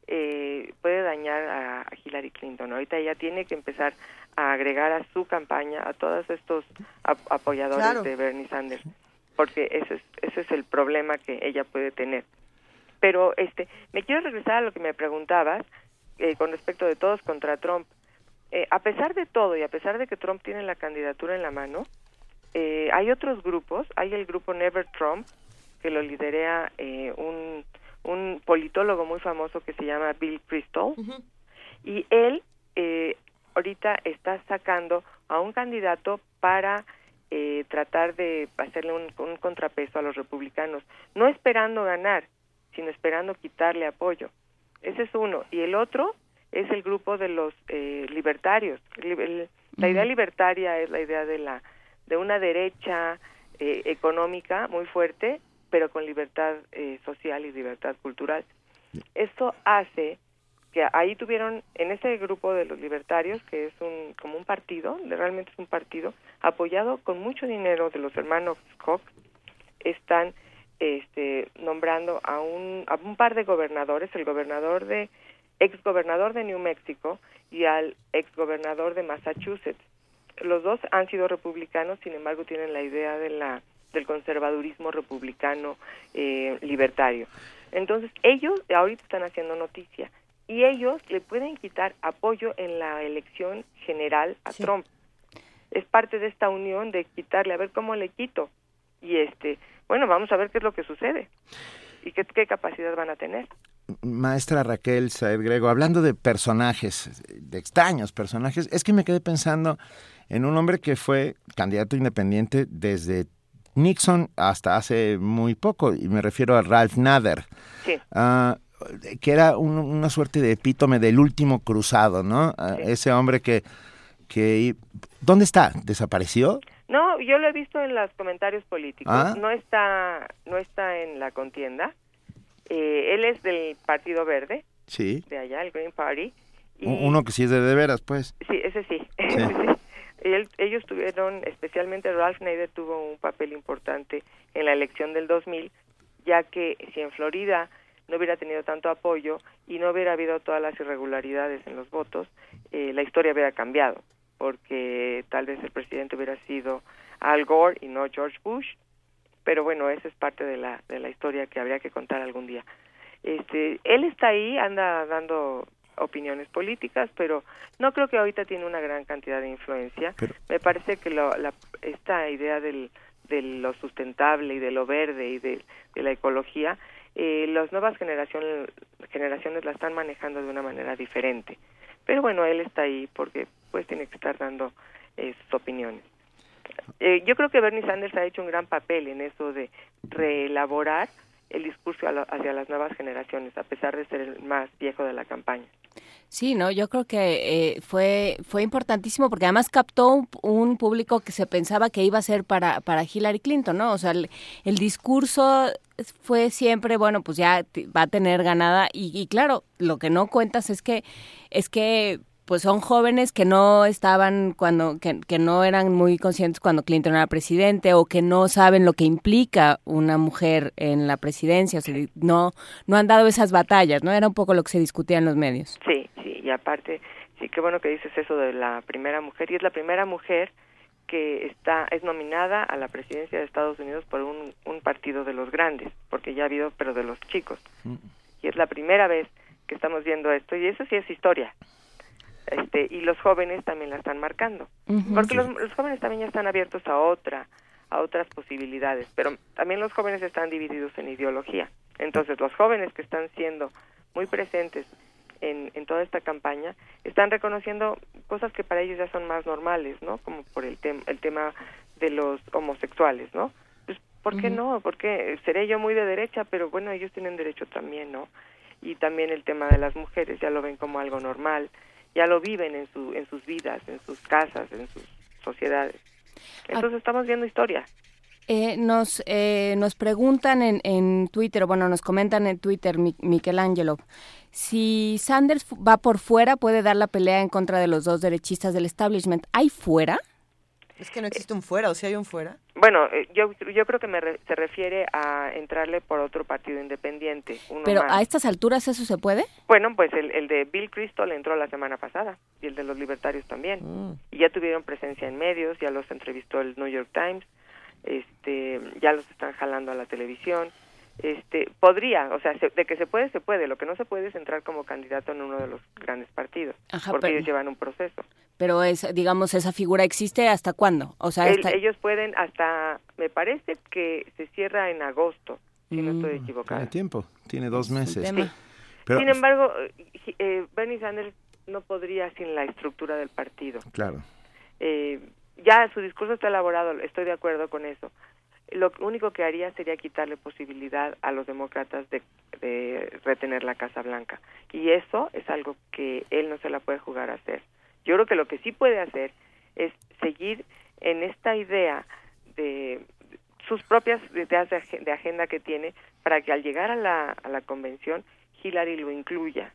Speaker 21: eh, puede dañar a, Hillary Clinton. Ahorita ella tiene que empezar a agregar a su campaña a todos estos apoyadores de Bernie Sanders, porque ese es, ese es el problema que ella puede tener. Pero este, me quiero regresar a lo que me preguntabas eh, con respecto de todos contra Trump. Eh, a pesar de todo y a pesar de que Trump tiene la candidatura en la mano, eh, hay otros grupos, hay el grupo Never Trump, que lo lidera eh, un, un politólogo muy famoso que se llama Bill Crystal, y él eh, ahorita está sacando a un candidato para eh, tratar de hacerle un, un, contrapeso a los republicanos, no esperando ganar, sino esperando quitarle apoyo. Ese es uno. Y el otro es el grupo de los eh, libertarios. la idea libertaria es la idea de la de una derecha eh, económica muy fuerte, pero con libertad eh, social y libertad cultural. Esto hace que ahí tuvieron en ese grupo de los libertarios que es un como un partido realmente es un partido apoyado con mucho dinero de los hermanos Koch están este nombrando a un a un par de gobernadores el gobernador de ex gobernador de New Mexico y al ex gobernador de Massachusetts los dos han sido republicanos sin embargo tienen la idea de la del conservadurismo republicano eh, libertario entonces ellos ahorita están haciendo noticia y ellos le pueden quitar apoyo en la elección general a Trump. Es parte de esta unión de quitarle, a ver cómo le quito. Y este, bueno, vamos a ver qué es lo que sucede y qué, qué capacidad van a tener.
Speaker 2: Maestra Raquel Saed Grego, hablando de personajes, de extraños personajes, es que me quedé pensando en un hombre que fue candidato independiente desde Nixon hasta hace muy poco, y me refiero a Ralph Nader.
Speaker 21: Sí.
Speaker 2: Ah, que era una suerte de epítome del último cruzado, ¿no? Ese hombre que, que... ¿Dónde está? ¿Desapareció?
Speaker 21: No, yo lo he visto en los comentarios políticos.
Speaker 2: Ah.
Speaker 21: No está no está en la contienda. Eh, él es del Partido Verde.
Speaker 2: Sí.
Speaker 21: De allá, el Green Party.
Speaker 2: Uno que sí es de de veras, pues.
Speaker 21: Sí, ese sí. ellos tuvieron, especialmente Ralph Nader tuvo un papel importante en la elección del 2000, ya que si en Florida no hubiera tenido tanto apoyo y no hubiera habido todas las irregularidades en los votos, eh, la historia hubiera cambiado, porque tal vez el presidente hubiera sido Al Gore y no George Bush, pero bueno, esa es parte de la, de la historia que habría que contar algún día. Este, él está ahí, anda dando opiniones políticas, pero no creo que ahorita tiene una gran cantidad de influencia. Me parece que lo, la, esta idea del, de lo sustentable y de lo verde y de, de la ecología eh, las nuevas generaciones, generaciones la están manejando de una manera diferente. Pero bueno, él está ahí porque pues tiene que estar dando eh, sus opiniones. Eh, yo creo que Bernie Sanders ha hecho un gran papel en eso de reelaborar el discurso hacia las nuevas generaciones, a pesar de ser el más viejo de la campaña.
Speaker 4: Sí, no, yo creo que eh, fue fue importantísimo porque además captó un, público que se pensaba que iba a ser para para Hillary Clinton, ¿no? O sea, el, discurso fue siempre bueno, pues ya va a tener ganada y, y claro, lo que no cuentas es que es que pues son jóvenes que no estaban cuando, que, que, no eran muy conscientes cuando Clinton era presidente o que no saben lo que implica una mujer en la presidencia, o sea, no, no han dado esas batallas, ¿no? Era un poco lo que se discutía en los medios.
Speaker 21: Sí, sí, y aparte, sí, qué bueno que dices eso de la primera mujer, y es la primera mujer que está, es nominada a la presidencia de Estados Unidos por un, un partido de los grandes, porque ya ha habido, pero de los chicos. Mm. Y es la primera vez que estamos viendo esto, y eso sí es historia este, y los jóvenes también la están marcando, porque los, jóvenes también ya están abiertos a otra, a otras posibilidades, pero también los jóvenes están divididos en ideología. Entonces, los jóvenes que están siendo muy presentes en, en toda esta campaña están reconociendo cosas que para ellos ya son más normales, ¿no? Como por el, tema el tema de los homosexuales, ¿no? Pues, ¿por qué no? Porque seré yo muy de derecha, pero bueno, ellos tienen derecho también, ¿no? Y también el tema de las mujeres ya lo ven como algo normal ya lo viven en, su, en sus vidas, en sus casas, en sus sociedades. Entonces estamos viendo historia.
Speaker 4: Eh, nos, eh, nos preguntan en, en Twitter, bueno, nos comentan en Twitter, Michelangelo, si Sanders va por fuera, puede dar la pelea en contra de los dos derechistas del establishment. ¿Hay fuera?
Speaker 3: Es que no existe un fuera, o si hay un fuera.
Speaker 21: Bueno, eh, yo, yo creo que me se refiere a entrarle por otro partido independiente.
Speaker 4: Pero a estas alturas eso se puede?
Speaker 21: Bueno, pues el, el de Bill Crystal entró la semana pasada y el de los libertarios también. Mm. Y ya tuvieron presencia en medios, ya los entrevistó el New York Times, este, ya los están jalando a la televisión este podría, o sea, de que se puede, se puede. Lo que no se puede es entrar como candidato en uno de los grandes partidos, porque ellos llevan un proceso.
Speaker 4: Pero es, digamos, esa figura existe hasta cuándo? O sea,
Speaker 21: ellos pueden hasta, me parece que se cierra en agosto, si no estoy
Speaker 2: mm,
Speaker 21: equivocada.
Speaker 2: Tiene tiempo, tiene dos meses.
Speaker 21: Sin embargo, eh, Bernie Sanders no podría sin la estructura del partido.
Speaker 2: Claro.
Speaker 21: Eh, ya su discurso está elaborado, estoy de acuerdo con eso. Lo único que haría sería quitarle posibilidad a los demócratas de, de retener la Casa Blanca. Y eso es algo que él no se la puede jugar a hacer. Yo creo que lo que sí puede hacer es seguir en esta idea de sus propias ideas de agenda que tiene para que al llegar a la, a la convención Hillary lo incluya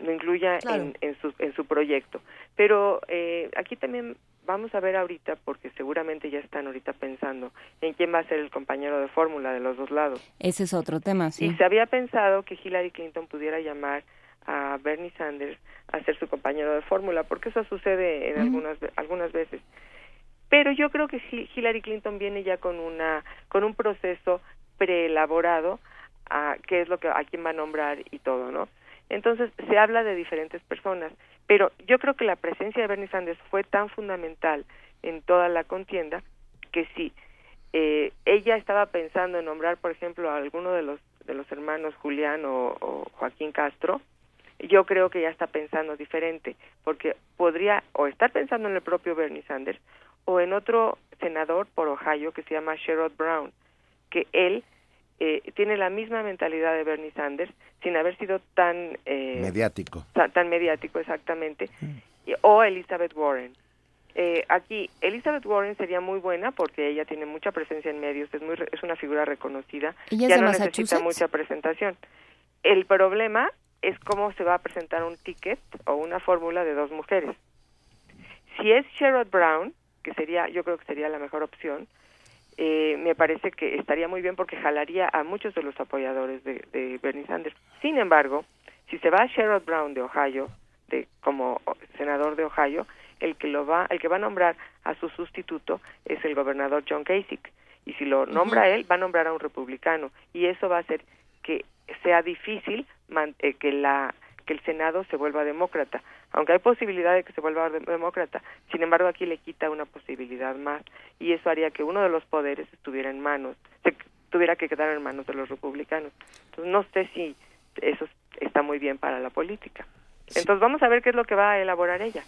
Speaker 21: lo incluya en, en, su, en su proyecto. Pero eh, aquí también vamos a ver ahorita, porque seguramente ya están ahorita pensando en quién va a ser el compañero de fórmula de los dos lados.
Speaker 4: Ese es otro tema, sí.
Speaker 21: Y se había pensado que Hillary Clinton pudiera llamar a Bernie Sanders a ser su compañero de fórmula, porque eso sucede en algunas algunas veces. Pero yo creo que Hillary Clinton viene ya con una con un proceso preelaborado a qué es lo que a quién va a nombrar y todo, ¿no? Entonces se habla de diferentes personas, pero yo creo que la presencia de Bernie Sanders fue tan fundamental en toda la contienda que sí, eh, ella estaba pensando en nombrar, por ejemplo, a alguno de los de los hermanos Julián o, o Joaquín Castro, yo creo que ya está pensando diferente, porque podría o estar pensando en el propio Bernie Sanders o en otro senador por Ohio que se llama Sherrod Brown, que él eh, tiene la misma mentalidad de Bernie Sanders sin haber sido tan
Speaker 2: eh, mediático.
Speaker 21: tan, mediático exactamente mm. o Elizabeth Warren. Eh, aquí Elizabeth Warren sería muy buena porque ella tiene mucha presencia en medios es muy es una figura reconocida
Speaker 4: ya
Speaker 21: no necesita mucha presentación. El problema es cómo se va a presentar un ticket o una fórmula de dos mujeres. Si es Sherrod Brown que sería yo creo que sería la mejor opción eh, me parece que estaría muy bien porque jalaría a muchos de los apoyadores de, Bernie Sanders. Sin embargo, si se va a Sherrod Brown de Ohio, de como senador de Ohio, el que lo va, el que va a nombrar a su sustituto es el gobernador John Kasich. Y si lo nombra él va a nombrar a un republicano. Y eso va a hacer que sea difícil eh, que la que el Senado se vuelva demócrata aunque hay posibilidad de que se vuelva demócrata, sin embargo aquí le quita una posibilidad más y eso haría que uno de los poderes estuviera en manos, se tuviera que quedar en manos de los republicanos. Entonces no sé si eso está muy bien para la política. Entonces vamos a ver qué es lo que va a elaborar ella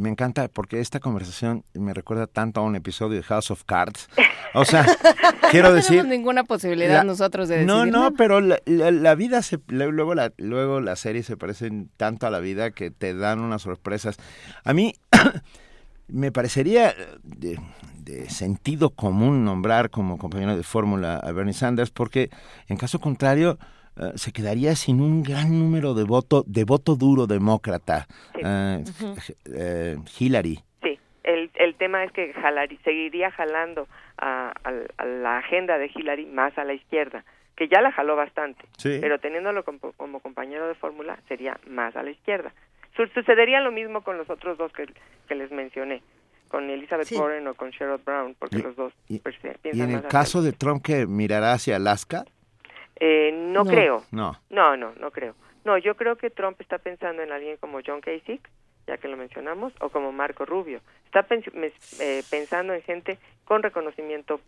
Speaker 2: me encanta porque esta conversación me recuerda tanto a un episodio de House of Cards. O sea, quiero
Speaker 4: no
Speaker 2: decir...
Speaker 4: No tenemos ninguna posibilidad nosotros de
Speaker 2: No, no, pero la, vida, se, luego, la, luego las series se parecen tanto a la vida que te dan unas sorpresas. A mí me parecería de, de sentido común nombrar como compañero de fórmula a Bernie Sanders porque en caso contrario eh, se quedaría sin un gran número de voto de voto duro demócrata eh, eh, Hillary.
Speaker 21: Sí el, el tema es que seguiría jalando a, la agenda de Hillary más a la izquierda que ya la jaló bastante pero teniéndolo como, compañero de fórmula sería más a la izquierda. Sucedería lo mismo con los otros dos que, que les mencioné con Elizabeth Warren o con Sherrod Brown porque los dos
Speaker 2: y, piensan y en el caso de Trump que mirará hacia Alaska
Speaker 21: eh, no, creo.
Speaker 2: No.
Speaker 21: No, no, no creo. No, yo creo que Trump está pensando en alguien como John Kasich, ya que lo mencionamos, o como Marco Rubio. Está eh, pensando en gente con reconocimiento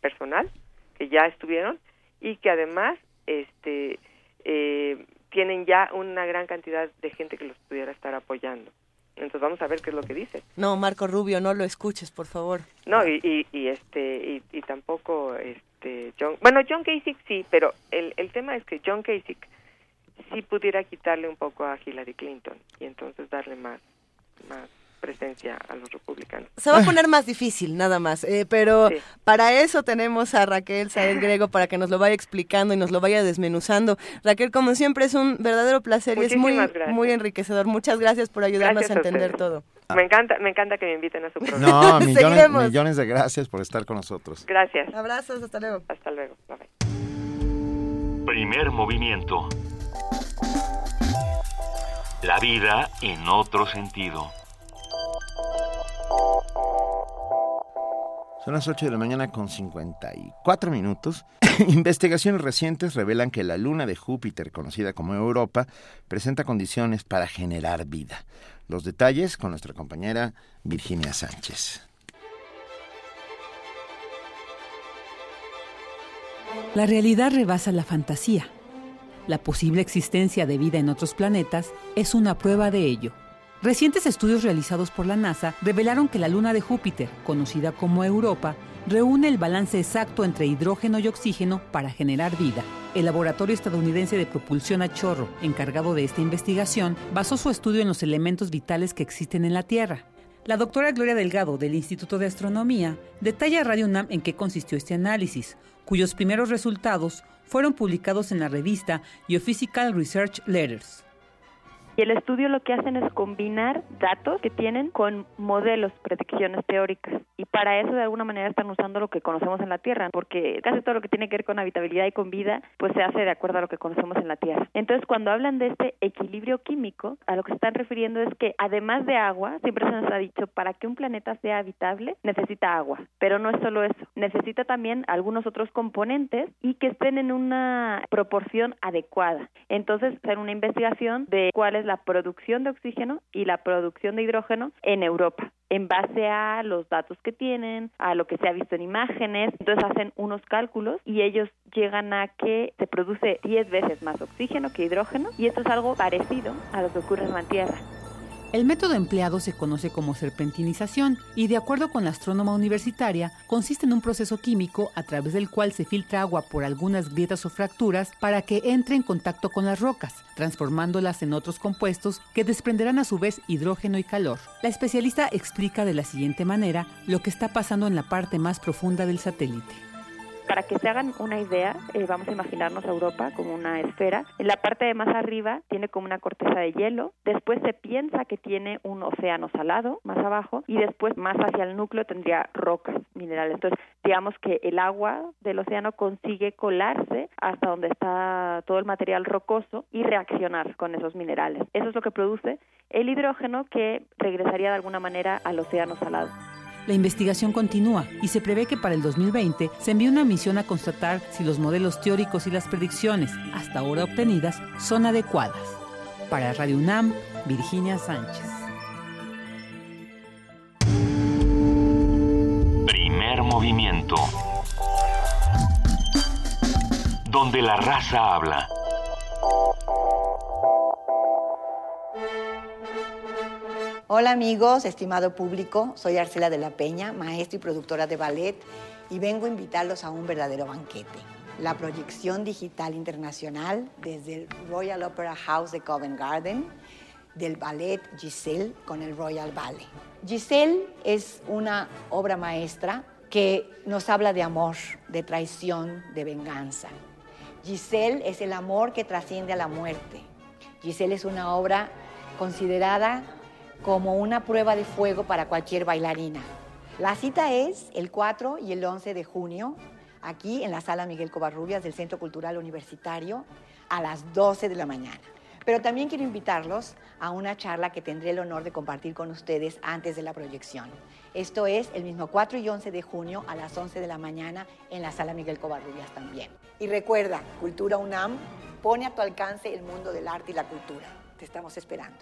Speaker 21: personal, que ya estuvieron, y que además este, eh, tienen ya una gran cantidad de gente que los pudiera estar apoyando. Entonces vamos a ver qué es lo que dice.
Speaker 3: No, Marco Rubio, no lo escuches, por favor.
Speaker 21: No, y, y, este y, y tampoco este, este, John, bueno, John Kasich sí, pero el, el tema es que John Kasich sí pudiera quitarle un poco a Hillary Clinton y entonces darle más, más presencia a los republicanos.
Speaker 3: Se va a poner más difícil, nada más, eh, pero para eso tenemos a Raquel Saez Grego para que nos lo vaya explicando y nos lo vaya desmenuzando. Raquel, como siempre, es un verdadero placer y es muy, muy enriquecedor. Muchas gracias por ayudarnos a entender todo.
Speaker 21: Me encanta, me encanta que me inviten a su programa.
Speaker 2: No, millones, millones de gracias por estar con nosotros.
Speaker 21: Gracias.
Speaker 3: Abrazos, hasta luego.
Speaker 21: Hasta luego. Bye
Speaker 1: Primer movimiento. La vida en otro sentido.
Speaker 2: Son las 8 de la mañana con 54 minutos. Investigaciones recientes revelan que la luna de Júpiter, conocida como Europa, presenta condiciones para generar vida. Los detalles con nuestra compañera Virginia Sánchez.
Speaker 22: La realidad rebasa la fantasía. la posible existencia de vida en otros planetas es una prueba de ello. Recientes estudios realizados por la NASA revelaron que la luna de Júpiter, conocida como Europa, reúne el balance exacto entre hidrógeno y oxígeno para generar vida. El Laboratorio Estadounidense de Propulsión a Chorro, encargado de esta investigación, basó su estudio en los elementos vitales que existen en la Tierra. La doctora Gloria Delgado del Instituto de Astronomía detalla a Radio UNAM en qué consistió este análisis, cuyos primeros resultados fueron publicados en la revista Geophysical Research Letters.
Speaker 23: Y el estudio lo que hacen es combinar datos que tienen con modelos, predicciones teóricas. Y para eso de alguna manera están usando lo que conocemos en la Tierra, porque casi todo lo que tiene que ver con habitabilidad y con vida, pues se hace de acuerdo a lo que conocemos en la Tierra. Entonces, cuando hablan de este equilibrio químico, a lo que se están refiriendo es que además de agua, siempre se nos ha dicho, para que un planeta sea habitable, necesita agua. Pero no es solo eso, necesita también algunos otros componentes y que estén en una proporción adecuada. Entonces, hacer una investigación de cuál es la producción de oxígeno y la producción de hidrógeno en Europa en base a los datos que tienen, a lo que se ha visto en imágenes, entonces hacen unos cálculos y ellos llegan a que se produce 10 veces más oxígeno que hidrógeno y esto es algo parecido a lo que ocurre en la Tierra.
Speaker 22: El método empleado se conoce como serpentinización y, de acuerdo con la astrónoma universitaria, consiste en un proceso químico a través del cual se filtra agua por algunas grietas o fracturas para que entre en contacto con las rocas, transformándolas en otros compuestos que desprenderán a su vez hidrógeno y calor. La especialista explica de la siguiente manera lo que está pasando en la parte más profunda del satélite.
Speaker 23: Para que se hagan una idea, eh, vamos a imaginarnos a Europa como una esfera. En la parte de más arriba tiene como una corteza de hielo. Después se piensa que tiene un océano salado más abajo y después más hacia el núcleo tendría rocas minerales. Entonces, digamos que el agua del océano consigue colarse hasta donde está todo el material rocoso y reaccionar con esos minerales. Eso es lo que produce el hidrógeno que regresaría de alguna manera al océano salado.
Speaker 22: La investigación continúa y se prevé que para el 2020 se envíe una misión a constatar si los modelos teóricos y las predicciones hasta ahora obtenidas son adecuadas. Para Radio UNAM, Virginia Sánchez.
Speaker 1: Primer movimiento. Donde la raza habla.
Speaker 24: Hola amigos, estimado público, soy Arcela de la Peña, maestra y productora de ballet, y vengo a invitarlos a un verdadero banquete. La proyección digital internacional desde el Royal Opera House de Covent Garden del ballet Giselle con el Royal Ballet. Giselle es una obra maestra que nos habla de amor, de traición, de venganza. Giselle es el amor que trasciende a la muerte. Giselle es una obra considerada como una prueba de fuego para cualquier bailarina. La cita es el 4 y el 11 de junio, aquí en la sala Miguel Covarrubias del Centro Cultural Universitario, a las 12 de la mañana. Pero también quiero invitarlos a una charla que tendré el honor de compartir con ustedes antes de la proyección. Esto es el mismo 4 y 11 de junio a las 11 de la mañana en la sala Miguel Covarrubias también. Y recuerda, Cultura UNAM pone a tu alcance el mundo del arte y la cultura. Te estamos esperando.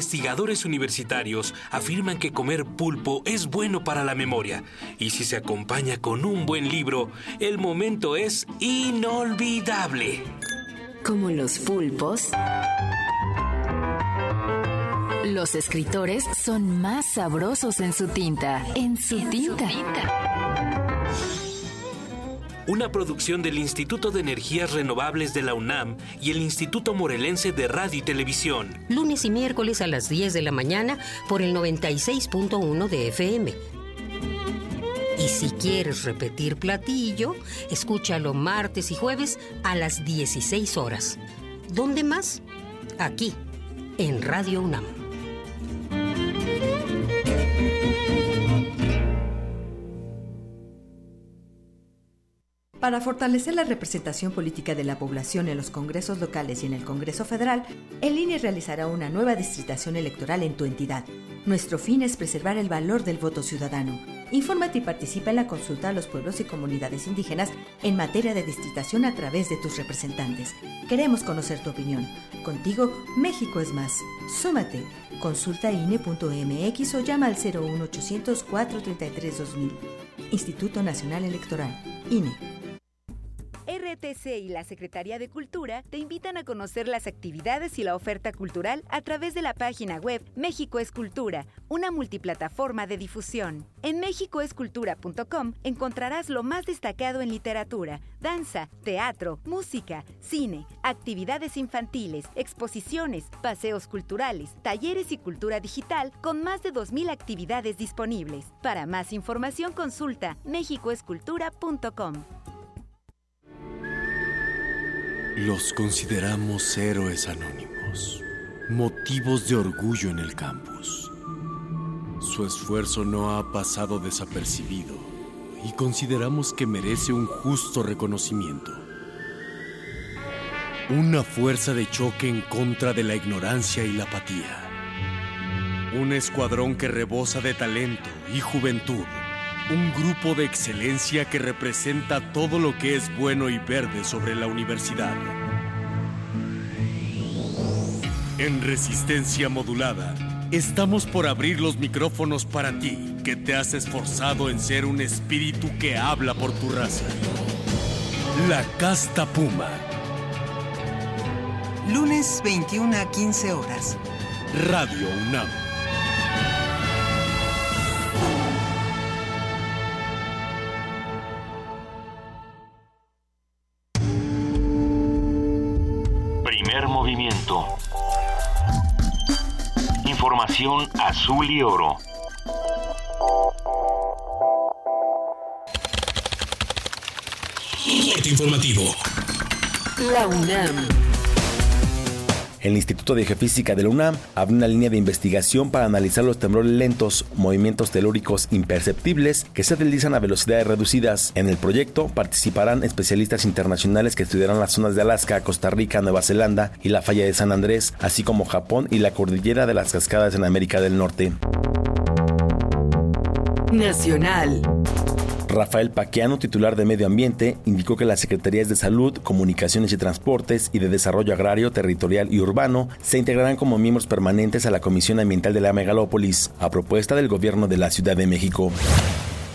Speaker 25: Investigadores universitarios afirman que comer pulpo es bueno para la memoria y si se acompaña con un buen libro, el momento es inolvidable.
Speaker 13: Como los pulpos, los escritores son más sabrosos en su tinta. En su tinta
Speaker 25: una producción del Instituto de Energías Renovables de la UNAM y el Instituto Morelense de Radio y Televisión.
Speaker 26: Lunes y miércoles a las 10 de la mañana por el 96.1 de FM. Y si quieres repetir platillo, escúchalo martes y jueves a las 16 horas. ¿Dónde más? Aquí, en Radio UNAM.
Speaker 27: Para fortalecer la representación política de la población en los congresos locales y en el Congreso Federal, el INE realizará una nueva distritación electoral en tu entidad. Nuestro fin es preservar el valor del voto ciudadano. Infórmate y participa en la consulta a los pueblos y comunidades indígenas en materia de distritación a través de tus representantes. Queremos conocer tu opinión. Contigo, México es más. Súmate. Consulta INE.mx o llama al 01800 433 2000. Instituto Nacional Electoral, INE.
Speaker 28: RTC y la Secretaría de Cultura te invitan a conocer las actividades y la oferta cultural a través de la página web México es Cultura, una multiplataforma de difusión. En mexicoescultura.com encontrarás lo más destacado en literatura, danza, teatro, música, cine, actividades infantiles, exposiciones, paseos culturales, talleres y cultura digital con más de 2.000 actividades disponibles. Para más información consulta mexicoescultura.com.
Speaker 29: Los consideramos héroes anónimos, motivos de orgullo en el campus. Su esfuerzo no ha pasado desapercibido y consideramos que merece un justo reconocimiento. Una fuerza de choque en contra de la ignorancia y la apatía. Un escuadrón que rebosa de talento y juventud. Un grupo de excelencia que representa todo lo que es bueno y verde sobre la universidad. En resistencia modulada, estamos por abrir los micrófonos para ti, que te has esforzado en ser un espíritu que habla por tu raza. La Casta Puma.
Speaker 30: Lunes 21 a 15 horas.
Speaker 29: Radio UNAM.
Speaker 1: Información azul y oro.
Speaker 25: Corte informativo.
Speaker 26: La UNAM.
Speaker 12: El Instituto de Geofísica de la UNAM abre una línea de investigación para analizar los temblores lentos, movimientos telúricos imperceptibles que se deslizan a velocidades reducidas. En el proyecto participarán especialistas internacionales que estudiarán las zonas de Alaska, Costa Rica, Nueva Zelanda y la falla de San Andrés, así como Japón y la cordillera de las cascadas en América del Norte.
Speaker 26: Nacional.
Speaker 12: Rafael Paquiano, titular de Medio Ambiente, indicó que las Secretarías de Salud, Comunicaciones y Transportes y de Desarrollo Agrario, Territorial y Urbano se integrarán como miembros permanentes a la Comisión Ambiental de la Megalópolis, a propuesta del gobierno de la Ciudad de México.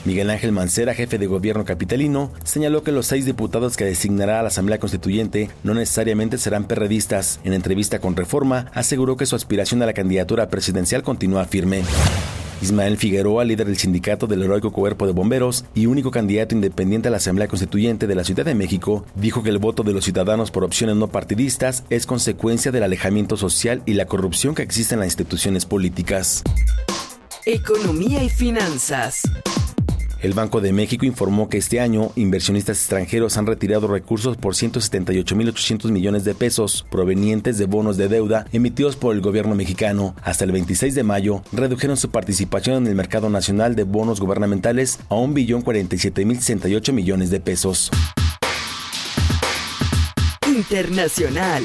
Speaker 12: Miguel Ángel Mancera, jefe de gobierno capitalino, señaló que los seis diputados que designará a la Asamblea Constituyente no necesariamente serán perredistas. En entrevista con Reforma, aseguró que su aspiración a la candidatura presidencial continúa firme. Ismael Figueroa, líder del sindicato del Heroico Cuerpo de Bomberos y único candidato independiente a la Asamblea Constituyente de la Ciudad de México, dijo que el voto de los ciudadanos por opciones no partidistas es consecuencia del alejamiento social y la corrupción que existe en las instituciones políticas.
Speaker 26: Economía y finanzas.
Speaker 12: El Banco de México informó que este año inversionistas extranjeros han retirado recursos por 178.800 millones de pesos provenientes de bonos de deuda emitidos por el gobierno mexicano. Hasta el 26 de mayo redujeron su participación en el mercado nacional de bonos gubernamentales a 1.047.068 millones de pesos.
Speaker 26: Internacional.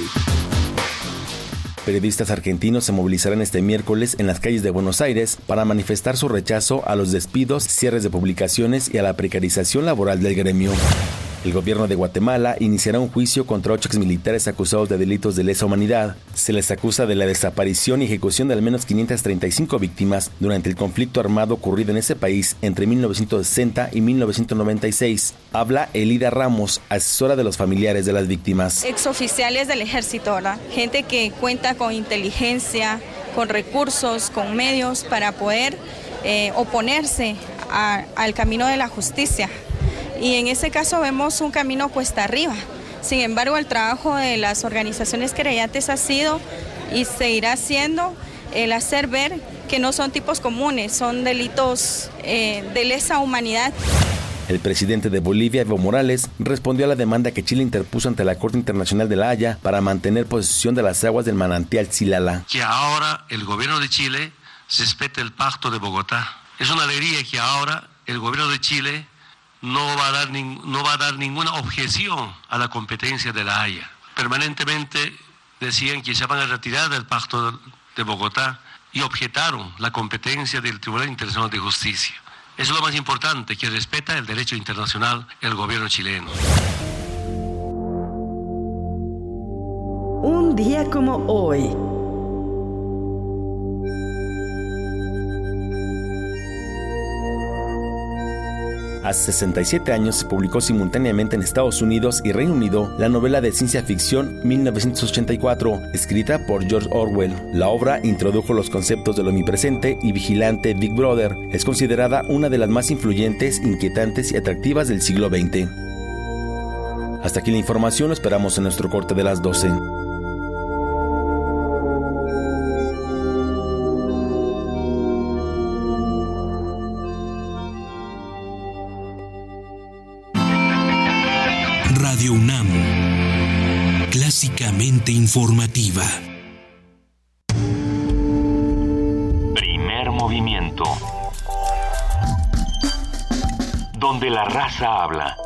Speaker 12: Periodistas argentinos se movilizarán este miércoles en las calles de Buenos Aires para manifestar su rechazo a los despidos, cierres de publicaciones y a la precarización laboral del gremio. El gobierno de Guatemala iniciará un juicio contra ocho exmilitares acusados de delitos de lesa humanidad. Se les acusa de la desaparición y ejecución de al menos 535 víctimas durante el conflicto armado ocurrido en ese país entre 1960 y 1996. Habla Elida Ramos, asesora de los familiares de las víctimas.
Speaker 31: Exoficiales del ejército, ¿verdad? Gente que cuenta con inteligencia, con recursos, con medios para poder eh, oponerse a- al camino de la justicia. Y en ese caso vemos un camino cuesta arriba. Sin embargo, el trabajo de las organizaciones creyentes ha sido y seguirá siendo el hacer ver que no son tipos comunes, son delitos eh, de lesa humanidad.
Speaker 12: El presidente de Bolivia, Evo Morales, respondió a la demanda que Chile interpuso ante la Corte Internacional de la Haya para mantener posesión de las aguas del manantial Silala.
Speaker 32: que ahora el gobierno de Chile respete el pacto de Bogotá. Es una alegría que ahora el gobierno de Chile no va a dar, no va a dar ninguna objeción a la competencia de la Haya. Permanentemente decían que se van a retirar del pacto de Bogotá y objetaron la competencia del Tribunal Internacional de Justicia. Eso es lo más importante, que respeta el derecho internacional el gobierno chileno.
Speaker 26: Un día como hoy.
Speaker 12: Hace 67 años se publicó simultáneamente en Estados Unidos y Reino Unido la novela de ciencia ficción 1984, escrita por George Orwell. La obra introdujo los conceptos del omnipresente y vigilante Big Brother. Es considerada una de las más influyentes, inquietantes y atractivas del siglo XX. Hasta aquí la información, lo esperamos en nuestro corte de las 12.
Speaker 25: Informativa.
Speaker 1: Primer movimiento. Donde la raza habla.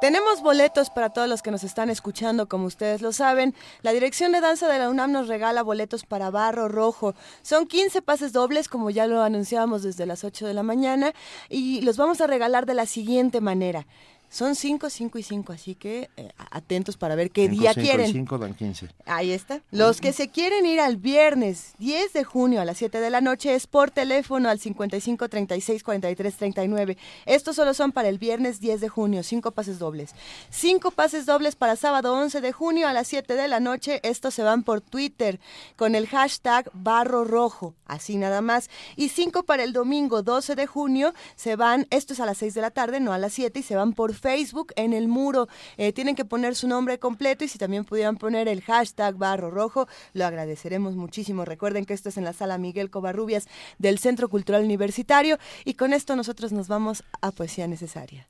Speaker 3: Tenemos boletos para todos los que nos están escuchando, como ustedes lo saben. La Dirección de Danza de la UNAM nos regala boletos para Barro Rojo. Son 15 pases dobles, como ya lo anunciábamos desde las 8 de la mañana, y los vamos a regalar de la siguiente manera. Son 5, 5 y 5, así que eh, atentos para ver qué
Speaker 2: Cinco,
Speaker 3: día
Speaker 2: cinco
Speaker 3: quieren.
Speaker 2: cinco dan 15.
Speaker 3: Ahí está. Los que se quieren ir al viernes 10 de junio a las 7 de la noche es por teléfono al 55 36 43 39. Estos solo son para el viernes 10 de junio, cinco pases dobles. Cinco pases dobles para sábado 11 de junio a las 7 de la noche. Estos se van por Twitter con el hashtag Barro Rojo, así nada más. Y cinco para el domingo 12 de junio se van, esto es a las 6 de la tarde, no a las 7, y se van por Facebook en el muro. Eh, tienen que poner su nombre completo y si también pudieran poner el hashtag Barro Rojo, lo agradeceremos muchísimo. Recuerden que esto es en la sala Miguel Covarrubias del Centro Cultural Universitario y con esto nosotros nos vamos a Poesía Necesaria.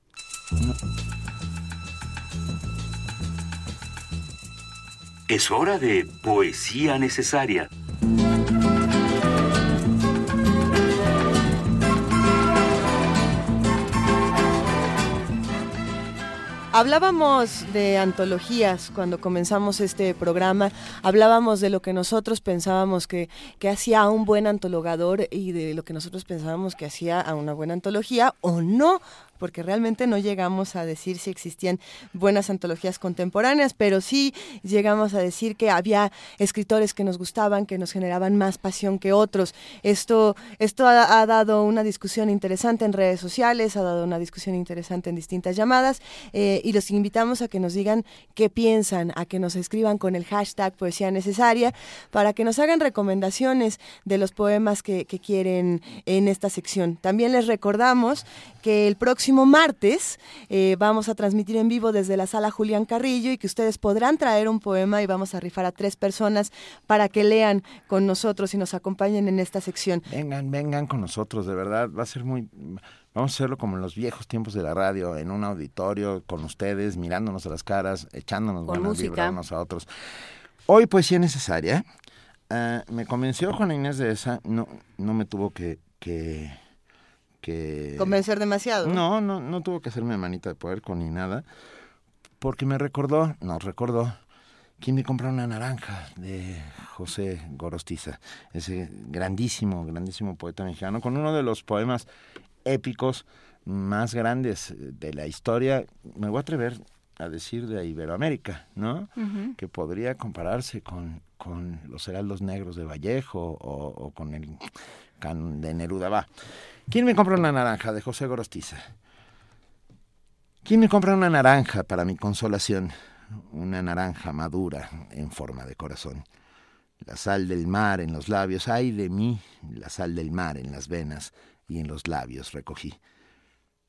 Speaker 1: Es hora de poesía necesaria.
Speaker 3: Hablábamos de antologías cuando comenzamos este programa, hablábamos de lo que nosotros pensábamos que, que hacía a un buen antologador y de lo que nosotros pensábamos que hacía a una buena antología o no, porque realmente no llegamos a decir si existían buenas antologías contemporáneas, pero sí llegamos a decir que había escritores que nos gustaban, que nos generaban más pasión que otros. Esto, esto ha, dado una discusión interesante en redes sociales, ha dado una discusión interesante en distintas llamadas eh, y los invitamos a que nos digan qué piensan, a que nos escriban con el hashtag poesía necesaria para que nos hagan recomendaciones de los poemas que quieren en esta sección. También les recordamos que el próximo martes eh, vamos a transmitir en vivo desde la sala Julián Carrillo y que ustedes podrán traer un poema y vamos a rifar a tres personas para que lean con nosotros y nos acompañen en esta sección.
Speaker 2: Vengan, vengan con nosotros, de verdad, va a ser muy... Vamos a hacerlo como en los viejos tiempos de la radio, en un auditorio, con ustedes, mirándonos a las caras, echándonos
Speaker 4: Con
Speaker 2: buenas
Speaker 4: música.
Speaker 2: vibras unos a otros. Hoy poesía necesaria. Ah, me convenció Juana Inés de esa, no, no me tuvo que, que, que
Speaker 3: Convencer demasiado.
Speaker 2: no, no, no tuvo que hacerme manita de puerco ni nada, porque me recordó, nos recordó, quién me compró una naranja de José Gorostiza, ese grandísimo, grandísimo poeta mexicano, con uno de los poemas épicos más grandes de la historia, me voy a atrever a decir de Iberoamérica, ¿no? Que podría compararse con, con los heraldos negros de Vallejo o, o con el canon de Neruda. Va. ¿Quién me compra una naranja de José Gorostiza? ¿Quién me compra una naranja para mi consolación? Una naranja madura en forma de corazón. La sal del mar en los labios, ay de mí, la sal del mar en las venas y en los labios recogí.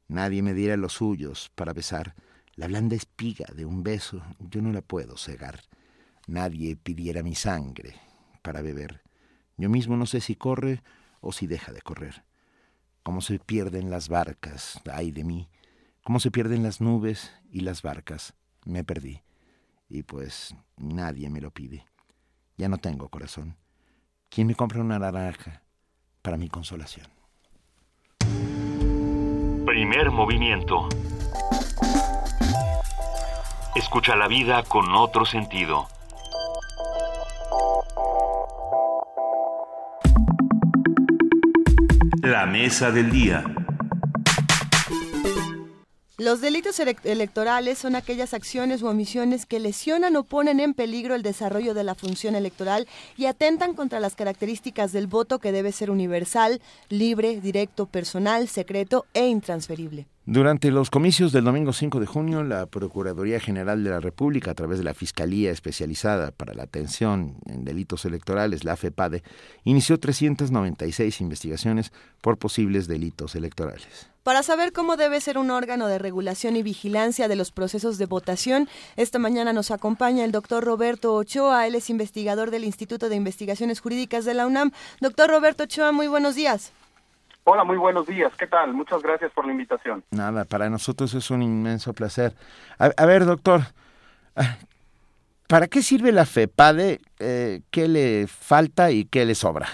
Speaker 2: Nadie me diera los suyos para besar la blanda espiga de un beso, yo no la puedo cegar. Nadie pidiera mi sangre para beber. Yo mismo no sé si corre o si deja de correr. Cómo se pierden las barcas, ay de mí. Cómo se pierden las nubes y las barcas. Me perdí. Y pues nadie me lo pide. Ya no tengo corazón. ¿Quién me compra una naranja para mi consolación?
Speaker 1: Primer movimiento. Escucha la vida con otro sentido. La mesa del día.
Speaker 3: Los delitos electorales son aquellas acciones u omisiones que lesionan o ponen en peligro el desarrollo de la función electoral y atentan contra las características del voto que debe ser universal, libre, directo, personal, secreto e intransferible.
Speaker 2: Durante los comicios del domingo 5 de junio, la Procuraduría General de la República, a través de la Fiscalía Especializada para la Atención en Delitos Electorales, la FEPADE, inició 396 investigaciones por posibles delitos electorales.
Speaker 3: Para saber cómo debe ser un órgano de regulación y vigilancia de los procesos de votación, esta mañana nos acompaña el doctor Roberto Ochoa. Él es investigador del Instituto de Investigaciones Jurídicas de la UNAM. Doctor Roberto Ochoa, muy buenos días.
Speaker 33: Hola, muy buenos días. ¿Qué tal? Muchas gracias por la invitación.
Speaker 2: Nada, para nosotros es un inmenso placer. A, ver, doctor, ah, ¿para qué sirve la FEPADE? Eh, ¿Qué le falta y qué le sobra?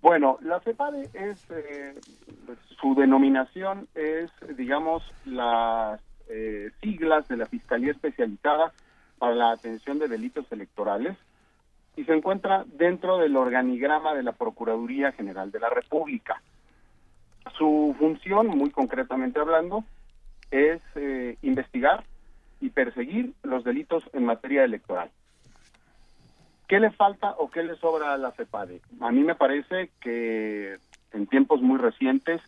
Speaker 33: Bueno, la FEPADE es, eh, su denominación es, digamos, las eh, siglas de la Fiscalía Especializada para la Atención de Delitos Electorales y se encuentra dentro del organigrama de la Procuraduría General de la República. Su función, muy concretamente hablando, es eh, investigar y perseguir los delitos en materia electoral. ¿Qué le falta o qué le sobra a la FEPADE? A mí me parece que en tiempos muy recientes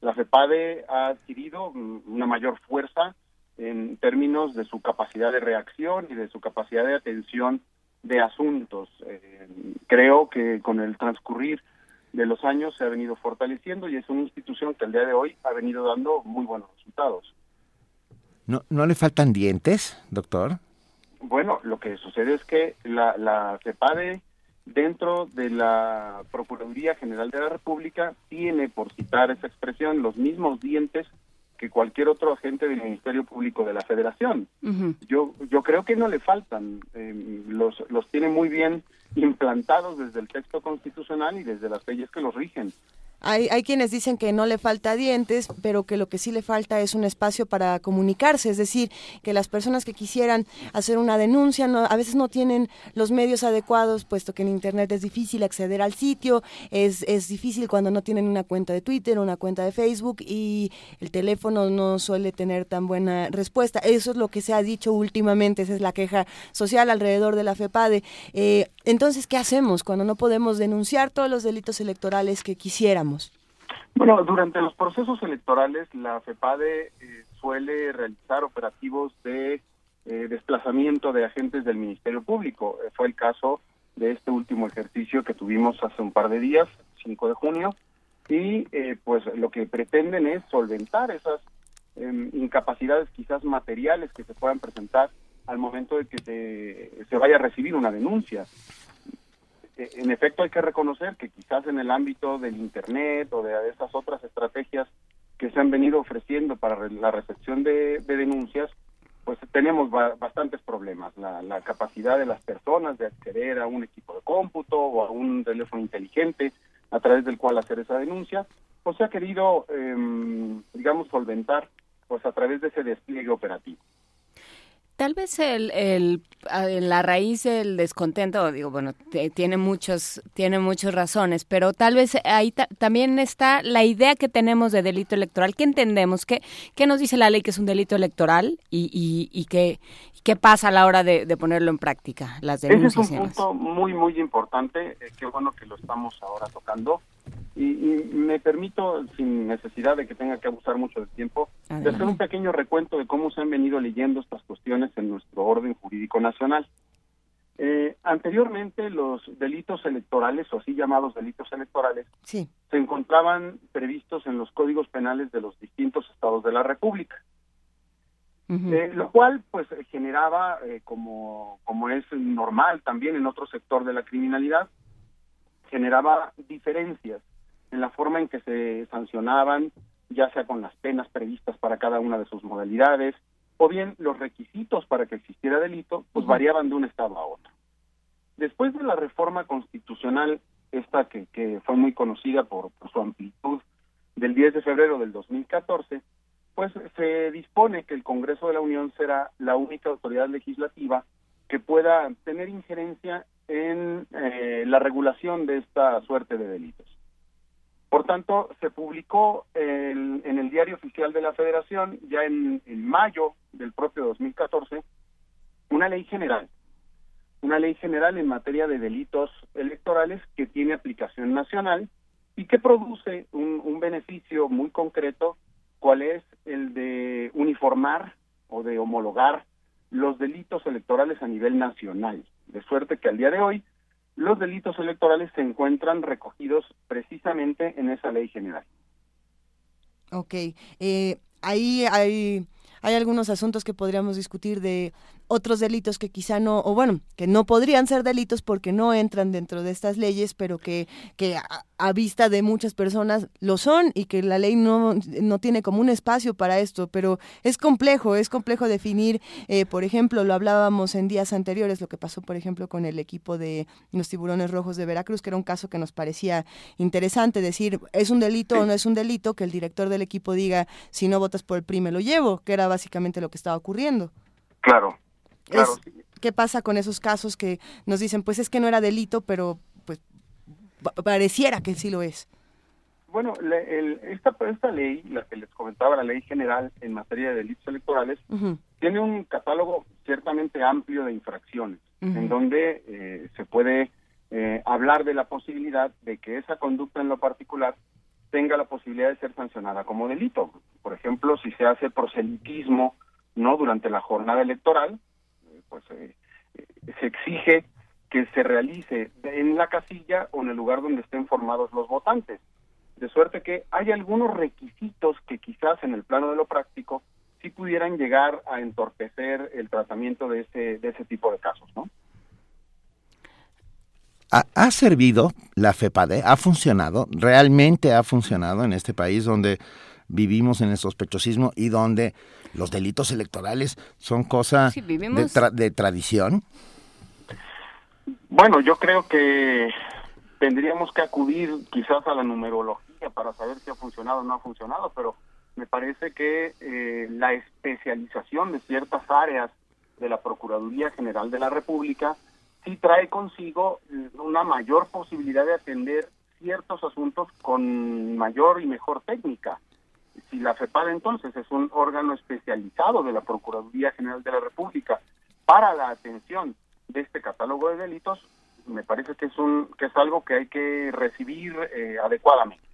Speaker 33: la FEPADE ha adquirido una mayor fuerza en términos de su capacidad de reacción y de su capacidad de atención de asuntos. Eh, creo que con el transcurrir de los años se ha venido fortaleciendo y es una institución que al día de hoy ha venido dando muy buenos resultados.
Speaker 2: ¿No, no le faltan dientes, doctor?
Speaker 33: Bueno, lo que sucede es que la, la CEPADE dentro de la Procuraduría General de la República tiene, por citar esa expresión, los mismos dientes que cualquier otro agente del Ministerio Público de la Federación. Yo yo creo que no le faltan, eh, los los tiene muy bien implantados desde el texto constitucional y desde las leyes que los rigen.
Speaker 3: Hay, hay quienes dicen que no le falta dientes, pero que lo que sí le falta es un espacio para comunicarse, es decir, que las personas que quisieran hacer una denuncia no, a veces no tienen los medios adecuados, puesto que en Internet es difícil acceder al sitio, es, es difícil cuando no tienen una cuenta de Twitter, una cuenta de Facebook y el teléfono no suele tener tan buena respuesta. Eso es lo que se ha dicho últimamente, esa es la queja social alrededor de la FEPADE. Eh, entonces, ¿qué hacemos cuando no podemos denunciar todos los delitos electorales que quisiéramos?
Speaker 33: Bueno, durante los procesos electorales la FEPADE eh, suele realizar operativos de eh, desplazamiento de agentes del Ministerio Público. Eh, fue el caso de este último ejercicio que tuvimos hace un par de días, 5 de junio, y pues lo que pretenden es solventar esas em, incapacidades quizás materiales que se puedan presentar al momento de que se, se vaya a recibir una denuncia. En efecto, hay que reconocer que quizás en el ámbito del Internet o de esas otras estrategias que se han venido ofreciendo para la recepción de, denuncias, pues tenemos bastantes problemas. La, capacidad de las personas de acceder a un equipo de cómputo o a un teléfono inteligente a través del cual hacer esa denuncia, pues se ha querido, em, digamos, solventar pues a través de ese despliegue operativo.
Speaker 4: Tal vez el, el, la raíz del descontento, digo, bueno, tiene muchos, tiene muchas razones, pero tal vez ahí también está la idea que tenemos de delito electoral. ¿Qué entendemos? ¿Qué, qué nos dice la ley que es un delito electoral y, y, y qué, qué pasa a la hora de, ponerlo en práctica, las denuncias?
Speaker 33: Ese es un punto muy, muy importante. Eh, qué bueno que lo estamos ahora tocando. Y, me permito, sin necesidad de que tenga que abusar mucho del tiempo, de hacer un pequeño recuento de cómo se han venido leyendo estas cuestiones en nuestro orden jurídico nacional. Eh, anteriormente los delitos electorales, o así llamados delitos electorales, se encontraban previstos en los códigos penales de los distintos estados de la República. Eh, lo cual pues generaba, eh, como, como es normal también en otro sector de la criminalidad, generaba diferencias en la forma en que se sancionaban, ya sea con las penas previstas para cada una de sus modalidades, o bien los requisitos para que existiera delito, pues variaban de un estado a otro. Después de la reforma constitucional, esta que, que fue muy conocida por, su amplitud del 10 de febrero del 2014, pues se dispone que el Congreso de la Unión será la única autoridad legislativa que pueda tener injerencia en eh, la regulación de esta suerte de delitos. Por tanto, se publicó en el Diario Oficial de la Federación, ya en, en mayo del propio 2014, una ley general, una ley general en materia de delitos electorales que tiene aplicación nacional y que produce un, un beneficio muy concreto, cuál es el de uniformar o de homologar los delitos electorales a nivel nacional, de suerte que al día de hoy los delitos electorales se encuentran recogidos precisamente en esa ley general.
Speaker 3: Ok, eh, ahí hay, hay algunos asuntos que podríamos discutir de otros delitos que quizá no, o bueno, que no podrían ser delitos porque no entran dentro de estas leyes, pero que, que a, vista de muchas personas lo son y que la ley no, no tiene como un espacio para esto, pero es complejo, es complejo definir, eh, por ejemplo, lo hablábamos en días anteriores, lo que pasó, por ejemplo, con el equipo de los tiburones rojos de Veracruz, que era un caso que nos parecía interesante, decir, ¿es un delito o no es un delito? Que el director del equipo diga, si no votas por el PRI me lo llevo, que era básicamente lo que estaba ocurriendo.
Speaker 33: Claro,
Speaker 3: ¿Qué pasa con esos casos que nos dicen, pues es que no era delito, pero pues pareciera que sí lo es?
Speaker 33: Bueno, esta, esta ley, la que les comentaba, la ley general en materia de delitos electorales, tiene un catálogo ciertamente amplio de infracciones, en donde eh, se puede eh, hablar de la posibilidad de que esa conducta en lo particular tenga la posibilidad de ser sancionada como delito. Por ejemplo, si se hace proselitismo no durante la jornada electoral, pues eh, eh, se exige que se realice en la casilla o en el lugar donde estén formados los votantes. De suerte que hay algunos requisitos que quizás en el plano de lo práctico sí pudieran llegar a entorpecer el tratamiento de ese, de ese tipo de casos, ¿no?
Speaker 2: ¿Ha, servido la FEPADE? ¿Ha funcionado? ¿Realmente ha funcionado en este país donde vivimos en el sospechosismo y donde los delitos electorales son cosa de, tradición?
Speaker 33: Bueno, yo creo que tendríamos que acudir quizás a la numerología para saber si ha funcionado o no ha funcionado, pero me parece que eh, la especialización de ciertas áreas de la Procuraduría General de la República sí trae consigo una mayor posibilidad de atender ciertos asuntos con mayor y mejor técnica si la FEPAD entonces es un órgano especializado de la Procuraduría General de la República para la atención de este catálogo de delitos, me parece que es un que es algo que hay que recibir eh, adecuadamente.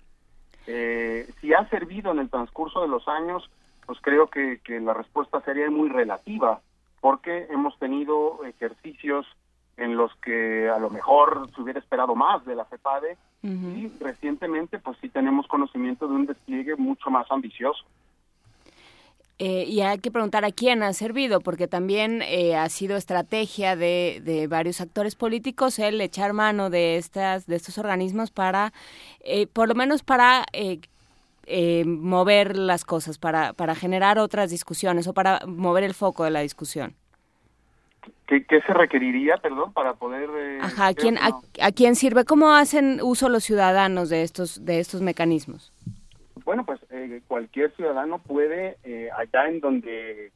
Speaker 33: Eh, si ha servido en el transcurso de los años, pues creo que, que la respuesta sería muy relativa, porque hemos tenido ejercicios en los que a lo mejor se hubiera esperado más de la FEPADE y recientemente pues sí tenemos conocimiento de un despliegue mucho más ambicioso.
Speaker 4: Eh, y hay que preguntar a quién ha servido, porque también eh, ha sido estrategia de, de, varios actores políticos el echar mano de estas de estos organismos para, eh, por lo menos para mover las cosas, para, para generar otras discusiones o para mover el foco de la discusión.
Speaker 33: ¿Qué, se requeriría, perdón, para poder...
Speaker 4: Eh, Ajá, ¿a quién, a, quién sirve? ¿Cómo hacen uso los ciudadanos de estos, de estos mecanismos?
Speaker 33: Bueno, pues eh, cualquier ciudadano puede, eh, allá en donde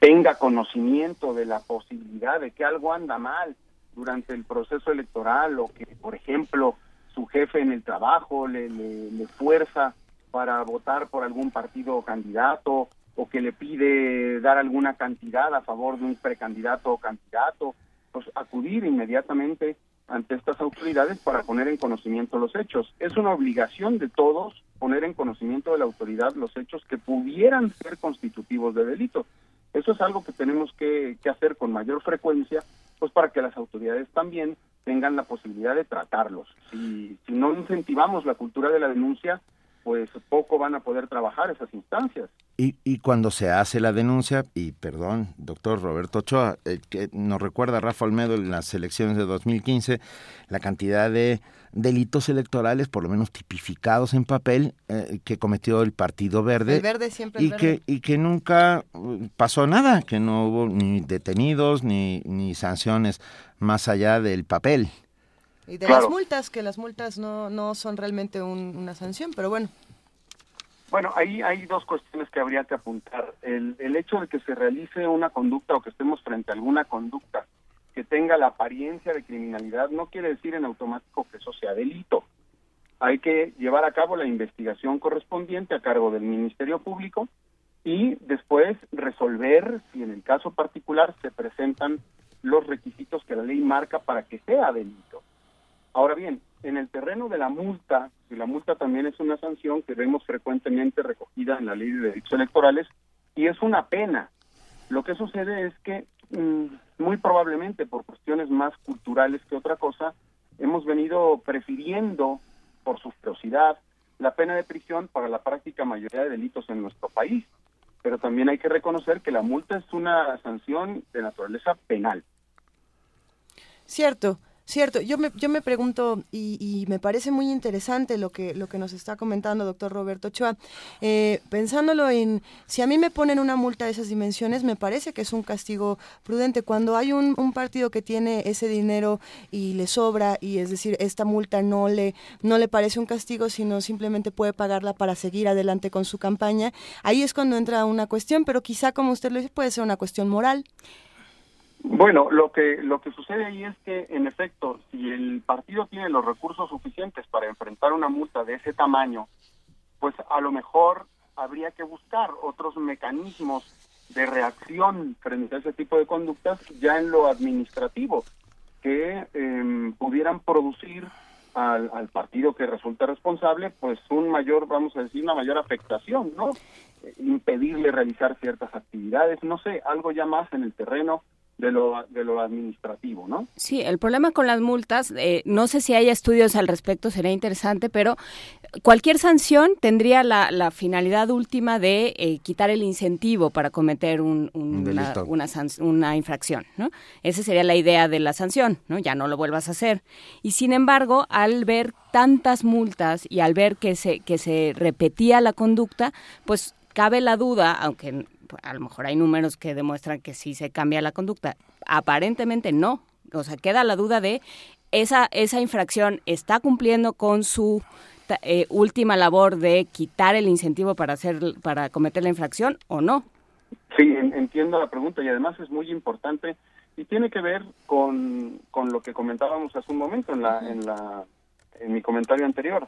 Speaker 33: tenga conocimiento de la posibilidad de que algo anda mal durante el proceso electoral o que, por ejemplo, su jefe en el trabajo le, le, le fuerza para votar por algún partido o candidato o que le pide dar alguna cantidad a favor de un precandidato o candidato, pues acudir inmediatamente ante estas autoridades para poner en conocimiento los hechos. Es una obligación de todos poner en conocimiento de la autoridad los hechos que pudieran ser constitutivos de delito. Eso es algo que tenemos que, hacer con mayor frecuencia, pues para que las autoridades también tengan la posibilidad de tratarlos. Si, si no incentivamos la cultura de la denuncia, pues poco van a poder trabajar esas instancias.
Speaker 2: Y, y cuando se hace la denuncia, y perdón, doctor Roberto Ochoa, eh, que nos recuerda Rafa Olmedo en las elecciones de 2015, la cantidad de delitos electorales, por lo menos tipificados en papel, eh, que cometió el Partido Verde.
Speaker 3: El verde siempre
Speaker 2: y que Y que nunca uh, pasó nada, que no hubo ni detenidos ni, ni sanciones más allá del papel.
Speaker 3: Y de las multas, que las multas no, no son realmente una sanción, pero bueno.
Speaker 33: Bueno, ahí hay dos cuestiones que habría que apuntar. El, el hecho de que se realice una conducta o que estemos frente a alguna conducta que tenga la apariencia de criminalidad no quiere decir en automático que eso sea delito. hay que llevar a cabo la investigación correspondiente a cargo del Ministerio Público y después resolver si en el caso particular se presentan los requisitos que la ley marca para que sea delito. Ahora bien, en el terreno de la multa, la multa también es una sanción que vemos frecuentemente recogida en la ley de delitos electorales, y es una pena. Lo que sucede es que mm, muy probablemente por cuestiones más culturales que otra cosa, hemos venido prefiriendo por su ferocidad la pena de prisión para la práctica mayoría de delitos en nuestro país. Pero también hay que reconocer que la multa es una sanción de naturaleza penal.
Speaker 3: Cierto. Cierto, yo me, yo me pregunto y, me parece muy interesante lo que, lo que nos está comentando doctor Roberto Ochoa. Eh, pensándolo en, si a mí me ponen una multa de esas dimensiones, me parece que es un castigo prudente. Cuando hay un, un partido que tiene ese dinero y le sobra, y es decir, esta multa no le, no le parece un castigo, sino simplemente puede pagarla para seguir adelante con su campaña, ahí es cuando entra una cuestión, pero quizá, como usted lo dice, puede ser una cuestión moral.
Speaker 33: Bueno, lo que lo que sucede ahí es que, en efecto, si el partido tiene los recursos suficientes para enfrentar una multa de ese tamaño, pues a lo mejor habría que buscar otros mecanismos de reacción frente a ese tipo de conductas ya en lo administrativo que em, pudieran producir al, al, partido que resulta responsable pues un mayor vamos a decir una mayor afectación no impedirle realizar ciertas actividades no sé algo ya más en el terreno de lo, de lo administrativo, ¿no?
Speaker 4: Sí, el problema con las multas, eh, no sé si hay estudios al respecto, sería interesante, pero cualquier sanción tendría la, la finalidad última de eh, quitar el incentivo para cometer un, una, una, infracción, ¿no? Esa sería la idea de la sanción, ¿no? Ya no lo vuelvas a hacer. Y sin embargo, al ver tantas multas y al ver que se, que se repetía la conducta, pues cabe la duda, aunque a lo mejor hay números que demuestran que sí se cambia la conducta. Aparentemente no. O sea, queda la duda de esa, esa infracción está cumpliendo con su eh, última labor de quitar el incentivo para hacer para cometer la infracción o no.
Speaker 33: Sí, entiendo la pregunta y además es muy importante y tiene que ver con, con lo que comentábamos hace un momento en la en la en mi comentario anterior.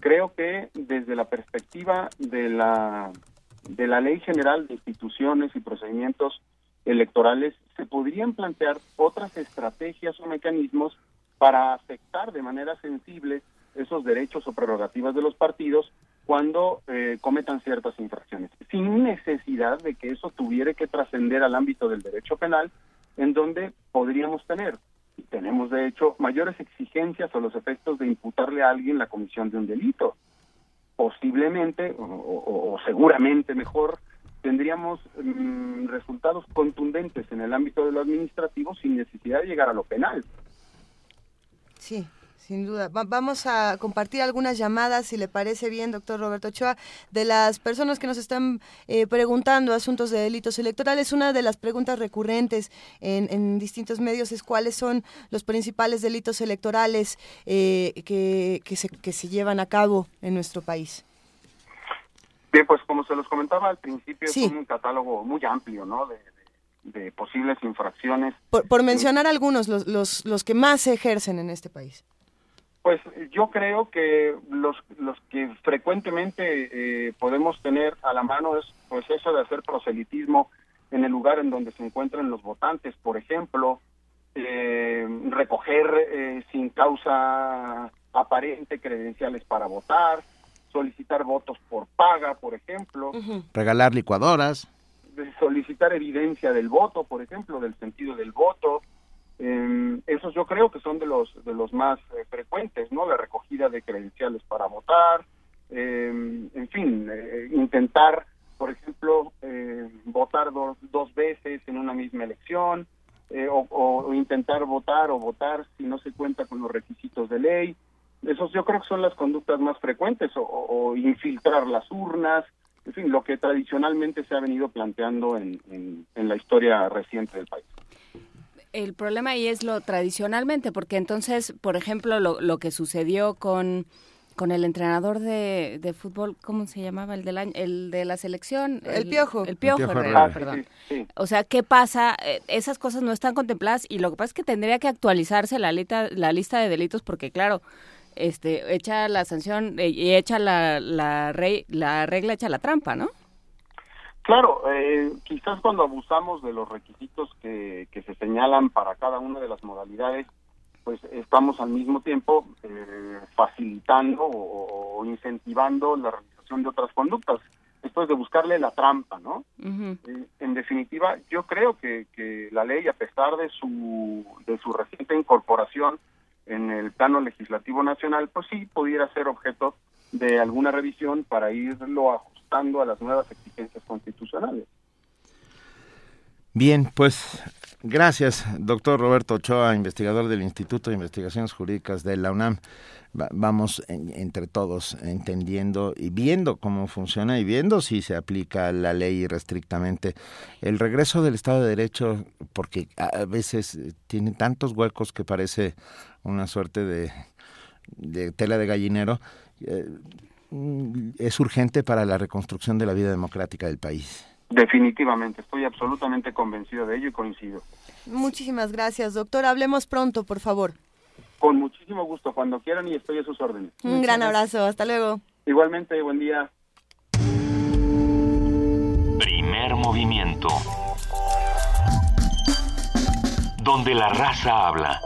Speaker 33: Creo que desde la perspectiva de la de la Ley General de Instituciones y Procedimientos Electorales se podrían plantear otras estrategias o mecanismos para afectar de manera sensible esos derechos o prerrogativas de los partidos cuando eh, cometan ciertas infracciones, sin necesidad de que eso tuviera que trascender al ámbito del derecho penal, en donde podríamos tener, y tenemos de hecho, mayores exigencias a los efectos de imputarle a alguien la comisión de un delito posiblemente o, seguramente mejor tendríamos mm, resultados contundentes en el ámbito de lo administrativo sin necesidad de llegar a lo penal.
Speaker 3: Sí, sin duda. vamos a compartir algunas llamadas, si le parece bien, doctor Roberto Ochoa, de las personas que nos están eh, preguntando asuntos de delitos electorales. Una de las preguntas recurrentes en, distintos medios es cuáles son los principales delitos electorales eh, que, que, se, que se llevan a cabo en nuestro país.
Speaker 33: Bien, pues como se los comentaba al principio, es un catálogo muy amplio, ¿no? De, de, posibles infracciones.
Speaker 3: Por, mencionar algunos, los, los, los que más se ejercen en este país.
Speaker 33: Pues yo creo que los, los que frecuentemente eh, podemos tener a la mano es pues eso de hacer proselitismo en el lugar en donde se encuentran los votantes, por ejemplo, eh, recoger eh, sin causa aparente credenciales para votar, solicitar votos por paga, por ejemplo.
Speaker 2: Regalar licuadoras.
Speaker 33: solicitar evidencia del voto, por ejemplo, del sentido del voto. Eh, esos yo creo que son de los de los más eh, frecuentes, ¿no? La recogida de credenciales para votar, em, en fin, eh, intentar, por ejemplo, eh, votar dos veces en una misma elección, o, o, intentar votar o votar si no se cuenta con los requisitos de ley. Esos yo creo que son las conductas más frecuentes, o, infiltrar las urnas, en fin, lo que tradicionalmente se ha venido planteando en, en, la historia reciente del país
Speaker 4: el problema ahí es lo tradicionalmente, porque entonces, por ejemplo, lo, lo que sucedió con, con el entrenador de, de, fútbol, ¿cómo se llamaba? El, del el de la selección.
Speaker 3: El, Piojo.
Speaker 4: El Piojo, perdón. O sea, ¿qué pasa? Eh, esas cosas no están contempladas y lo que pasa es que tendría que actualizarse la lista, la lista de delitos porque, claro, este, echa la sanción eh, y echa la, la, la regla, echa la trampa, ¿no?
Speaker 33: Claro, eh, quizás cuando abusamos de los requisitos que, que se señalan para cada una de las modalidades, pues estamos al mismo tiempo eh, facilitando o, incentivando la realización de otras conductas. Esto es de buscarle la trampa, ¿no? Eh, en definitiva, yo creo que, que la ley, a pesar de su, de su reciente incorporación en el plano legislativo nacional, pues sí pudiera ser objeto de alguna revisión para irlo ajustando a las nuevas exigencias constitucionales.
Speaker 2: Bien, pues gracias, doctor Roberto Ochoa, investigador del Instituto de Investigaciones Jurídicas de la UNAM. vamos entre todos entendiendo y viendo cómo funciona y viendo si se aplica la ley restrictamente. El regreso del Estado de Derecho, porque a veces tiene tantos huecos que parece una suerte de, tela de gallinero, eh, es urgente para la reconstrucción de la vida democrática del país.
Speaker 33: Definitivamente, estoy absolutamente convencido de ello y coincido.
Speaker 3: Muchísimas gracias, doctor. Hablemos pronto, por favor.
Speaker 33: Con muchísimo gusto, cuando quieran y estoy a sus órdenes.
Speaker 3: Un gran abrazo, hasta luego.
Speaker 33: Igualmente, buen día.
Speaker 1: Primer movimiento. Donde la raza habla.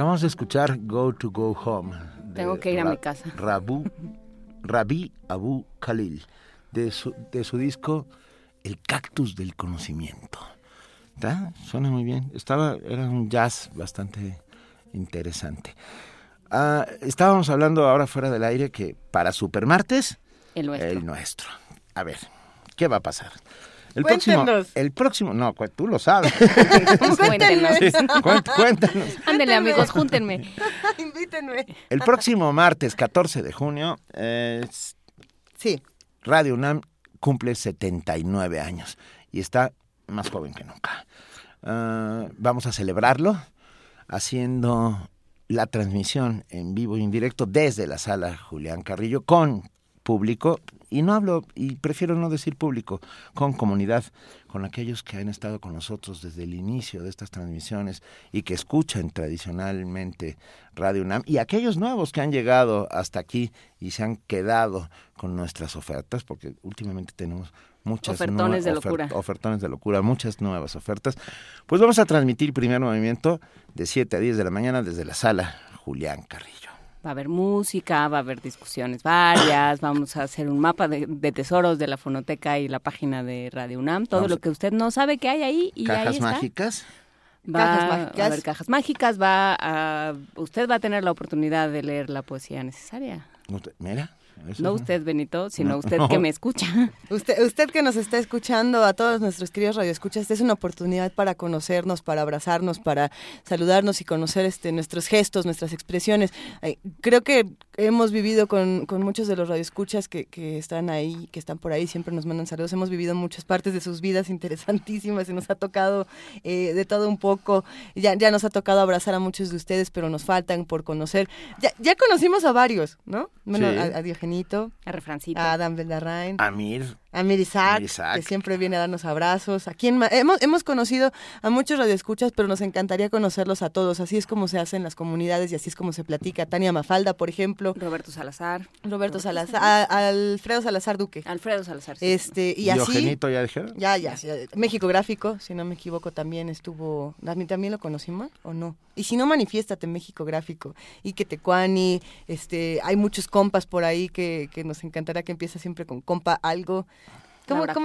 Speaker 2: Acabamos de escuchar Go to Go Home.
Speaker 4: Tengo que ir a mi casa.
Speaker 2: Rabu, Rabi Abu Khalil, de su, de su disco El cactus del conocimiento. ¿Está? Suena muy bien. Estaba, era un jazz bastante interesante. Ah, estábamos hablando ahora fuera del aire que para Supermartes,
Speaker 4: el nuestro.
Speaker 2: el nuestro. A ver, ¿qué va a pasar? El próximo, el próximo, no, tú lo sabes.
Speaker 4: cuéntenos.
Speaker 2: cuéntanos.
Speaker 4: Ándale, amigos, júntenme.
Speaker 3: Invítenme.
Speaker 2: El próximo martes 14 de junio,
Speaker 3: sí.
Speaker 2: Radio UNAM cumple 79 años y está más joven que nunca. Ah, vamos a celebrarlo haciendo la transmisión en vivo y en directo desde la sala Julián Carrillo con público, y no hablo, y prefiero no decir público, con comunidad, con aquellos que han estado con nosotros desde el inicio de estas transmisiones y que escuchan tradicionalmente Radio UNAM, y aquellos nuevos que han llegado hasta aquí y se han quedado con nuestras ofertas, porque últimamente tenemos muchas
Speaker 4: ofertones de locura.
Speaker 2: ofertones de locura, muchas nuevas ofertas. Pues vamos a transmitir primer movimiento de 7 a 10 de la mañana desde la sala Julián Carrillo.
Speaker 4: Va a haber música, va a haber discusiones varias, vamos a hacer un mapa de, tesoros de la fonoteca y la página de Radio UNAM, todo lo que usted no sabe que hay ahí y
Speaker 2: cajas
Speaker 4: ahí está.
Speaker 2: mágicas.
Speaker 4: Va cajas mágicas. a haber cajas mágicas, va a, usted va a tener la oportunidad de leer la poesía necesaria.
Speaker 2: Mira,
Speaker 4: no usted, Benito, sino usted que me escucha.
Speaker 3: Usted, usted que nos está escuchando, a todos nuestros queridos radioescuchas, es una oportunidad para conocernos, para abrazarnos, para saludarnos y conocer este, nuestros gestos, nuestras expresiones. Creo que hemos vivido con, con muchos de los radioescuchas que, que están ahí, que están por ahí, siempre nos mandan saludos. Hemos vivido muchas partes de sus vidas interesantísimas y nos ha tocado eh, de todo un poco. Ya, ya nos ha tocado abrazar a muchos de ustedes, pero nos faltan por conocer. Ya, ya conocimos a varios, ¿no? Bueno, a, a
Speaker 4: a Refrancito,
Speaker 3: a Adam Beldarrain,
Speaker 2: a Mir,
Speaker 3: a Isaac, que siempre viene a darnos abrazos. ¿A quién Hemos, hemos conocido a muchos radioescuchas, pero nos encantaría conocerlos a todos. Así es como se hacen las comunidades y así es como se platica. Tania Mafalda, por ejemplo.
Speaker 4: Roberto Salazar.
Speaker 3: Roberto Salazar. Alfredo Salazar Duque.
Speaker 4: Alfredo Salazar.
Speaker 3: Este, y, así.
Speaker 2: ya dijeron?
Speaker 3: Ya, ya, México Gráfico, si no me equivoco, también estuvo. ¿También lo conocimos o no? Y si no, manifiéstate México Gráfico. Y que Tecuani, este, hay muchos compas por ahí que, que nos encantará que empiece siempre con compa algo.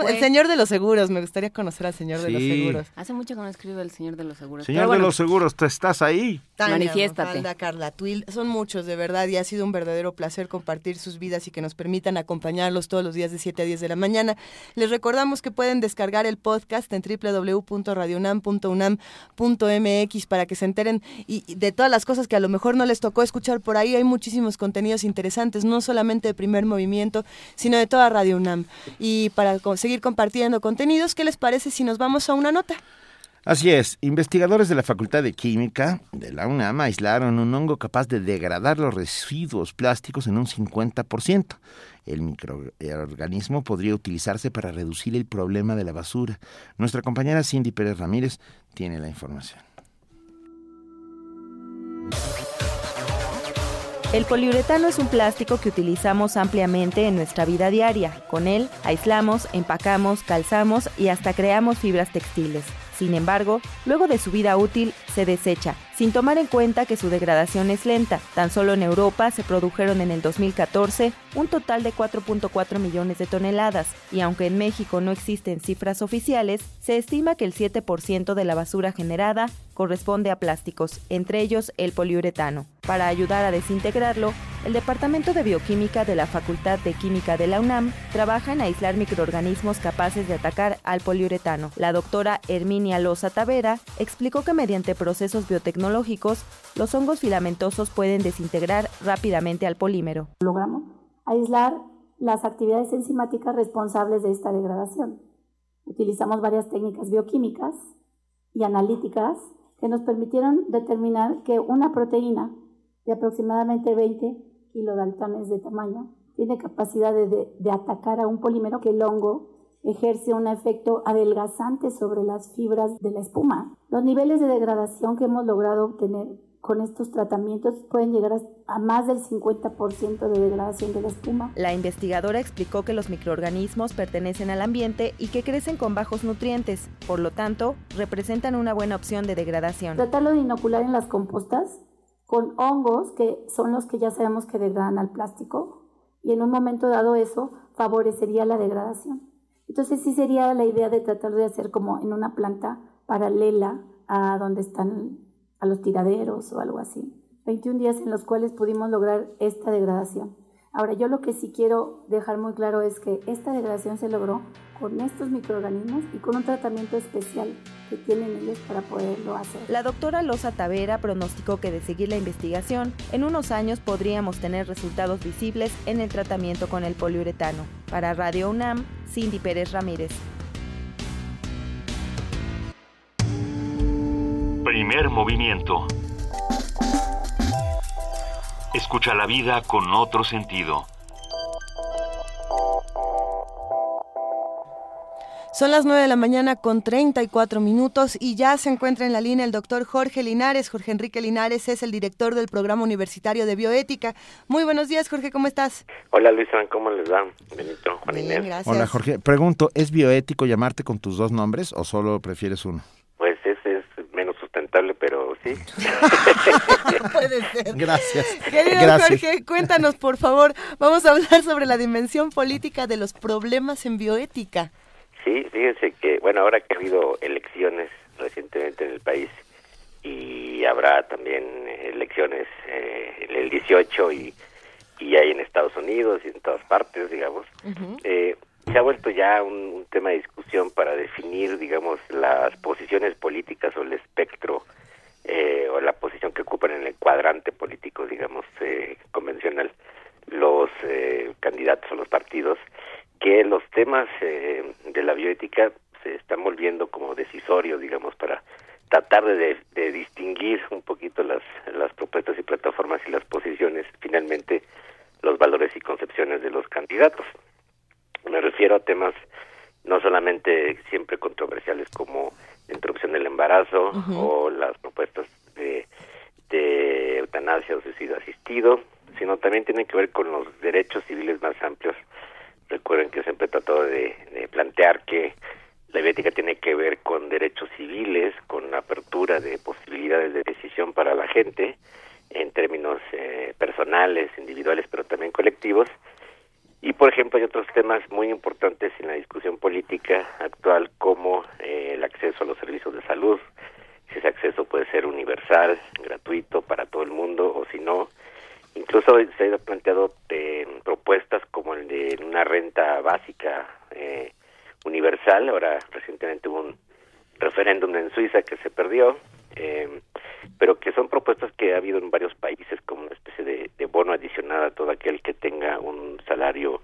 Speaker 3: El señor de los seguros, me gustaría conocer al señor de los seguros.
Speaker 4: Hace mucho que no escribe el señor de los seguros.
Speaker 2: Señor de los seguros, ¿tú estás ahí?
Speaker 3: Manifiéstate. Carla Twill, son muchos de verdad y ha sido un verdadero placer compartir sus vidas y que nos permitan acompañarlos todos los días de 7 a 10 de la mañana. Les recordamos que pueden descargar el podcast en www.radionam.unam.mx para que se enteren y, de todas las cosas que a lo mejor no les tocó escuchar por ahí. Hay muchísimos contenidos interesantes, no solamente de primer movimiento, sino de toda Radio UNAM. Y para seguir compartiendo contenidos. ¿Qué les parece si nos vamos a una nota?
Speaker 2: Así es, investigadores de la Facultad de Química de la UNAM aislaron un hongo capaz de degradar los residuos plásticos en un 50%. El microorganismo podría utilizarse para reducir el problema de la basura. Nuestra compañera Cindy Pérez Ramírez tiene la información.
Speaker 34: El poliuretano es un plástico que utilizamos ampliamente en nuestra vida diaria. Con él aislamos, empacamos, calzamos y hasta creamos fibras textiles. Sin embargo, luego de su vida útil, se desecha, sin tomar en cuenta que su degradación es lenta. Tan solo en Europa se produjeron en el 2014 un total de 4.4 millones de toneladas, y aunque en México no existen cifras oficiales, se estima que el 7% de la basura generada corresponde a plásticos, entre ellos el poliuretano. Para ayudar a desintegrarlo, el Departamento de Bioquímica de la Facultad de Química de la UNAM trabaja en aislar microorganismos capaces de atacar al poliuretano. La doctora Herminia Loza Tavera explicó que mediante procesos biotecnológicos, los hongos filamentosos pueden desintegrar rápidamente al polímero.
Speaker 35: Logramos aislar las actividades enzimáticas responsables de esta degradación. Utilizamos varias técnicas bioquímicas y analíticas que nos permitieron determinar que una proteína de aproximadamente 20 kilodaltones de tamaño tiene capacidad de, de, atacar a un polímero que el hongo ejerce un efecto adelgazante sobre las fibras de la espuma. Los niveles de degradación que hemos logrado obtener con estos tratamientos pueden llegar a más del 50% de degradación de la espuma.
Speaker 34: La investigadora explicó que los microorganismos pertenecen al ambiente y que crecen con bajos nutrientes, por lo tanto, representan una buena opción de degradación.
Speaker 35: Tratarlo de inocular en las compostas con hongos que son los que ya sabemos que degradan al plástico y en un momento dado eso favorecería la degradación. Entonces sí sería la idea de tratar de hacer como en una planta paralela a donde están a los tiraderos o algo así. 21 días en los cuales pudimos lograr esta degradación. Ahora, yo lo que sí quiero dejar muy claro es que esta degradación se logró con estos microorganismos y con un tratamiento especial que tienen ellos para poderlo hacer.
Speaker 34: La doctora Loza Tavera pronosticó que de seguir la investigación, en unos años podríamos tener resultados visibles en el tratamiento con el poliuretano. Para Radio UNAM, Cindy Pérez Ramírez.
Speaker 1: Primer movimiento. Escucha la vida con otro sentido.
Speaker 3: Son las 9 de la mañana con 34 minutos y ya se encuentra en la línea el doctor Jorge Linares. Jorge Enrique Linares es el director del Programa Universitario de Bioética. Muy buenos días, Jorge, ¿cómo estás?
Speaker 36: Hola, Luisa, ¿cómo les va? Benito, Juan
Speaker 3: Bien, Inés. gracias.
Speaker 2: Hola, Jorge. Pregunto, ¿es bioético llamarte con tus dos nombres o solo prefieres uno?
Speaker 36: Pues ese pero sí.
Speaker 3: Puede ser.
Speaker 2: Gracias.
Speaker 3: Querido
Speaker 2: Gracias.
Speaker 3: Jorge, cuéntanos, por favor. Vamos a hablar sobre la dimensión política de los problemas en bioética.
Speaker 36: Sí, fíjense que, bueno, ahora que ha habido elecciones recientemente en el país y habrá también elecciones eh, en el 18 y, y hay en Estados Unidos y en todas partes, digamos, eh, se ha vuelto ya un, tema de discusión para definir, digamos, las posiciones políticas o el espectro eh, o la posición que ocupan en el cuadrante político, digamos, eh, convencional, los eh, candidatos o los partidos, que los temas eh, de la bioética se están volviendo como decisorios, digamos, para tratar de, de distinguir un poquito las, las propuestas y plataformas y las posiciones, finalmente los valores y concepciones de los candidatos. Me refiero a temas no solamente siempre controversiales como la interrupción del embarazo o las propuestas de, de eutanasia o suicidio asistido, sino también tienen que ver con los derechos civiles más amplios. Recuerden que siempre he tratado de, de plantear que la bioética tiene que ver con derechos civiles, con apertura de posibilidades de decisión para la gente en términos eh, personales, individuales, pero también colectivos. Y, por ejemplo, hay otros temas muy importantes en la discusión política actual, como eh, el acceso a los servicios de salud, si ese acceso puede ser universal, gratuito para todo el mundo, o si no. Incluso se han planteado eh, propuestas como el de una renta básica eh, universal. Ahora, recientemente hubo un referéndum en Suiza que se perdió, eh, pero que son propuestas que ha habido en varios países como una especie de, de bono adicional a todo aquel que tenga un salario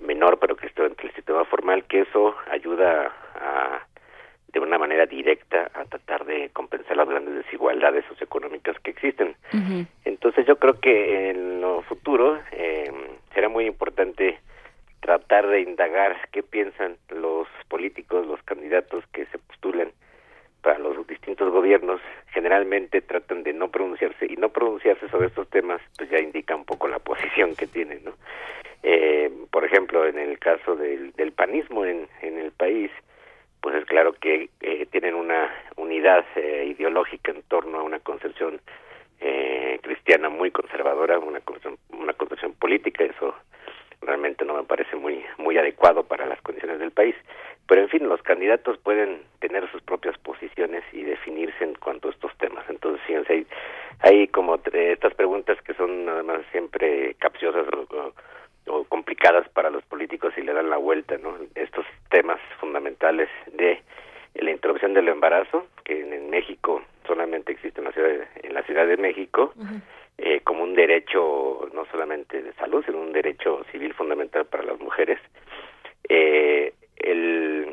Speaker 36: menor, pero que esté dentro del sistema formal, que eso ayuda a, de una manera directa a tratar de compensar las grandes desigualdades socioeconómicas que existen. Entonces yo creo que en lo futuro eh, será muy importante tratar de indagar qué piensan los políticos, los candidatos que se postulan para los distintos gobiernos. Generalmente tratan de no pronunciarse y no pronunciarse sobre estos temas, pues ya indica un poco la posición que tienen, ¿no? Eh, por ejemplo, en el caso del, del panismo en, en el país, pues es claro que eh, tienen una unidad eh, ideológica en torno a una concepción eh, cristiana muy conservadora, una concepción, una concepción política, eso realmente no me parece muy muy adecuado para las condiciones del país. Pero en fin, los candidatos pueden tener sus propias posiciones y definirse en cuanto a estos temas. Entonces, fíjense, hay, hay como estas preguntas que son además siempre capciosas o, complicadas para los políticos y le dan la vuelta, ¿no? Estos temas fundamentales de la interrupción del embarazo, que en, en México solamente existe en la ciudad de, en la Ciudad de México, eh, como un derecho no solamente de salud, sino un derecho civil fundamental para las mujeres. Eh, el,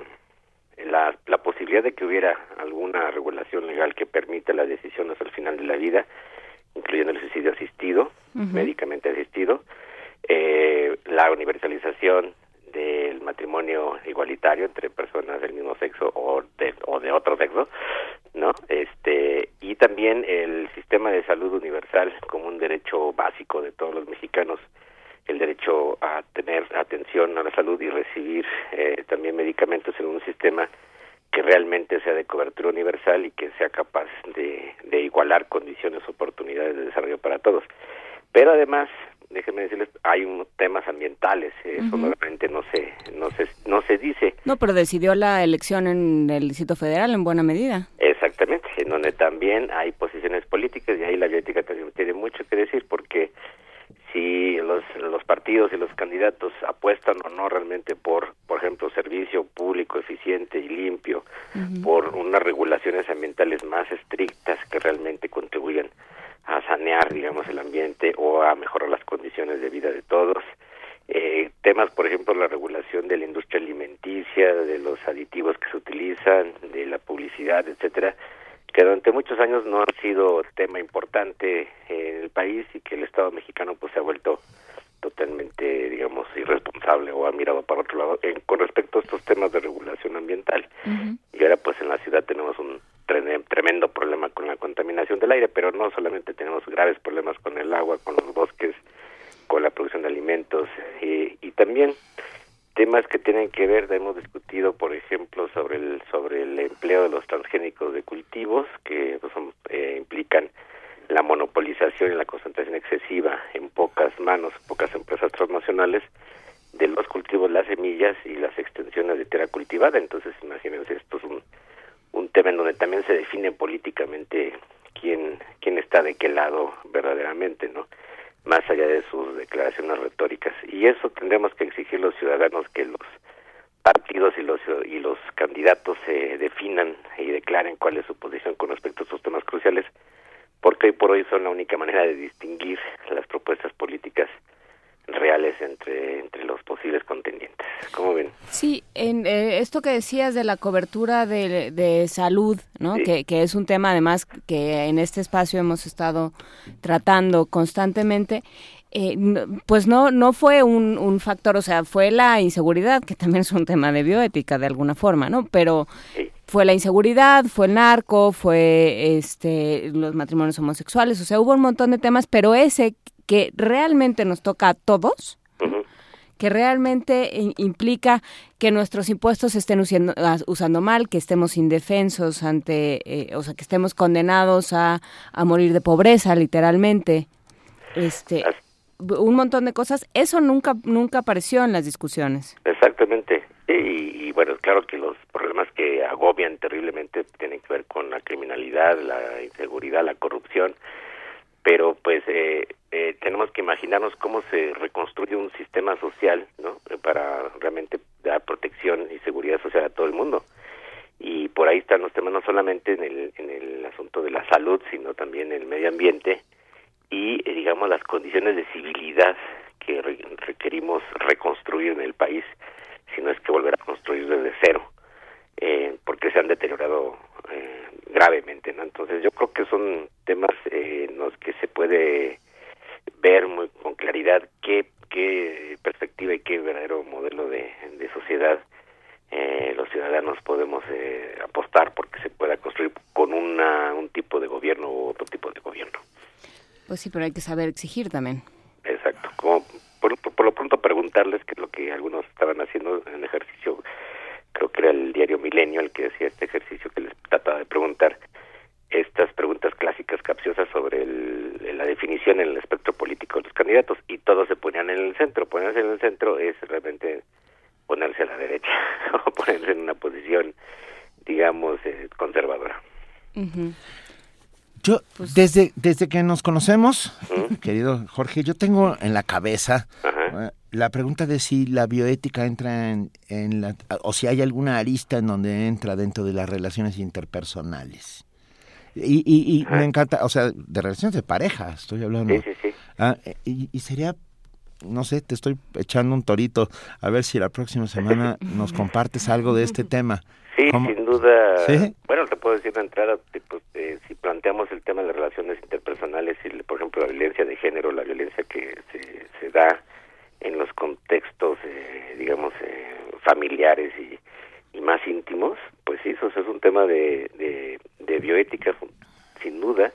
Speaker 36: la, la posibilidad de que hubiera alguna regulación legal que permita las decisiones al final de la vida, incluyendo el suicidio asistido, médicamente asistido, eh, la universalización del matrimonio igualitario entre personas del mismo sexo o de, o de otro sexo, ¿no? Este y también el sistema de salud universal como un derecho básico de todos los mexicanos, el derecho a tener atención a la salud y recibir eh, también medicamentos en un sistema que realmente sea de cobertura universal y que sea capaz de, de igualar condiciones, oportunidades de desarrollo para todos. Pero además, déjenme decirles, hay un, temas ambientales, eh, eso
Speaker 4: Ujú.
Speaker 36: normalmente no se, no se, no se dice.
Speaker 4: No, pero decidió la elección en el Distrito Federal en buena medida.
Speaker 36: Exactamente, en donde también hay posiciones políticas y ahí la bioética también tiene mucho que decir porque si los, los partidos y los candidatos apuestan o no realmente por, por ejemplo, servicio público eficiente y limpio, por unas regulaciones ambientales más estrictas que realmente contribuyan a sanear, digamos, el ambiente o a mejorar las condiciones de vida de todos. Eh, temas, por ejemplo, la regulación de la industria alimenticia, de los aditivos que se utilizan, de la publicidad, etcétera, que durante muchos años no ha sido tema importante en el país y que el Estado mexicano pues se ha vuelto totalmente, digamos, irresponsable responsable o ha mirado para otro lado con respecto a estos temas de regulación ambiental. Y ahora pues en la ciudad tenemos un tremendo problema con la contaminación del aire, pero no solamente tenemos graves problemas con el agua, con los bosques, con la producción de alimentos y, también temas que tienen que ver, hemos discutido, por ejemplo, sobre el sobre el empleo de los transgénicos de cultivos que pues, eh, implican la monopolización y la concentración excesiva en pocas manos, pocas empresas transnacionales de los cultivos, las semillas y las extensiones de tierra cultivada. Entonces, imagínense, esto es un, un tema en donde también se define políticamente quién, quién está de qué lado verdaderamente, ¿no? Más allá de sus declaraciones retóricas. Y eso tendremos que exigir los ciudadanos que los partidos y los y los candidatos se definan y declaren cuál es su posición con respecto a estos temas cruciales porque hoy por hoy son la única manera de distinguir las propuestas políticas reales entre, entre los posibles contendientes. ¿Cómo ven?
Speaker 4: Sí, en eh, esto que decías de la cobertura de, de salud, ¿no? Que, que, es un tema además que en este espacio hemos estado tratando constantemente. Eh, pues no no fue un, un, factor, o sea, fue la inseguridad, que también es un tema de bioética de alguna forma, ¿no? Pero fue la inseguridad, fue el narco, fue este los matrimonios homosexuales, o sea, hubo un montón de temas, pero ese que realmente nos toca a todos, que realmente implica que nuestros impuestos se estén usando, usando mal, que estemos indefensos ante, eh, o sea, que estemos condenados a, a morir de pobreza, literalmente. Este, un montón de cosas, eso nunca nunca apareció en las discusiones.
Speaker 36: Exactamente. Y, bueno, claro que los problemas que agobian terriblemente tienen que ver con la criminalidad, la inseguridad, la corrupción, pero pues eh, eh, tenemos que imaginarnos cómo se reconstruye un sistema social, ¿no? Para realmente dar protección y seguridad social a todo el mundo. Y por ahí están los temas no solamente en el, en el asunto de la salud, sino también el medio ambiente y, eh, digamos, las condiciones de civilidad que requerimos reconstruir en el país si no es que volver a construir desde cero, eh, porque se han deteriorado eh, gravemente. ¿no? Entonces yo creo que son temas eh, en los que se puede ver muy con claridad qué, qué perspectiva y qué verdadero modelo de, de sociedad eh, los ciudadanos podemos eh, apostar porque se pueda construir con una, un tipo de gobierno u otro tipo de gobierno.
Speaker 4: Pues sí, pero hay que saber exigir también.
Speaker 36: Exacto. Como por, por, lo pronto preguntarles que lo que algunos estaban haciendo en ejercicio, creo que era el diario Milenio el que decía este ejercicio que les trataba de preguntar estas preguntas clásicas capciosas sobre la definición en el espectro político de los candidatos y todos se ponían en el centro. Ponerse en el centro es realmente ponerse a la derecha o ponerse en una posición, digamos, eh, conservadora.
Speaker 2: Yo, pues desde, desde que nos conocemos, querido Jorge, yo tengo en la cabeza eh, la pregunta de si la bioética entra en, en, la, o si hay alguna arista en donde entra dentro de las relaciones interpersonales. Y, y, me encanta, o sea, de relaciones de pareja, estoy hablando.
Speaker 36: Sí, sí, sí.
Speaker 2: Ah, y, y sería no sé, te estoy echando un torito, a ver si la próxima semana nos compartes algo de este tema.
Speaker 36: Sí, sin duda. Bueno, te puedo decir de entrada, eh, si planteamos el tema de las relaciones interpersonales y, por ejemplo, la violencia de género, la violencia que se, se da en los contextos, eh, digamos, eh, familiares y, y, más íntimos, pues sí, eso es un tema de, de, de bioética, sin duda,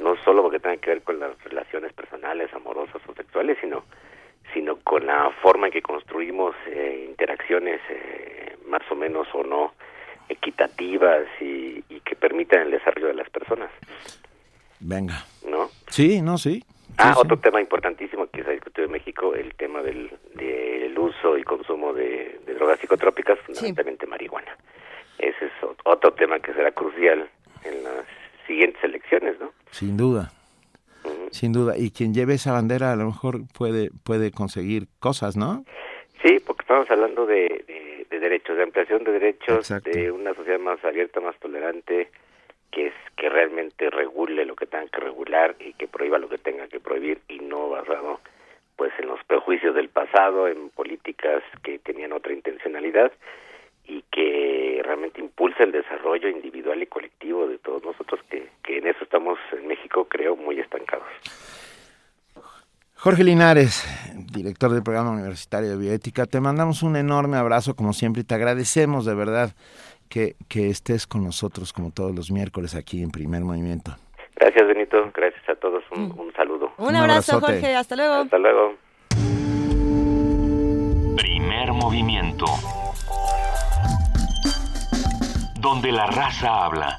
Speaker 36: no solo porque tenga que ver con las relaciones personales, amorosas o sexuales, sino sino con la forma en que construimos eh, interacciones eh, más o menos o no equitativas y, y, que permitan el desarrollo de las personas.
Speaker 2: Venga.
Speaker 36: ¿No?
Speaker 2: Sí, no, sí.
Speaker 36: Ah,
Speaker 2: sí,
Speaker 36: otro tema importantísimo que se ha discutido en México, el tema del, del uso y consumo de, de drogas psicotrópicas, fundamentalmente marihuana. Ese es otro tema que será crucial en las siguientes elecciones, ¿no?
Speaker 2: Sin duda. Sin duda. Y quien lleve esa bandera a lo mejor puede, puede conseguir cosas, ¿no?
Speaker 36: Sí, porque estamos hablando de, de, de derechos, de ampliación de derechos, de una sociedad más abierta, más tolerante, que es que realmente regule lo que tenga que regular y que prohíba lo que tenga que prohibir y no basado pues en los prejuicios del pasado, en políticas que tenían otra intencionalidad y que realmente impulsa el desarrollo individual y colectivo de todos nosotros, que, que en eso estamos en México, creo, muy estancados.
Speaker 2: Jorge Linares, director del programa universitario de bioética. Te mandamos un enorme abrazo como siempre y te agradecemos de verdad que, que estés con nosotros como todos los miércoles aquí en Primer Movimiento.
Speaker 36: Gracias, Benito. Gracias a todos. Un, un saludo.
Speaker 3: Un, abrazo, Jorge. Hasta luego.
Speaker 36: Hasta luego.
Speaker 1: Primer movimiento. Donde la raza habla.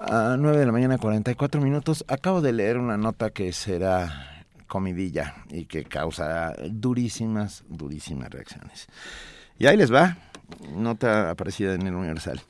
Speaker 2: A 9 de la mañana, 44 minutos. Acabo de leer una nota que será comidilla y que causará durísimas, durísimas reacciones. Y ahí les va nota aparecida en el Universal.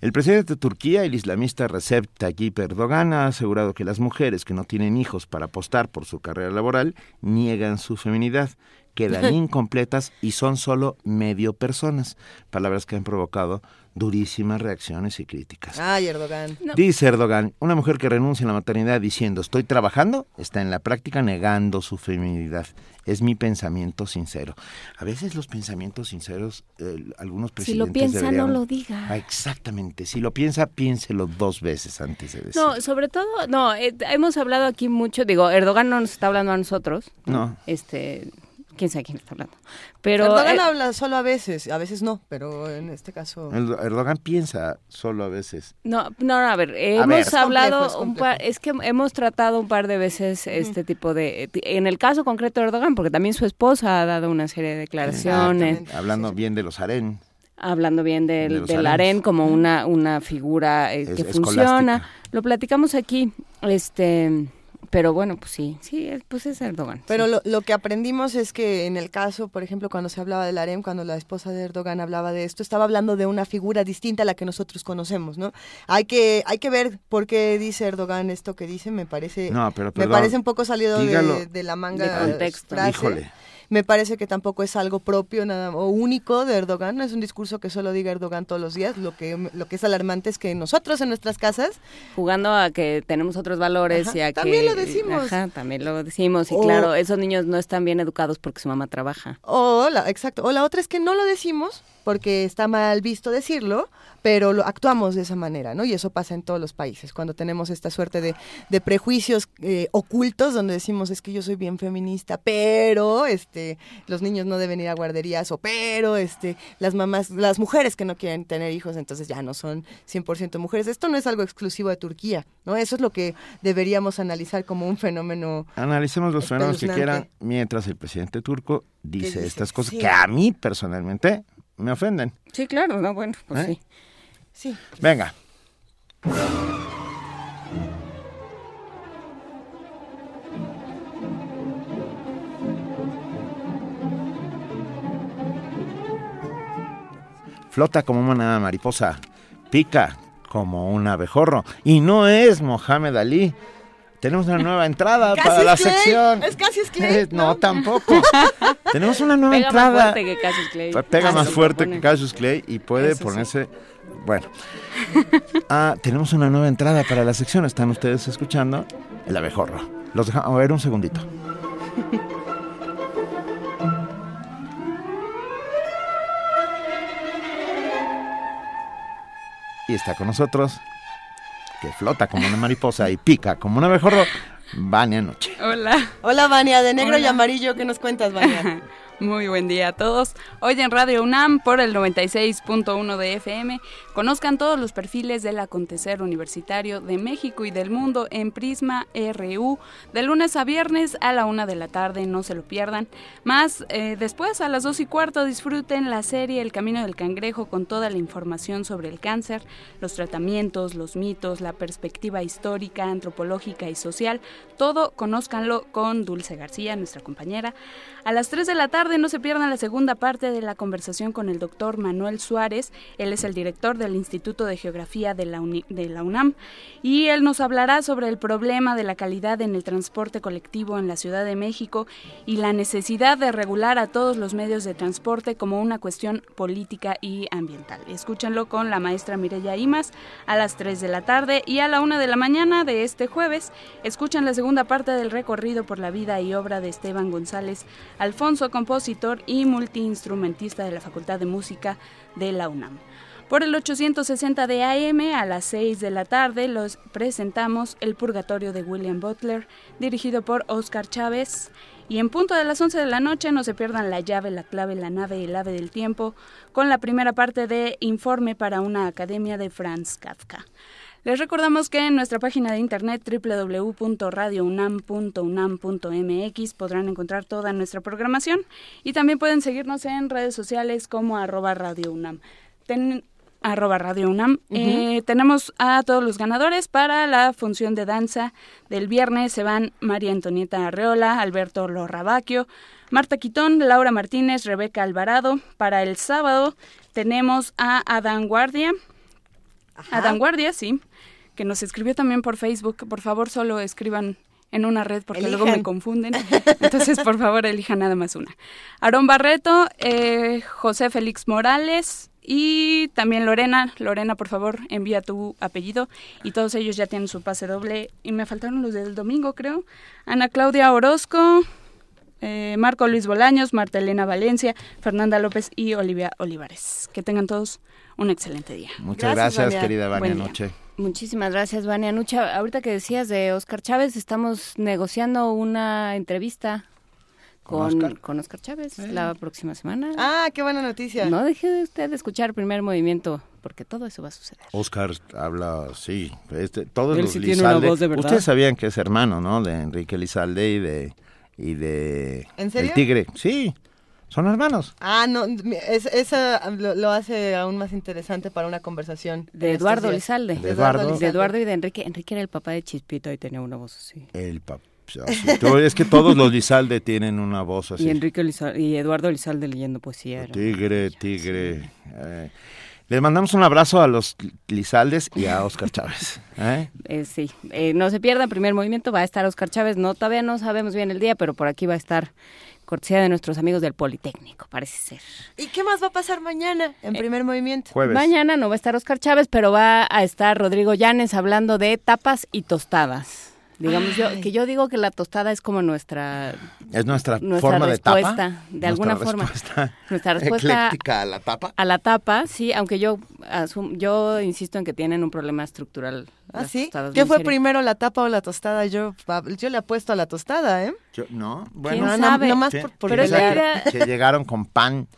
Speaker 2: El presidente de Turquía, el islamista Recep Tayyip Erdogan, ha asegurado que las mujeres que no tienen hijos para apostar por su carrera laboral niegan su feminidad, quedan incompletas y son solo medio personas, palabras que han provocado durísimas reacciones y críticas.
Speaker 3: Ay, Erdogan.
Speaker 2: Dice Erdogan, una mujer que renuncia a la maternidad diciendo estoy trabajando, está en la práctica negando su feminidad. Es mi pensamiento sincero. A veces los pensamientos sinceros, eh, algunos presidentes
Speaker 4: Si lo piensa,
Speaker 2: deberían-
Speaker 4: no lo diga.
Speaker 2: Ah, exactamente. Si lo piensa, piénselo dos veces antes de decir.
Speaker 4: No, sobre todo, no, eh, hemos hablado aquí mucho, digo, Erdogan no nos está hablando a nosotros.
Speaker 2: No.
Speaker 4: Este, quién sabe quién está hablando. Pero
Speaker 3: Erdogan
Speaker 4: eh,
Speaker 3: habla solo a veces, a veces no, pero en este caso...
Speaker 2: Erdogan piensa solo a veces.
Speaker 4: No, no, no, a ver,
Speaker 2: A
Speaker 4: hemos
Speaker 2: ver. Es
Speaker 4: hablado,
Speaker 3: complejo, es
Speaker 4: un par, es que hemos tratado un par de veces este tipo de, en el caso concreto de Erdogan, porque también su esposa ha dado una serie de declaraciones,
Speaker 2: Hablando bien de los harén.
Speaker 4: hablando bien
Speaker 2: De
Speaker 4: del,
Speaker 2: los
Speaker 4: del harén como una, una figura eh,
Speaker 2: Es-
Speaker 4: que
Speaker 2: escolástica.
Speaker 4: funciona. Lo platicamos aquí, este, pero bueno, pues sí, sí, es- pues es Erdogan.
Speaker 3: Pero
Speaker 4: sí.
Speaker 3: lo, lo que aprendimos es que en el caso, por ejemplo, cuando se hablaba del harem, cuando la esposa de Erdogan hablaba de esto, estaba hablando de una figura distinta a la que nosotros conocemos, ¿no? Hay que hay que ver por qué dice Erdogan esto que dice, me parece
Speaker 2: No, pero
Speaker 3: me parece un poco salido
Speaker 2: dígalo.
Speaker 3: de, de la manga
Speaker 4: De contexto.
Speaker 3: frase.
Speaker 2: Híjole.
Speaker 3: Me parece que tampoco es algo propio nada o único de Erdogan, no es un discurso que solo diga Erdogan todos los días, lo que lo que es alarmante es que nosotros en nuestras casas
Speaker 4: jugando a que tenemos otros valores
Speaker 3: Ajá,
Speaker 4: y a que
Speaker 3: también lo decimos.
Speaker 4: Ajá, también lo decimos y
Speaker 3: O-
Speaker 4: claro, esos niños no están bien educados porque su mamá trabaja.
Speaker 3: O la, exacto. O la otra es que no lo decimos porque está mal visto decirlo, pero lo actuamos de esa manera, ¿no? Y eso pasa en todos los países, cuando tenemos esta suerte de, de prejuicios eh, ocultos donde decimos es que yo soy bien feminista, pero este los niños no deben ir a guarderías, o pero este las mamás, las mujeres que no quieren tener hijos, entonces ya no son 100% mujeres. Esto no es algo exclusivo de Turquía, ¿no? Eso es lo que deberíamos analizar como un fenómeno
Speaker 2: Analicemos los fenómenos que quieran mientras el presidente turco dice,
Speaker 3: dice?
Speaker 2: estas cosas
Speaker 3: Sí.
Speaker 2: que a mí personalmente me ofenden.
Speaker 4: Sí, claro, no, bueno, pues
Speaker 2: ¿Eh?
Speaker 4: sí.
Speaker 3: Sí.
Speaker 2: Venga. Flota como una mariposa, pica como un abejorro y no es Mohamed Ali. Tenemos una nueva entrada
Speaker 3: Casi
Speaker 2: para
Speaker 3: es
Speaker 2: la
Speaker 3: Clay,
Speaker 2: sección.
Speaker 3: es casi es Clay,
Speaker 2: no, tampoco. Tenemos una nueva
Speaker 4: Pega más
Speaker 2: entrada.
Speaker 4: fuerte que Cassius Clay.
Speaker 2: Pe- Pega más fuerte que Cassius Clay y puede
Speaker 4: Eso sí.
Speaker 2: ponerse. Bueno. Ah, tenemos una nueva entrada para la sección. Están ustedes escuchando el abejorro. Los dejamos a ver un segundito. Y está con nosotros, que flota como una mariposa y pica como un abejorro, Vania Noche.
Speaker 37: Hola.
Speaker 3: Hola, Vania, de negro y amarillo, ¿qué nos cuentas, Vania?
Speaker 37: Muy buen día a todos. Hoy en Radio UNAM por el 96.1 de FM conozcan todos los perfiles del acontecer universitario de México y del mundo en Prisma RU de lunes a viernes a la una de la tarde, no se lo pierdan. Más eh, después a las dos y cuarto disfruten la serie El Camino del Cangrejo con toda la información sobre el cáncer, los tratamientos, los mitos, la perspectiva histórica, antropológica y social. Todo conózcanlo con Dulce García, nuestra compañera. A las 3 de la tarde no se pierdan la segunda parte de la conversación con el doctor Manuel Suárez. Él es el director del Instituto de Geografía de la, UNAM y él nos hablará sobre el problema de la calidad en el transporte colectivo en la Ciudad de México y la necesidad de regular a todos los medios de transporte como una cuestión política y ambiental. Escúchenlo con la maestra Mireya Imas a las 3 de la tarde y a la 1 de la mañana de este jueves. Escuchan la segunda parte del recorrido por la vida y obra de Esteban González Alfonso, compositor y multiinstrumentista de la Facultad de Música de la UNAM. Por el 860 de AM a las 6 de la tarde los presentamos El Purgatorio de William Butler, dirigido por Oscar Chávez. Y en punto de las 11 de la noche no se pierdan la llave, la clave, la nave y el ave del tiempo con la primera parte de Informe para una academia de Franz Kafka. Les recordamos que en nuestra página de internet www.radiounam.unam.mx podrán encontrar toda nuestra programación y también pueden seguirnos en redes sociales como arroba Radio UNAM. arroba Radio UNAM. Eh, tenemos a todos los ganadores para la función de danza del viernes. Se van María Antonieta Arreola, Alberto Lorrabaquio, Marta Quitón, Laura Martínez, Rebeca Alvarado. Para el sábado tenemos a Adán Guardia. Adán Guardia, sí que nos escribió también por Facebook. Por favor, solo escriban en una red porque luego me confunden. Entonces, por favor, elijan nada más una. Aarón Barreto, eh, José Félix Morales y también Lorena. Lorena, por favor, envía tu apellido. Y todos ellos ya tienen su pase doble. Y me faltaron los del domingo, creo. Ana Claudia Orozco. Eh, Marco Luis Bolaños, Marta Elena Valencia, Fernanda López y Olivia Olivares. Que tengan todos un excelente día.
Speaker 2: Muchas gracias, querida Vania Noche.
Speaker 4: Muchísimas gracias, Vania Nucha. Ahorita que decías de Oscar Chávez, estamos negociando una entrevista con, con Oscar, Chávez la próxima semana.
Speaker 3: Ah, qué buena noticia.
Speaker 4: No deje de usted de escuchar el primer movimiento, porque todo eso va a suceder.
Speaker 2: Oscar habla, sí, este, todos los Lizalde. Ustedes sabían que es hermano, ¿no? De Enrique Lizalde y de... Y de
Speaker 3: ¿En serio?
Speaker 2: El Tigre, sí. Son hermanos.
Speaker 3: Ah, no, eso lo, hace aún más interesante para una conversación.
Speaker 4: De Eduardo Lizalde. De Eduardo. De Eduardo y de Enrique. Enrique era el papá de Chispito y tenía una voz así.
Speaker 2: El papá. es que todos los Lizalde tienen una voz así.
Speaker 4: Y Enrique Lizalde, y Eduardo Lizalde leyendo poesía.
Speaker 2: Tigre, tigre. Eh, les mandamos un abrazo a los Lizaldes y a Oscar Chávez. ¿eh?
Speaker 4: Eh, sí, no se pierdan, primer movimiento va a estar Oscar Chávez, no todavía no sabemos bien el día, pero por aquí va a estar cortesía de nuestros amigos del Politécnico, parece ser.
Speaker 3: ¿Y qué más va a pasar mañana en eh, primer movimiento?
Speaker 4: Mañana no va a estar Oscar Chávez, pero va a estar Rodrigo Llanes hablando de tapas y tostadas. Digamos yo, que yo digo que la tostada es como nuestra
Speaker 2: es nuestra, forma de tapa,
Speaker 4: de alguna forma. Nuestra respuesta
Speaker 2: a la tapa.
Speaker 4: A la tapa, sí, aunque yo yo insisto en que tienen un problema estructural.
Speaker 3: ¿Ah, sí? ¿Qué fue primero la tapa o la tostada? Yo yo le apuesto a la tostada, ¿eh?
Speaker 2: Yo, no, bueno,
Speaker 4: no, sabe?
Speaker 3: no, más por,
Speaker 2: Pero que, llegaron con pan.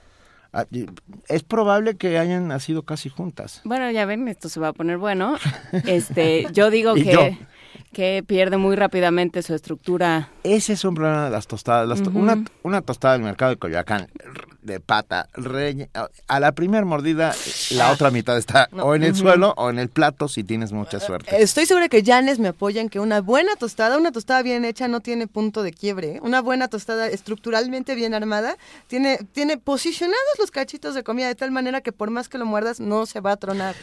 Speaker 2: Ah, es probable que hayan nacido casi juntas.
Speaker 4: Bueno, ya ven, esto se va a poner bueno. Este, yo digo que que pierde muy rápidamente su estructura.
Speaker 2: Ese es un problema de las tostadas. una, una, tostada del mercado de Coyoacán de pata, a la primera mordida la otra mitad está o en el suelo o en el plato si tienes mucha suerte.
Speaker 3: Estoy segura que Janes me apoya en que una buena tostada, una tostada bien hecha no tiene punto de quiebre. ¿eh? Una buena tostada estructuralmente bien armada tiene, tiene posicionados los cachitos de comida de tal manera que por más que lo muerdas no se va a tronar.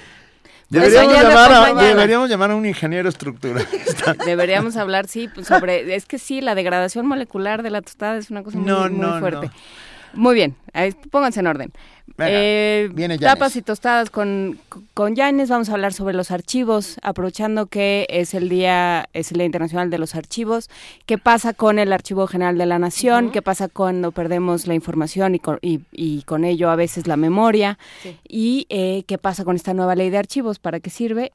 Speaker 2: Deberíamos llamar, a, deberíamos llamar a un ingeniero estructural.
Speaker 4: Deberíamos hablar, sí, pues, sobre... Es que sí, la degradación molecular de la tostada es una cosa muy, muy fuerte. Muy bien, pónganse en orden.
Speaker 2: Eh,
Speaker 4: tapas y tostadas con, con Yanes. Vamos a hablar sobre los archivos, aprovechando que es el día, es el Día Internacional de los Archivos. ¿Qué pasa con el Archivo General de la Nación? ¿Qué pasa cuando perdemos la información y con, y, con ello a veces la memoria? ¿Y eh, qué pasa con esta nueva ley de archivos? ¿Para qué sirve?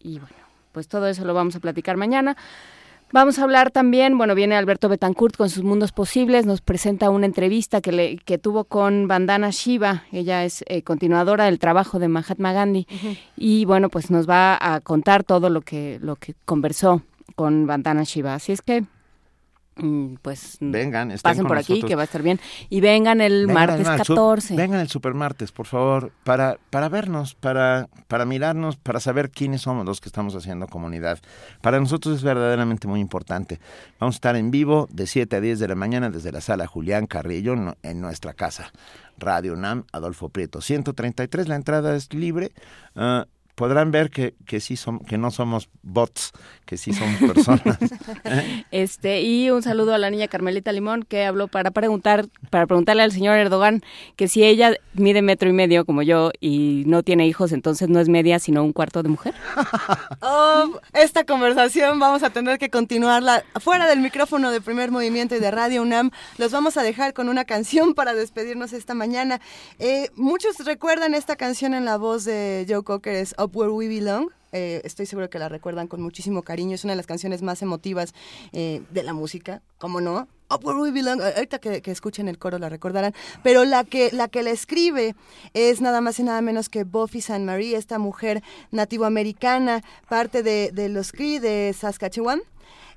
Speaker 4: Y bueno, pues todo eso lo vamos a platicar mañana. Vamos a hablar también, bueno, viene Alberto Betancourt con sus mundos posibles, nos presenta una entrevista que, le, que tuvo con Vandana Shiva, ella es eh, continuadora del trabajo de Mahatma Gandhi, y bueno, pues nos va a contar todo lo que, lo que conversó con Vandana Shiva. Así es que pues
Speaker 2: mm, vengan,
Speaker 4: pasen por aquí, que va a estar bien. Y vengan el martes 14.
Speaker 2: vengan el supermartes, por favor, para, para vernos, para, para mirarnos, para saber quiénes somos los que estamos haciendo comunidad. Para nosotros es verdaderamente muy importante. Vamos a estar en vivo de 7 a 10 de la mañana desde la sala Julián Carrillo en nuestra casa. Radio NAM, Adolfo Prieto, 133, la entrada es libre. Ah, podrán ver que, que sí son, que no somos bots, que sí somos personas.
Speaker 4: este, y un saludo a la niña Carmelita Limón que habló para preguntar, para preguntarle al señor Erdogan que si ella mide metro y medio como yo y no tiene hijos, entonces no es media, sino un cuarto de mujer.
Speaker 38: Oh, esta conversación vamos a tener que continuarla fuera del micrófono de primer movimiento y de Radio UNAM. Los vamos a dejar con una canción para despedirnos esta mañana. Eh, muchos recuerdan esta canción en la voz de Joe Cocker, es Up Where We Belong. Eh, estoy seguro que la recuerdan con muchísimo cariño. Es una de las canciones más emotivas eh, de la música, ¿cómo no? Up Where We Belong. Ahorita que, escuchen el coro la recordarán. Pero la que, la que la escribe es nada más y nada menos que Buffy San Marie, esta mujer nativoamericana, parte de los Cree de Saskatchewan.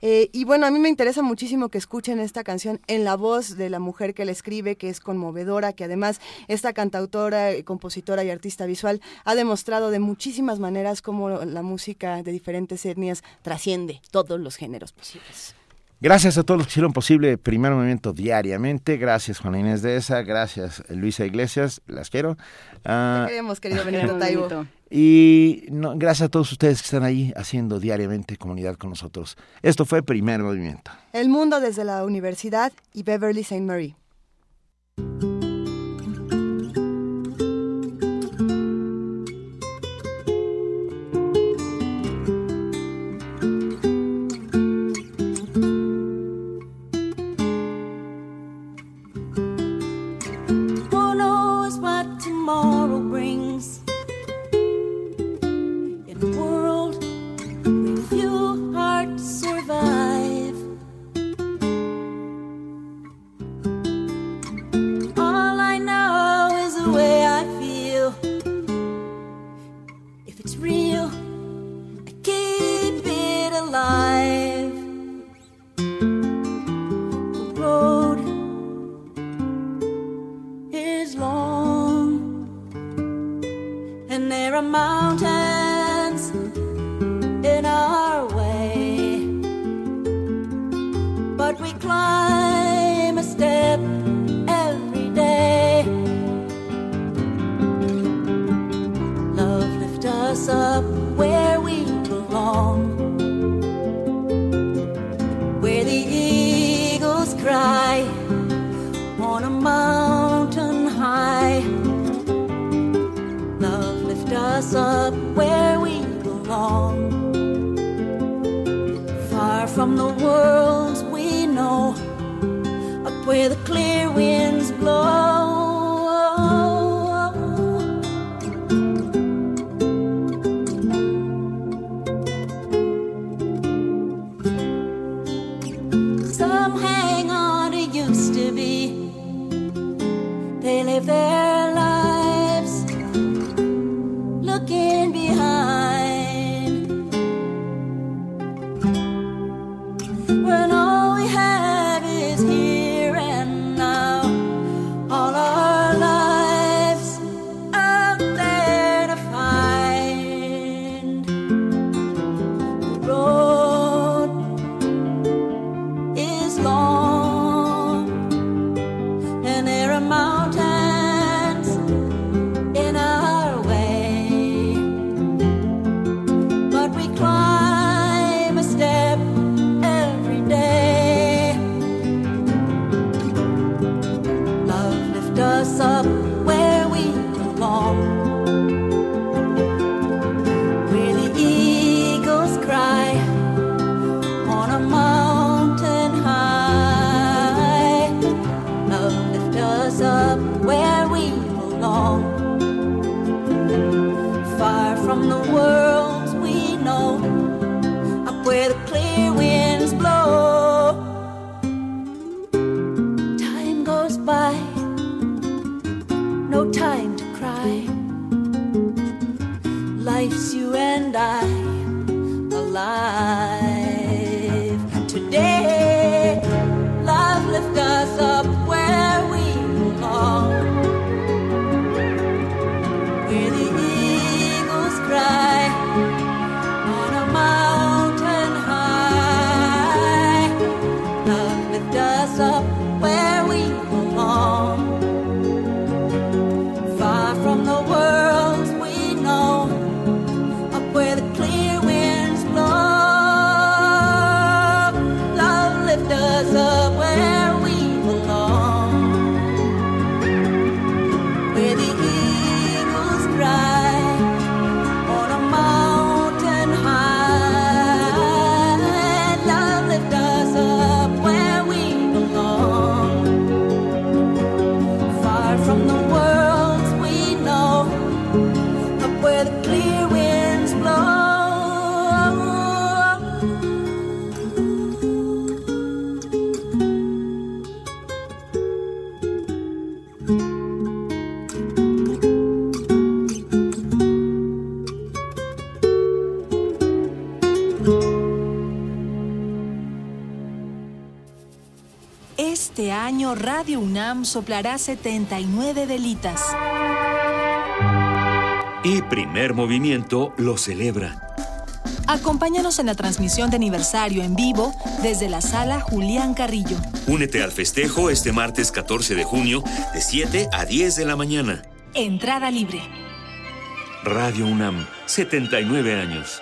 Speaker 38: Eh, y bueno, a mí me interesa muchísimo que escuchen esta canción en la voz de la mujer que la escribe, que es conmovedora, que además esta cantautora, compositora y artista visual ha demostrado de muchísimas maneras cómo la música de diferentes etnias trasciende todos los géneros posibles.
Speaker 2: Gracias a todos los que hicieron posible Primer Movimiento diariamente. Gracias, Juana Inés de esa. Gracias, Luisa Iglesias. Las quiero.
Speaker 38: Uh, queremos, querido Benito Taibo.
Speaker 2: Y gracias a todos ustedes que están ahí haciendo diariamente comunidad con nosotros. Esto fue Primer Movimiento.
Speaker 38: El mundo desde la universidad y Beverly St. Marie.
Speaker 39: Soplará 79 velitas.
Speaker 1: Y primer movimiento lo celebra.
Speaker 39: Acompáñanos en la transmisión de aniversario en vivo desde la sala Julián Carrillo.
Speaker 1: Únete al festejo este martes 14 de junio de 7 a 10 de la mañana.
Speaker 39: Entrada libre.
Speaker 1: Radio UNAM, 79 años.